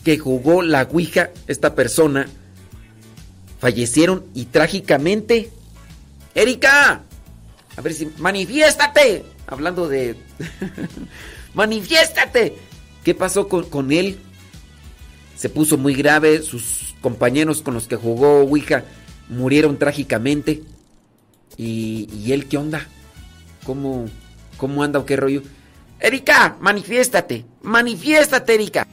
que jugó la Ouija, esta persona, fallecieron y trágicamente... Erika, a ver si... Manifiéstate. Hablando de... manifiéstate. ¿Qué pasó con, con, él? Se puso muy grave, sus compañeros con los que jugó Ouija murieron trágicamente. ¿Y, y él qué onda? ¿Cómo, ¿Cómo anda o qué rollo? Erika, manifiéstate. Manifiéstate, Erika.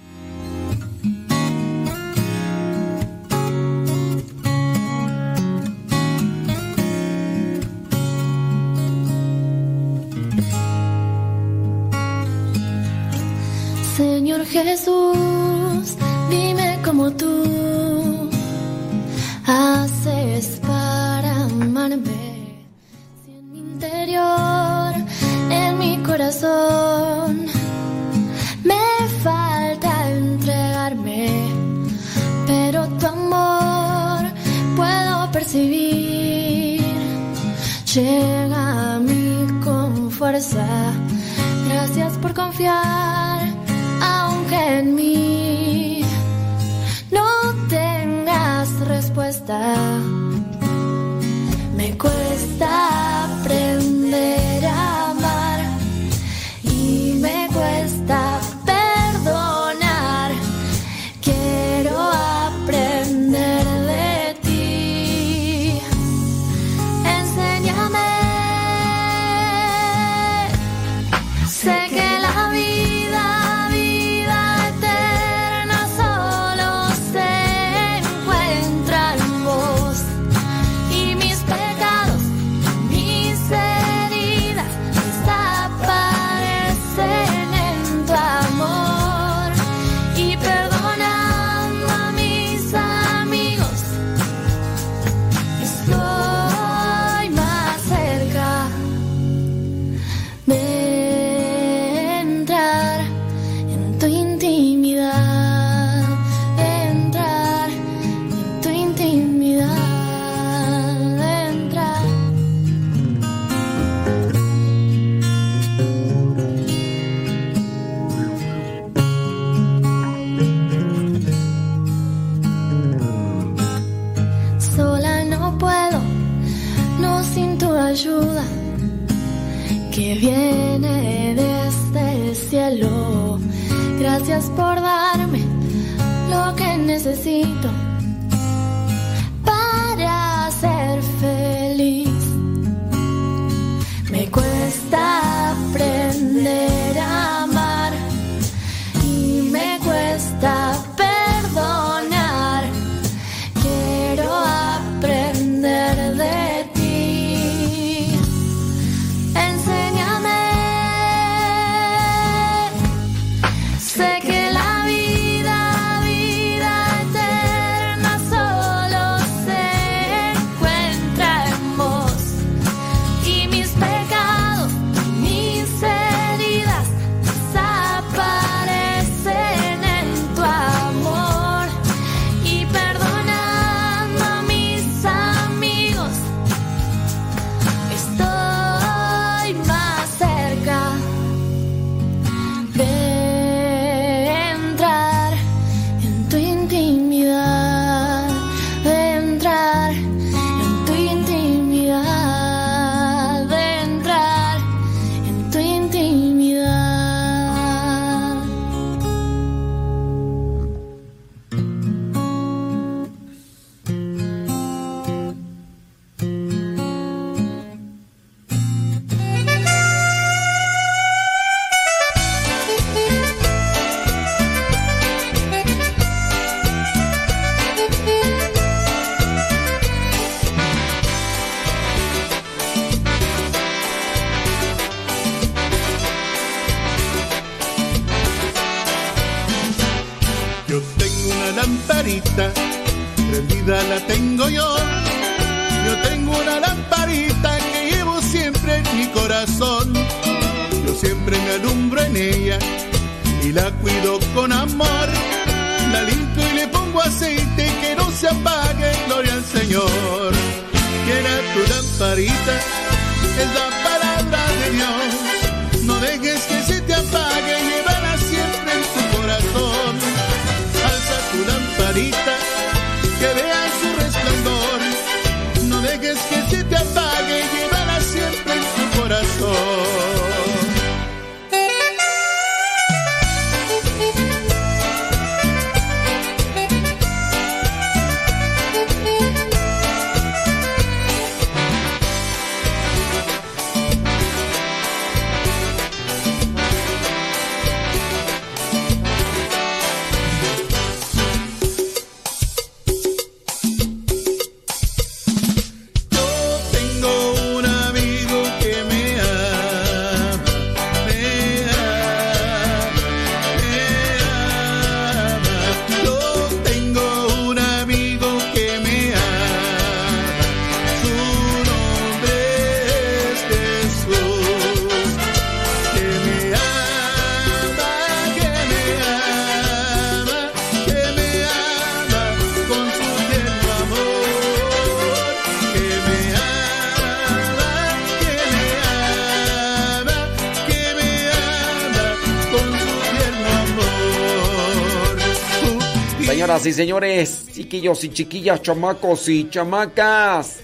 Y señores, chiquillos y chiquillas, chamacos y chamacas,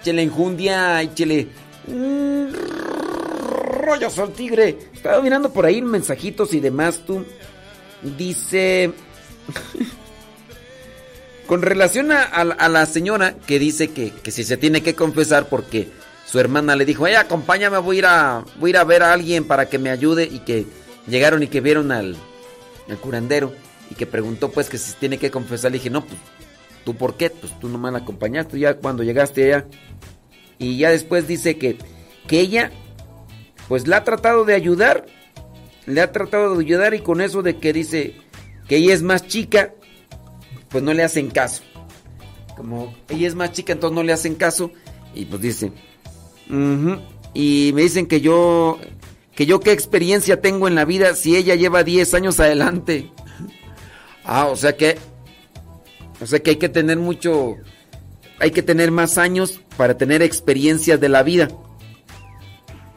échele enjundia, échele mm, rollos al tigre. Estaba mirando por ahí mensajitos y demás, tú. Dice... Con relación a, la- señora que dice que, que si se tiene que confesar porque su hermana le dijo, ay, acompáñame, voy a, ir a, voy a ver a alguien para que me ayude y que llegaron y que vieron al curandero y que preguntó pues que si tiene que confesar. Le dije, no, pues tú por qué, pues tú nomás la acompañaste ya cuando llegaste allá. Y ya después dice que, que ella pues la ha tratado de ayudar, le ha tratado de ayudar y con eso de que dice que ella es más chica, pues no le hacen caso. Como ella es más chica, entonces no le hacen caso. Y pues dice, y me dicen que yo, que yo qué experiencia tengo en la vida si ella lleva 10 años adelante. Ah, o sea que, o sea que hay que tener mucho, hay que tener más años para tener experiencias de la vida.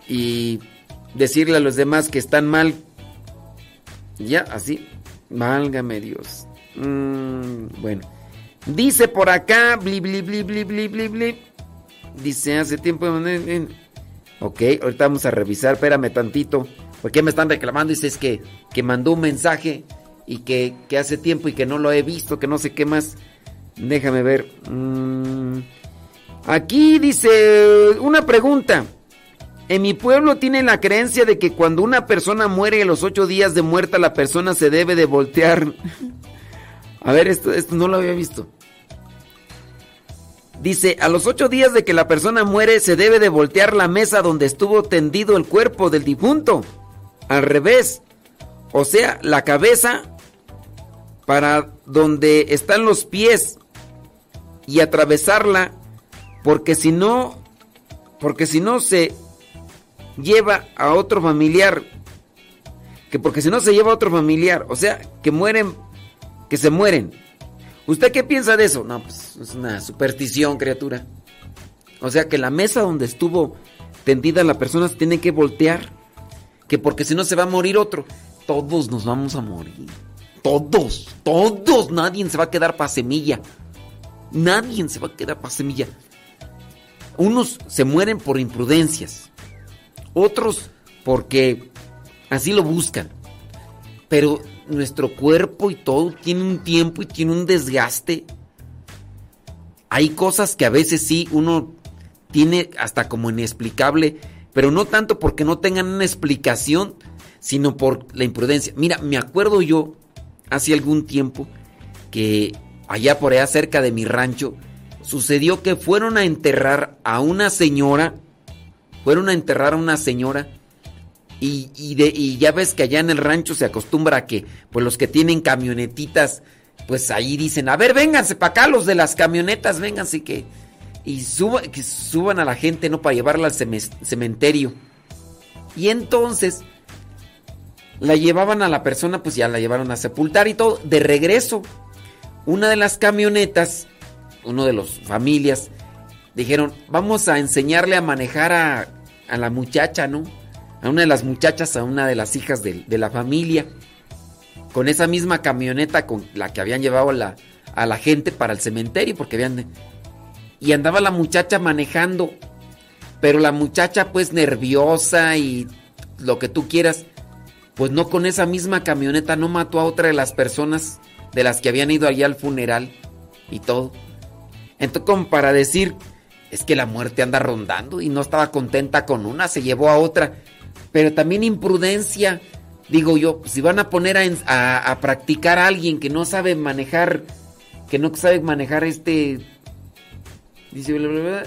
Y decirle a los demás que están mal. Ya, así. Válgame Dios. Mm, bueno. Dice por acá. Bli. Dice hace tiempo. Ok, ahorita vamos a revisar. Espérame tantito. Porque me están reclamando. Dice es que, que mandó un mensaje. Y que, que hace tiempo y que no lo he visto. Que no sé qué más. Déjame ver. Mm, Aquí dice una pregunta. En mi pueblo tienen la creencia de que cuando una persona muere a los ocho días de muerta, la persona se debe de voltear. A ver, esto, esto no lo había visto. Dice, a los ocho días de que la persona muere, se debe de voltear la mesa donde estuvo tendido el cuerpo del difunto. Al revés. O sea, la cabeza para donde están los pies y atravesarla porque si no porque si no se lleva a otro familiar que porque si no se lleva a otro familiar o sea que mueren que se mueren. ¿usted qué piensa de eso? no pues es una superstición criatura. O sea que la mesa donde estuvo tendida la persona se tiene que voltear que porque si no se va a morir otro. Todos nos vamos a morir todos todos nadie se va a quedar para semilla nadie se va a quedar para semilla unos se mueren por imprudencias, otros porque así lo buscan. Pero nuestro cuerpo y todo tiene un tiempo y tiene un desgaste. Hay cosas que a veces sí uno tiene hasta como inexplicable, pero no tanto porque no tengan una explicación, sino por la imprudencia. Mira, me acuerdo yo hace algún tiempo que allá por allá cerca de mi rancho, sucedió que fueron a enterrar a una señora, fueron a enterrar a una señora y, y ya ves que allá en el rancho se acostumbra a que pues los que tienen camionetitas pues ahí dicen, a ver, vénganse para acá los de las camionetas, vénganse que... Y suba- que suban a la gente, ¿no? Para llevarla al ceme- cementerio. Y entonces la llevaban a la persona, pues ya la llevaron a sepultar y todo. De regreso, una de las camionetas, uno de los familias, dijeron, vamos a enseñarle a manejar a, a la muchacha, ¿no? A una de las muchachas, a una de las hijas de, de la familia. Con esa misma camioneta con la que habían llevado la, a la gente para el cementerio, porque habían... Y andaba la muchacha manejando, pero la muchacha pues nerviosa y lo que tú quieras, pues no con esa misma camioneta, no mató a otra de las personas de las que habían ido allá al funeral y todo. Entonces, como para decir, es que la muerte anda rondando y no estaba contenta con una, se llevó a otra. Pero también imprudencia, digo yo, si van a poner a, a- a practicar a alguien que no sabe manejar, que no sabe manejar este... Dice, bla, bla, bla,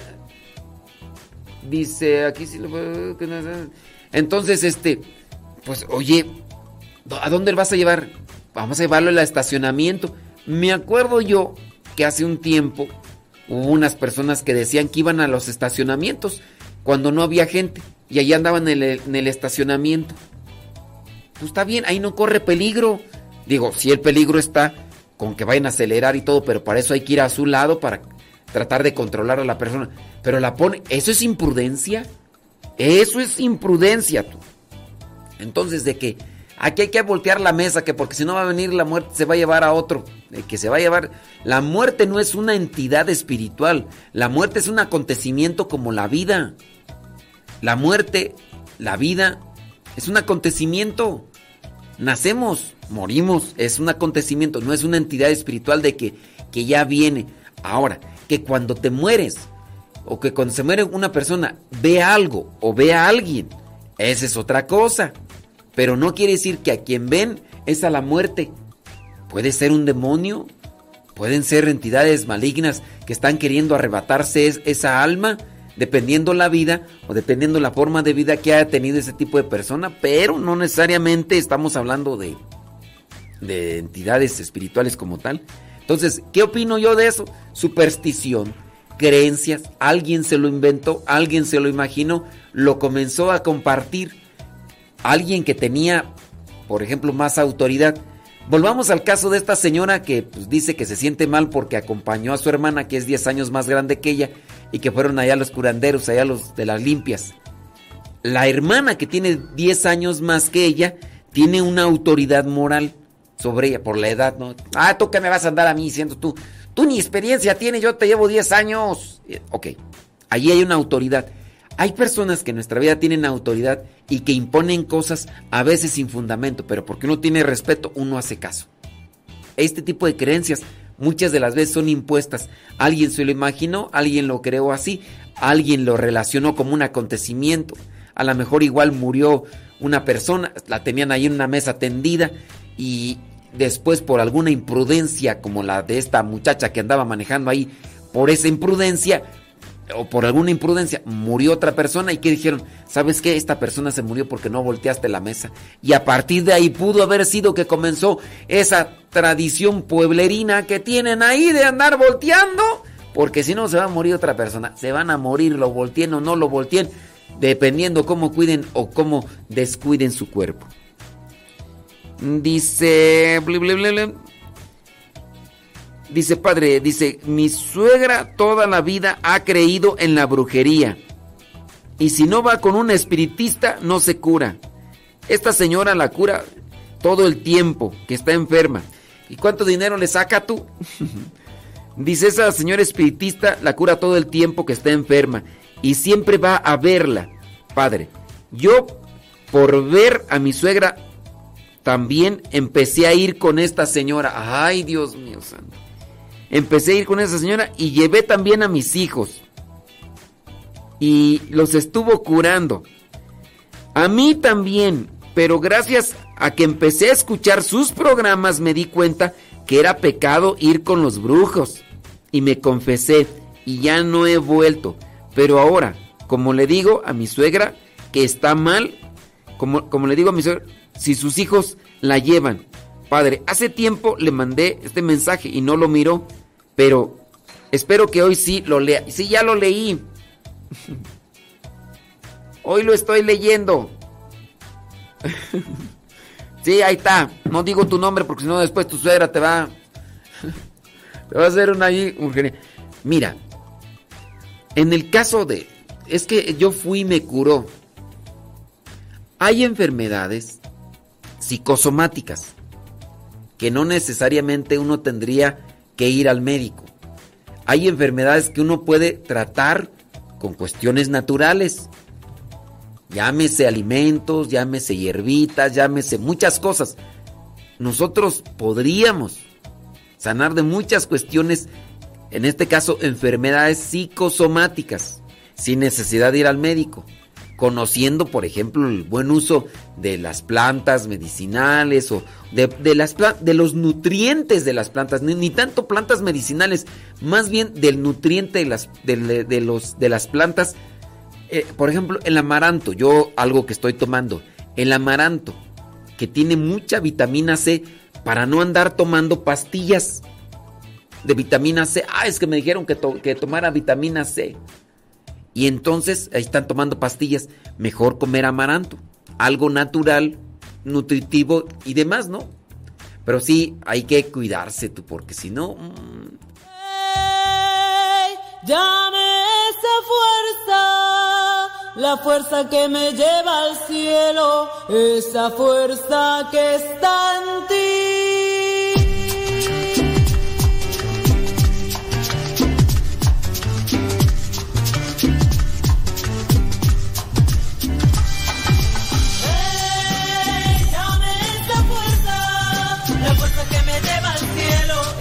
dice, aquí sí lo... Entonces, este, pues, oye, ¿a dónde vas a llevar? Vamos a llevarlo al estacionamiento. Me acuerdo yo que hace un tiempo hubo unas personas que decían que iban a los estacionamientos cuando no había gente y allí andaban en el, en el estacionamiento. Pues está bien, ahí no corre peligro. Digo, si el peligro está con que vayan a acelerar y todo, pero para eso hay que ir a su lado para tratar de controlar a la persona. Pero la pone, ¿eso es imprudencia? Eso es imprudencia, tú. Entonces, de que aquí hay que voltear la mesa, que porque si no va a venir la muerte, se va a llevar a otro. Que se va a llevar. La muerte no es una entidad espiritual. La muerte es un acontecimiento como la vida. La muerte, la vida, es un acontecimiento. Nacemos, morimos, es un acontecimiento, no es una entidad espiritual de que, que ya viene. Ahora, que cuando te mueres, o que cuando se muere una persona, ve algo o ve a alguien, esa es otra cosa. Pero no quiere decir que a quien ven es a la muerte. Puede ser un demonio, pueden ser entidades malignas que están queriendo arrebatarse es- esa alma, dependiendo la vida o dependiendo la forma de vida que haya tenido ese tipo de persona, pero no necesariamente estamos hablando de, de entidades espirituales como tal. Entonces, ¿qué opino yo de eso? Superstición, creencias, alguien se lo inventó, alguien se lo imaginó, lo comenzó a compartir, alguien que tenía, por ejemplo, más autoridad. Volvamos al caso de esta señora que pues, dice que se siente mal porque acompañó a su hermana, que es 10 años más grande que ella, y que fueron allá los curanderos, allá los de las limpias. La hermana que tiene 10 años más que ella, tiene una autoridad moral sobre ella por la edad, ¿no? Ah, tú qué me vas a andar a mí diciendo tú. Tú ni experiencia tienes, yo te llevo 10 años. Ok, allí hay una autoridad. Hay personas que en nuestra vida tienen autoridad y que imponen cosas a veces sin fundamento, pero porque uno tiene respeto, uno hace caso. Este tipo de creencias muchas de las veces son impuestas. Alguien se lo imaginó, alguien lo creó así, alguien lo relacionó como un acontecimiento. A lo mejor igual murió una persona, la tenían ahí en una mesa tendida y después por alguna imprudencia como la de esta muchacha que andaba manejando ahí, por esa imprudencia o por alguna imprudencia murió otra persona y que dijeron, ¿sabes qué? Esta persona se murió porque no volteaste la mesa. Y a partir de ahí pudo haber sido que comenzó esa tradición pueblerina que tienen ahí de andar volteando, porque si no se va a morir otra persona. Se van a morir, lo volteen o no lo volteen, dependiendo cómo cuiden o cómo descuiden su cuerpo. Dice... bli. Dice padre, dice, mi suegra toda la vida ha creído en la brujería. Y si no va con un espiritista, no se cura. Esta señora la cura todo el tiempo que está enferma. ¿Y cuánto dinero le saca tú? dice, esa señora espiritista la cura todo el tiempo que está enferma. Y siempre va a verla. Padre, yo por ver a mi suegra también empecé a ir con esta señora. Ay, Dios mío santo. Empecé a ir con esa señora y llevé también a mis hijos. Y los estuvo curando. A mí también, pero gracias a que empecé a escuchar sus programas me di cuenta que era pecado ir con los brujos. Y me confesé y ya no he vuelto. Pero ahora, como le digo a mi suegra que está mal, como, como le digo a mi suegra, si sus hijos la llevan, Padre, hace tiempo le mandé este mensaje y no lo miró, pero espero que hoy sí lo lea. Sí, ya lo leí. Hoy lo estoy leyendo. Sí, ahí está. No digo tu nombre porque si no después tu suegra te va... Te va a hacer una ahí... Mira, en el caso de... Es que yo fui y me curó. Hay enfermedades psicosomáticas que no necesariamente uno tendría que ir al médico. Hay enfermedades que uno puede tratar con cuestiones naturales. Llámese alimentos, llámese hierbitas, llámese muchas cosas. Nosotros podríamos sanar de muchas cuestiones, en este caso enfermedades psicosomáticas, sin necesidad de ir al médico. Conociendo, por ejemplo, el buen uso de las plantas medicinales o de, de los nutrientes de las plantas, ni, tanto plantas medicinales, más bien del nutriente de las, de los, de las plantas eh, por ejemplo, el amaranto, yo algo que estoy tomando, el amaranto, que tiene mucha vitamina C, para no andar tomando pastillas de vitamina C. Ah, es que me dijeron que, que tomara vitamina C. Y entonces ahí están tomando pastillas. Mejor comer amaranto. Algo natural, nutritivo y demás, ¿no? Pero sí, hay que cuidarse tú, porque si no... Mmm... Dame esa fuerza, la fuerza que me lleva al cielo, esa fuerza que está en ti.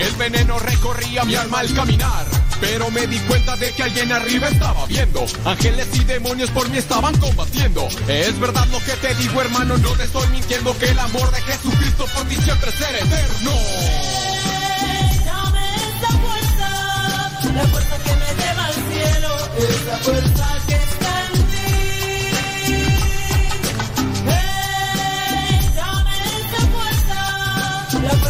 El veneno recorría mi alma al caminar. Pero me di cuenta de que alguien arriba estaba viendo. Ángeles y demonios por mí estaban combatiendo. Es verdad lo que te digo, hermano, no te estoy mintiendo que el amor de Jesucristo por ti siempre será eterno. Dame esa fuerza, la fuerza que me lleva al cielo, esa fuerza que está en ti. Dame esa la fuerza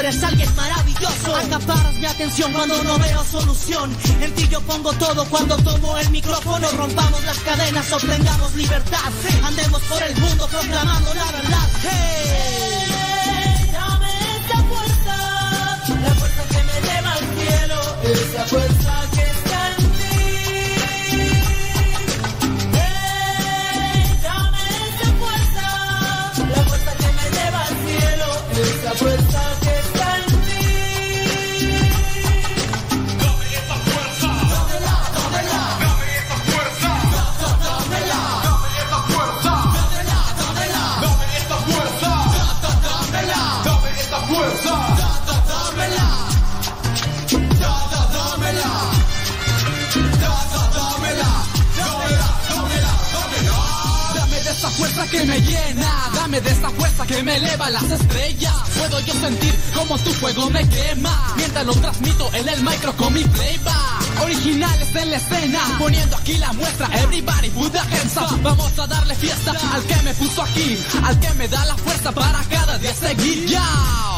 eres alguien maravilloso. Acaparas mi atención cuando no veo solución. En ti yo pongo todo cuando tomo el micrófono. Rompamos las cadenas, obtengamos libertad. Andemos por el mundo proclamando la verdad. Hey. Dame la fuerza que me lleva al cielo, esa fuerza que que me llena, dame de esa fuerza que me eleva las estrellas. Puedo yo sentir como tu fuego me quema, mientras lo transmito en el micro con mi playback. Originales en la escena, poniendo aquí la muestra. Everybody put the hands up. Vamos a darle fiesta al que me puso aquí, al que me da la fuerza para cada día seguir. Ya.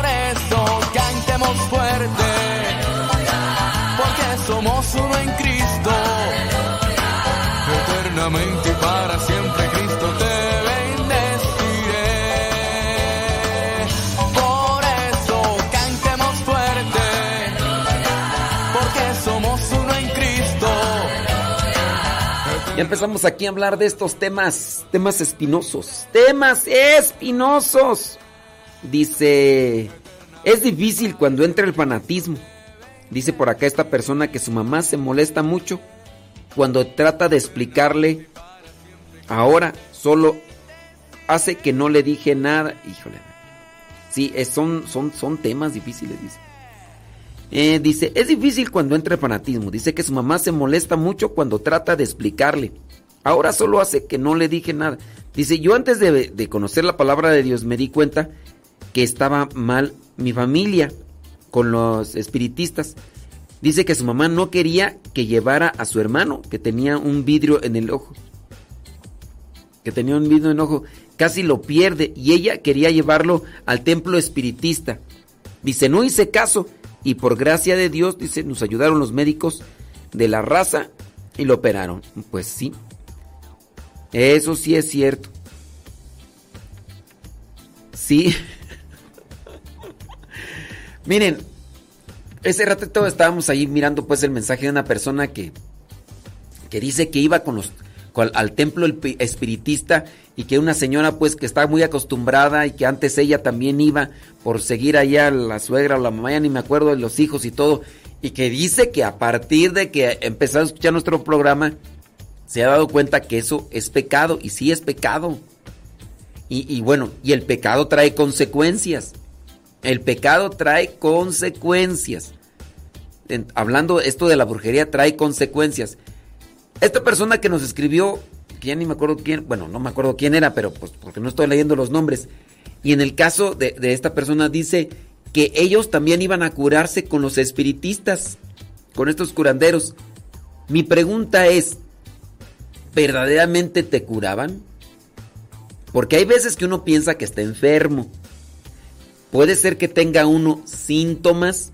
eso cantemos fuerte. Porque somos uno en Cristo eternamente y para siempre Cristo te bendeciré. Por eso cantemos fuerte, porque somos uno en Cristo. Ya empezamos aquí a hablar de estos temas, temas espinosos, temas espinosos. Dice, es difícil cuando entra el fanatismo. Dice por acá esta persona que su mamá se molesta mucho cuando trata de explicarle. Ahora solo hace que no le dije nada. Híjole. Sí, son, son, son temas difíciles, dice. Eh, dice, es difícil cuando entra el fanatismo. Dice que su mamá se molesta mucho cuando trata de explicarle. Ahora solo hace que no le dije nada. Dice, yo antes de conocer la palabra de Dios me di cuenta que estaba mal mi familia con los espiritistas. Dice que su mamá no quería que llevara a su hermano, que tenía un vidrio en el ojo. Que tenía un vidrio en el ojo. Casi lo pierde y ella quería llevarlo al templo espiritista. Dice, no hice caso y por gracia de Dios, dice, nos ayudaron los médicos de la raza Y lo operaron. Pues sí. Eso sí es cierto. Sí. Miren, ese rato estábamos ahí mirando pues el mensaje de una persona que, que dice que iba con los, al templo espiritista y que una señora pues que está muy acostumbrada y que antes ella también iba por seguir allá la suegra o la mamá, ya ni me acuerdo de los hijos y todo, y que dice que a partir de que empezó a escuchar nuestro programa se ha dado cuenta que eso es pecado y sí es pecado. Y, y bueno, y el pecado trae consecuencias. El pecado trae consecuencias. En- hablando esto de la brujería trae consecuencias. Esta persona que nos escribió, que ya ni me acuerdo quién, bueno, no me acuerdo quién era, pero pues porque no estoy leyendo los nombres. Y en el caso de esta persona dice que ellos también iban a curarse con los espiritistas, con estos curanderos. Mi pregunta es, ¿verdaderamente te curaban? Porque hay veces que uno piensa que está enfermo. Puede ser que tenga uno síntomas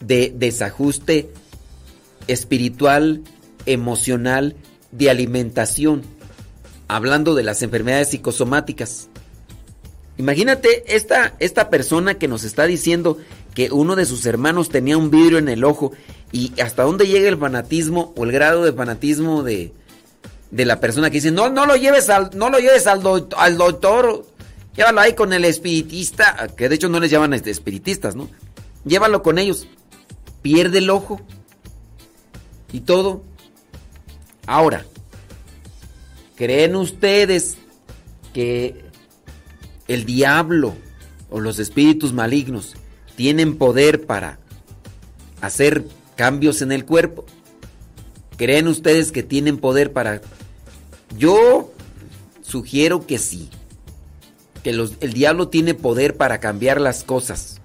de desajuste espiritual, emocional, de alimentación. Hablando de las enfermedades psicosomáticas. Imagínate esta, esta persona que nos está diciendo que uno de sus hermanos tenía un vidrio en el ojo y hasta dónde llega el fanatismo o el grado de fanatismo de, de la persona que dice, no, no lo lleves al, no lo lleves al, doc- al doctor, llévalo ahí con el espiritista, que de hecho no les llaman este, espiritistas, ¿no? Llévalo con ellos. Pierde el ojo. Y todo. Ahora, ¿creen ustedes que el diablo o los espíritus malignos tienen poder para hacer cambios en el cuerpo? ¿Creen ustedes que tienen poder para... Yo sugiero que sí. Que el diablo tiene poder para cambiar las cosas.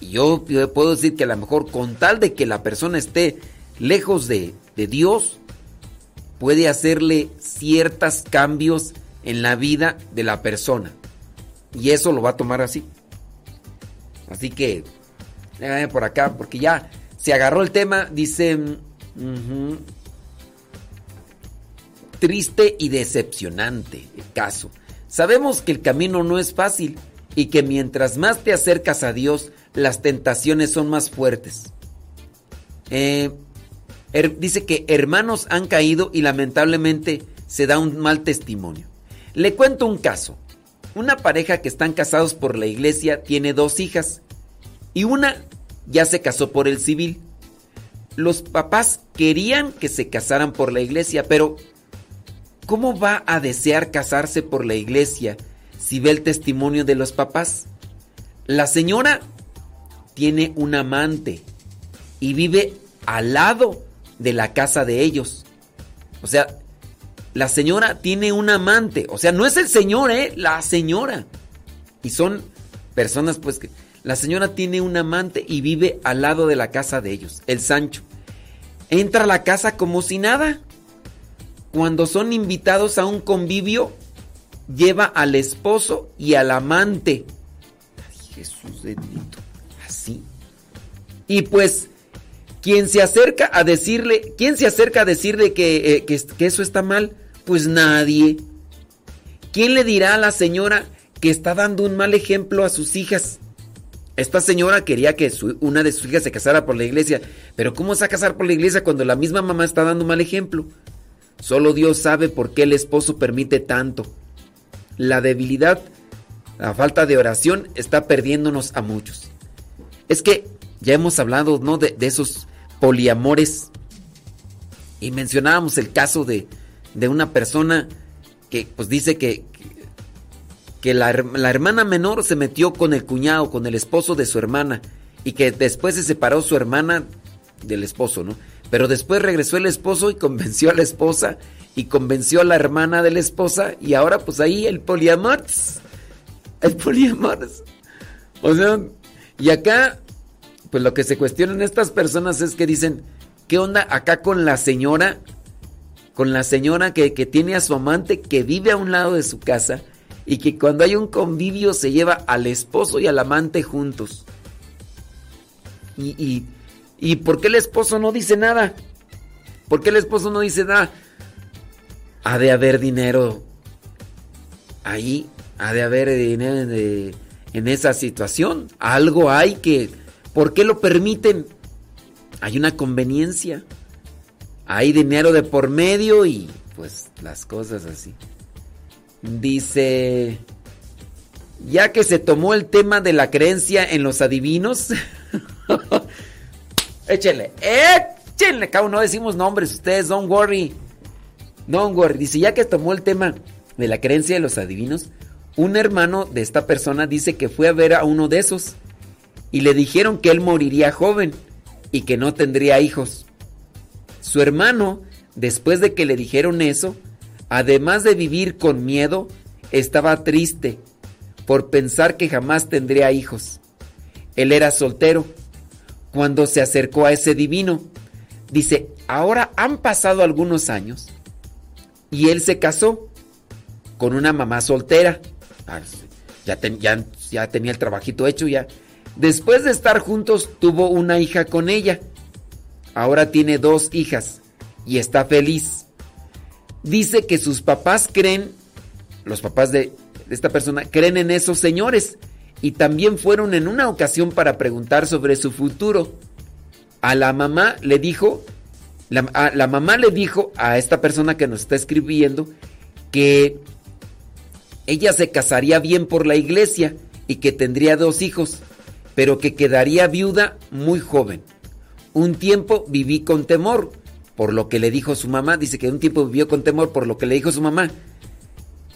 Y yo, puedo decir que a lo mejor con tal de que la persona esté lejos de, de Dios, puede hacerle ciertos cambios en la vida de la persona. Y eso lo va a tomar así. Así que, déjame por acá, porque ya se agarró el tema, dice... Triste y decepcionante el caso. Sabemos que el camino no es fácil y que mientras más te acercas a Dios, las tentaciones son más fuertes. Eh, dice que hermanos han caído y lamentablemente se da un mal testimonio. Le cuento un caso. Una pareja que están casados por la iglesia tiene dos hijas y una ya se casó por el civil. Los papás querían que se casaran por la iglesia, pero ¿cómo va a desear casarse por la iglesia si ve el testimonio de los papás? La señora tiene un amante y vive al lado de la casa de ellos. O sea, la señora tiene un amante. O sea, no es el señor, ¿eh? La señora. Y son personas, pues, que... La señora tiene un amante y vive al lado de la casa de ellos, el Sancho. Entra a la casa como si nada. Cuando son invitados a un convivio, lleva al esposo y al amante. Jesús bendito. Así. Y pues, quien se acerca a decirle, ¿quién se acerca a decirle que, eh, que, eso está mal? Pues nadie. ¿Quién le dirá a la señora que está dando un mal ejemplo a sus hijas? Esta señora quería que una de sus hijas se casara por la iglesia, pero ¿cómo se va a casar por la iglesia cuando la misma mamá está dando mal ejemplo? Solo Dios sabe por qué el esposo permite tanto. La debilidad, la falta de oración está perdiéndonos a muchos. Es que ya hemos hablado, ¿no? De, esos poliamores. Y mencionábamos el caso de, de una persona que pues dice que, que, la, la hermana menor se metió con el cuñado, con el esposo de su hermana. Y que después se separó su hermana del esposo, ¿no? Pero después regresó el esposo y convenció a la esposa y convenció a la hermana de la esposa y ahora pues ahí el poliamor. El poliamor. O sea, y acá pues lo que se cuestionan estas personas es que dicen, ¿qué onda acá con la señora? Con la señora que, que tiene a su amante que vive a un lado de su casa y que cuando hay un convivio se lleva al esposo y al amante juntos. ¿Y, y, y por qué el esposo no dice nada? ¿Por qué el esposo no dice nada? Ha de haber dinero ahí, ha de haber dinero de- en esa situación. Algo hay que... ¿Por qué lo permiten? Hay una conveniencia. Hay dinero de por medio y pues las cosas así. Dice, ya que se tomó el tema de la creencia en los adivinos, échenle, échenle, cabrón, no decimos nombres, ustedes, don't worry, don't worry. Dice, ya que tomó el tema de la creencia de los adivinos, un hermano de esta persona dice que fue a ver a uno de esos y le dijeron que él moriría joven y que no tendría hijos. Su hermano, después de que le dijeron eso, además de vivir con miedo, estaba triste por pensar que jamás tendría hijos. Él era soltero cuando se acercó a ese divino. Dice, ahora han pasado algunos años y él se casó con una mamá soltera. Ah, Ya, ya tenía el trabajito hecho ya. Después de estar juntos tuvo una hija con ella. Ahora tiene dos hijas y está feliz. Dice que sus papás creen, los papás de esta persona, creen en esos señores y también fueron en una ocasión para preguntar sobre su futuro. A la mamá le dijo, la, a- la mamá le dijo a esta persona que nos está escribiendo que ella se casaría bien por la iglesia y que tendría dos hijos, pero que quedaría viuda muy joven. Un tiempo viví con temor por lo que le dijo su mamá. Dice que un tiempo vivió con temor por lo que le dijo su mamá.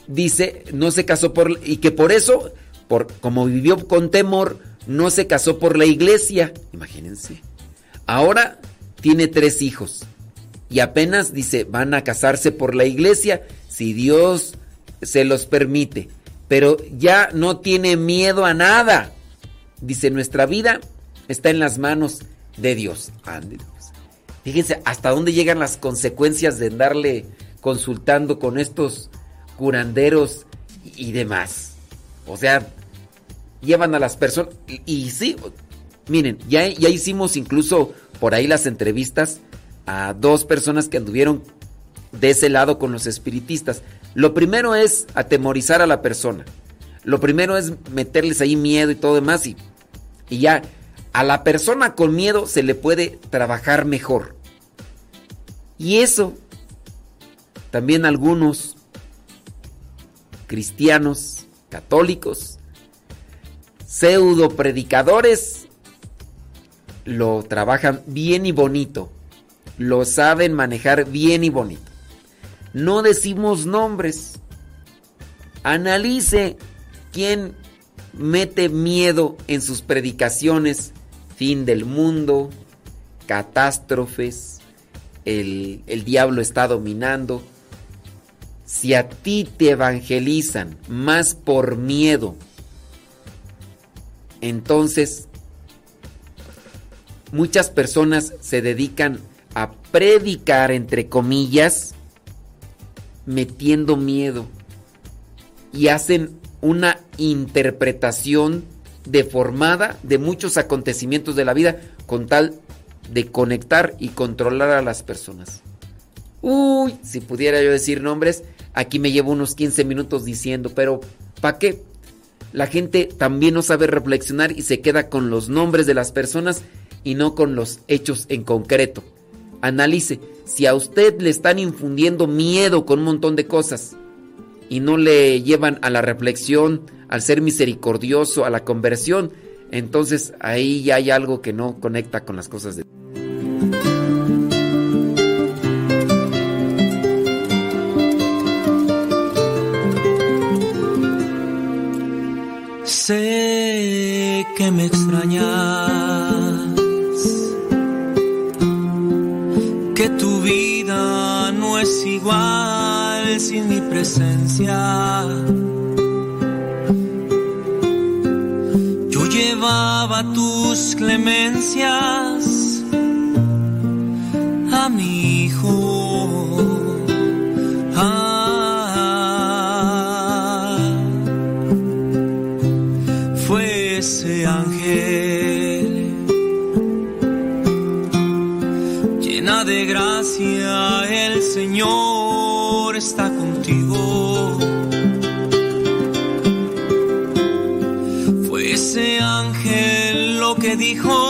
Dice, no se casó por... y que por eso, por, como vivió con temor, no se casó por la iglesia. Imagínense. Ahora tiene tres hijos. Y apenas dice, van a casarse por la iglesia si Dios se los permite. Pero ya no tiene miedo a nada. Dice, nuestra vida está en las manos de Dios. Ándele, pues. Fíjense hasta dónde llegan las consecuencias de andarle consultando con estos curanderos y demás. O sea, llevan a las personas. Y, sí, miren, ya, ya hicimos incluso por ahí las entrevistas a dos personas que anduvieron de ese lado con los espiritistas. Lo primero es atemorizar a la persona. Lo primero es meterles ahí miedo y todo demás y, y ya a la persona con miedo se le puede trabajar mejor. Y eso también algunos cristianos, católicos, pseudo predicadores lo trabajan bien y bonito. Lo saben manejar bien y bonito. No decimos nombres. Analice quién mete miedo en sus predicaciones. Fin del mundo, catástrofes, el, el diablo está dominando. Si a ti te evangelizan más por miedo, entonces muchas personas se dedican a predicar, entre comillas, metiendo miedo y hacen una interpretación deformada de muchos acontecimientos de la vida con tal de conectar y controlar a las personas. Uy, si pudiera yo decir nombres, aquí me llevo unos 15 minutos diciendo, pero ¿para qué? La gente también no sabe reflexionar y se queda con los nombres de las personas y no con los hechos en concreto. Analice, si a usted le están infundiendo miedo con un montón de cosas y no le llevan a la reflexión, al ser misericordioso, a la conversión, entonces ahí ya hay algo que no conecta con las cosas de Sé que me extrañas, que tu vida no es igual sin mi presencia. Yo llevaba tus clemencias a mi hijo. de gracia, el Señor está contigo. Fue ese ángel lo que dijo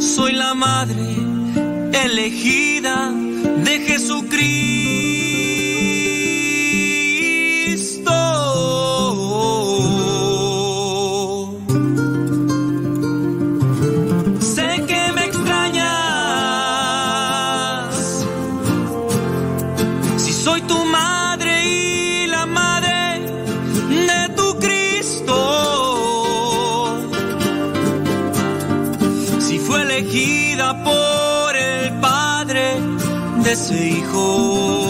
soy la madre ese hijo.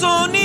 Son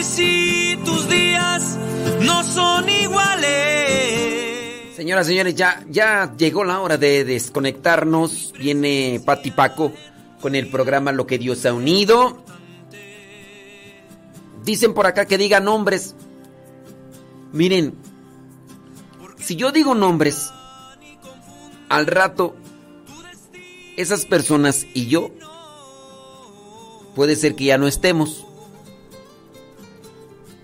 noches tus días no son iguales. Señoras, señores, ya, ya llegó la hora de desconectarnos. Viene Pati Paco con el programa Lo que Dios ha unido. Dicen por acá que diga nombres. Miren, si yo digo nombres, al rato, esas personas y yo, puede ser que ya no estemos.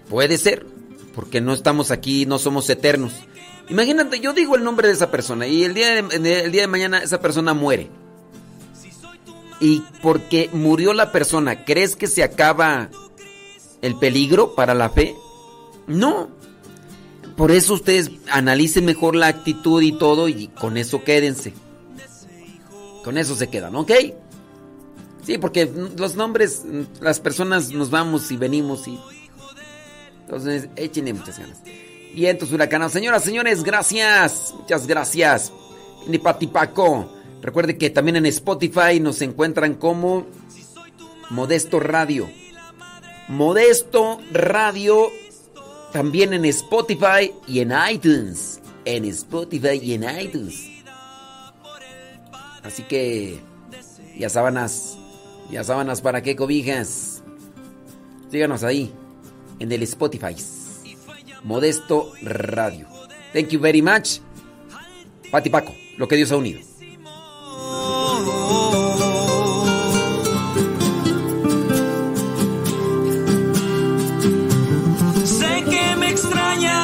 Puede ser, porque no estamos aquí, no somos eternos. Imagínate, yo digo el nombre de esa persona y el día de, el día de mañana esa persona muere. Y porque murió la persona, ¿crees que se acaba el peligro para la fe? No. Por eso ustedes analicen mejor la actitud y todo y con eso quédense. Con eso se quedan, ¿ok? Sí, porque los nombres, las personas nos vamos y venimos y... Entonces, échenle muchas ganas. Vientos huracanados. Señoras, señores, gracias. Muchas gracias. Ni Patipaco. Recuerde que también en Spotify nos encuentran como Modesto Radio. Modesto Radio también en Spotify y en iTunes. En Spotify y en iTunes. Así que ya sábanas, ya sábanas para qué cobijas. Síganos ahí en el Spotify. Modesto Radio. Thank you very much. Pati Paco, lo que Dios ha unido. Sé que me extrañas.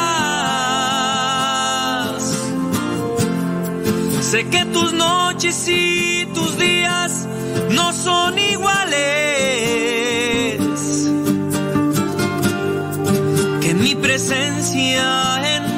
Sé que tus noches y tus días no son iguales. Presencia en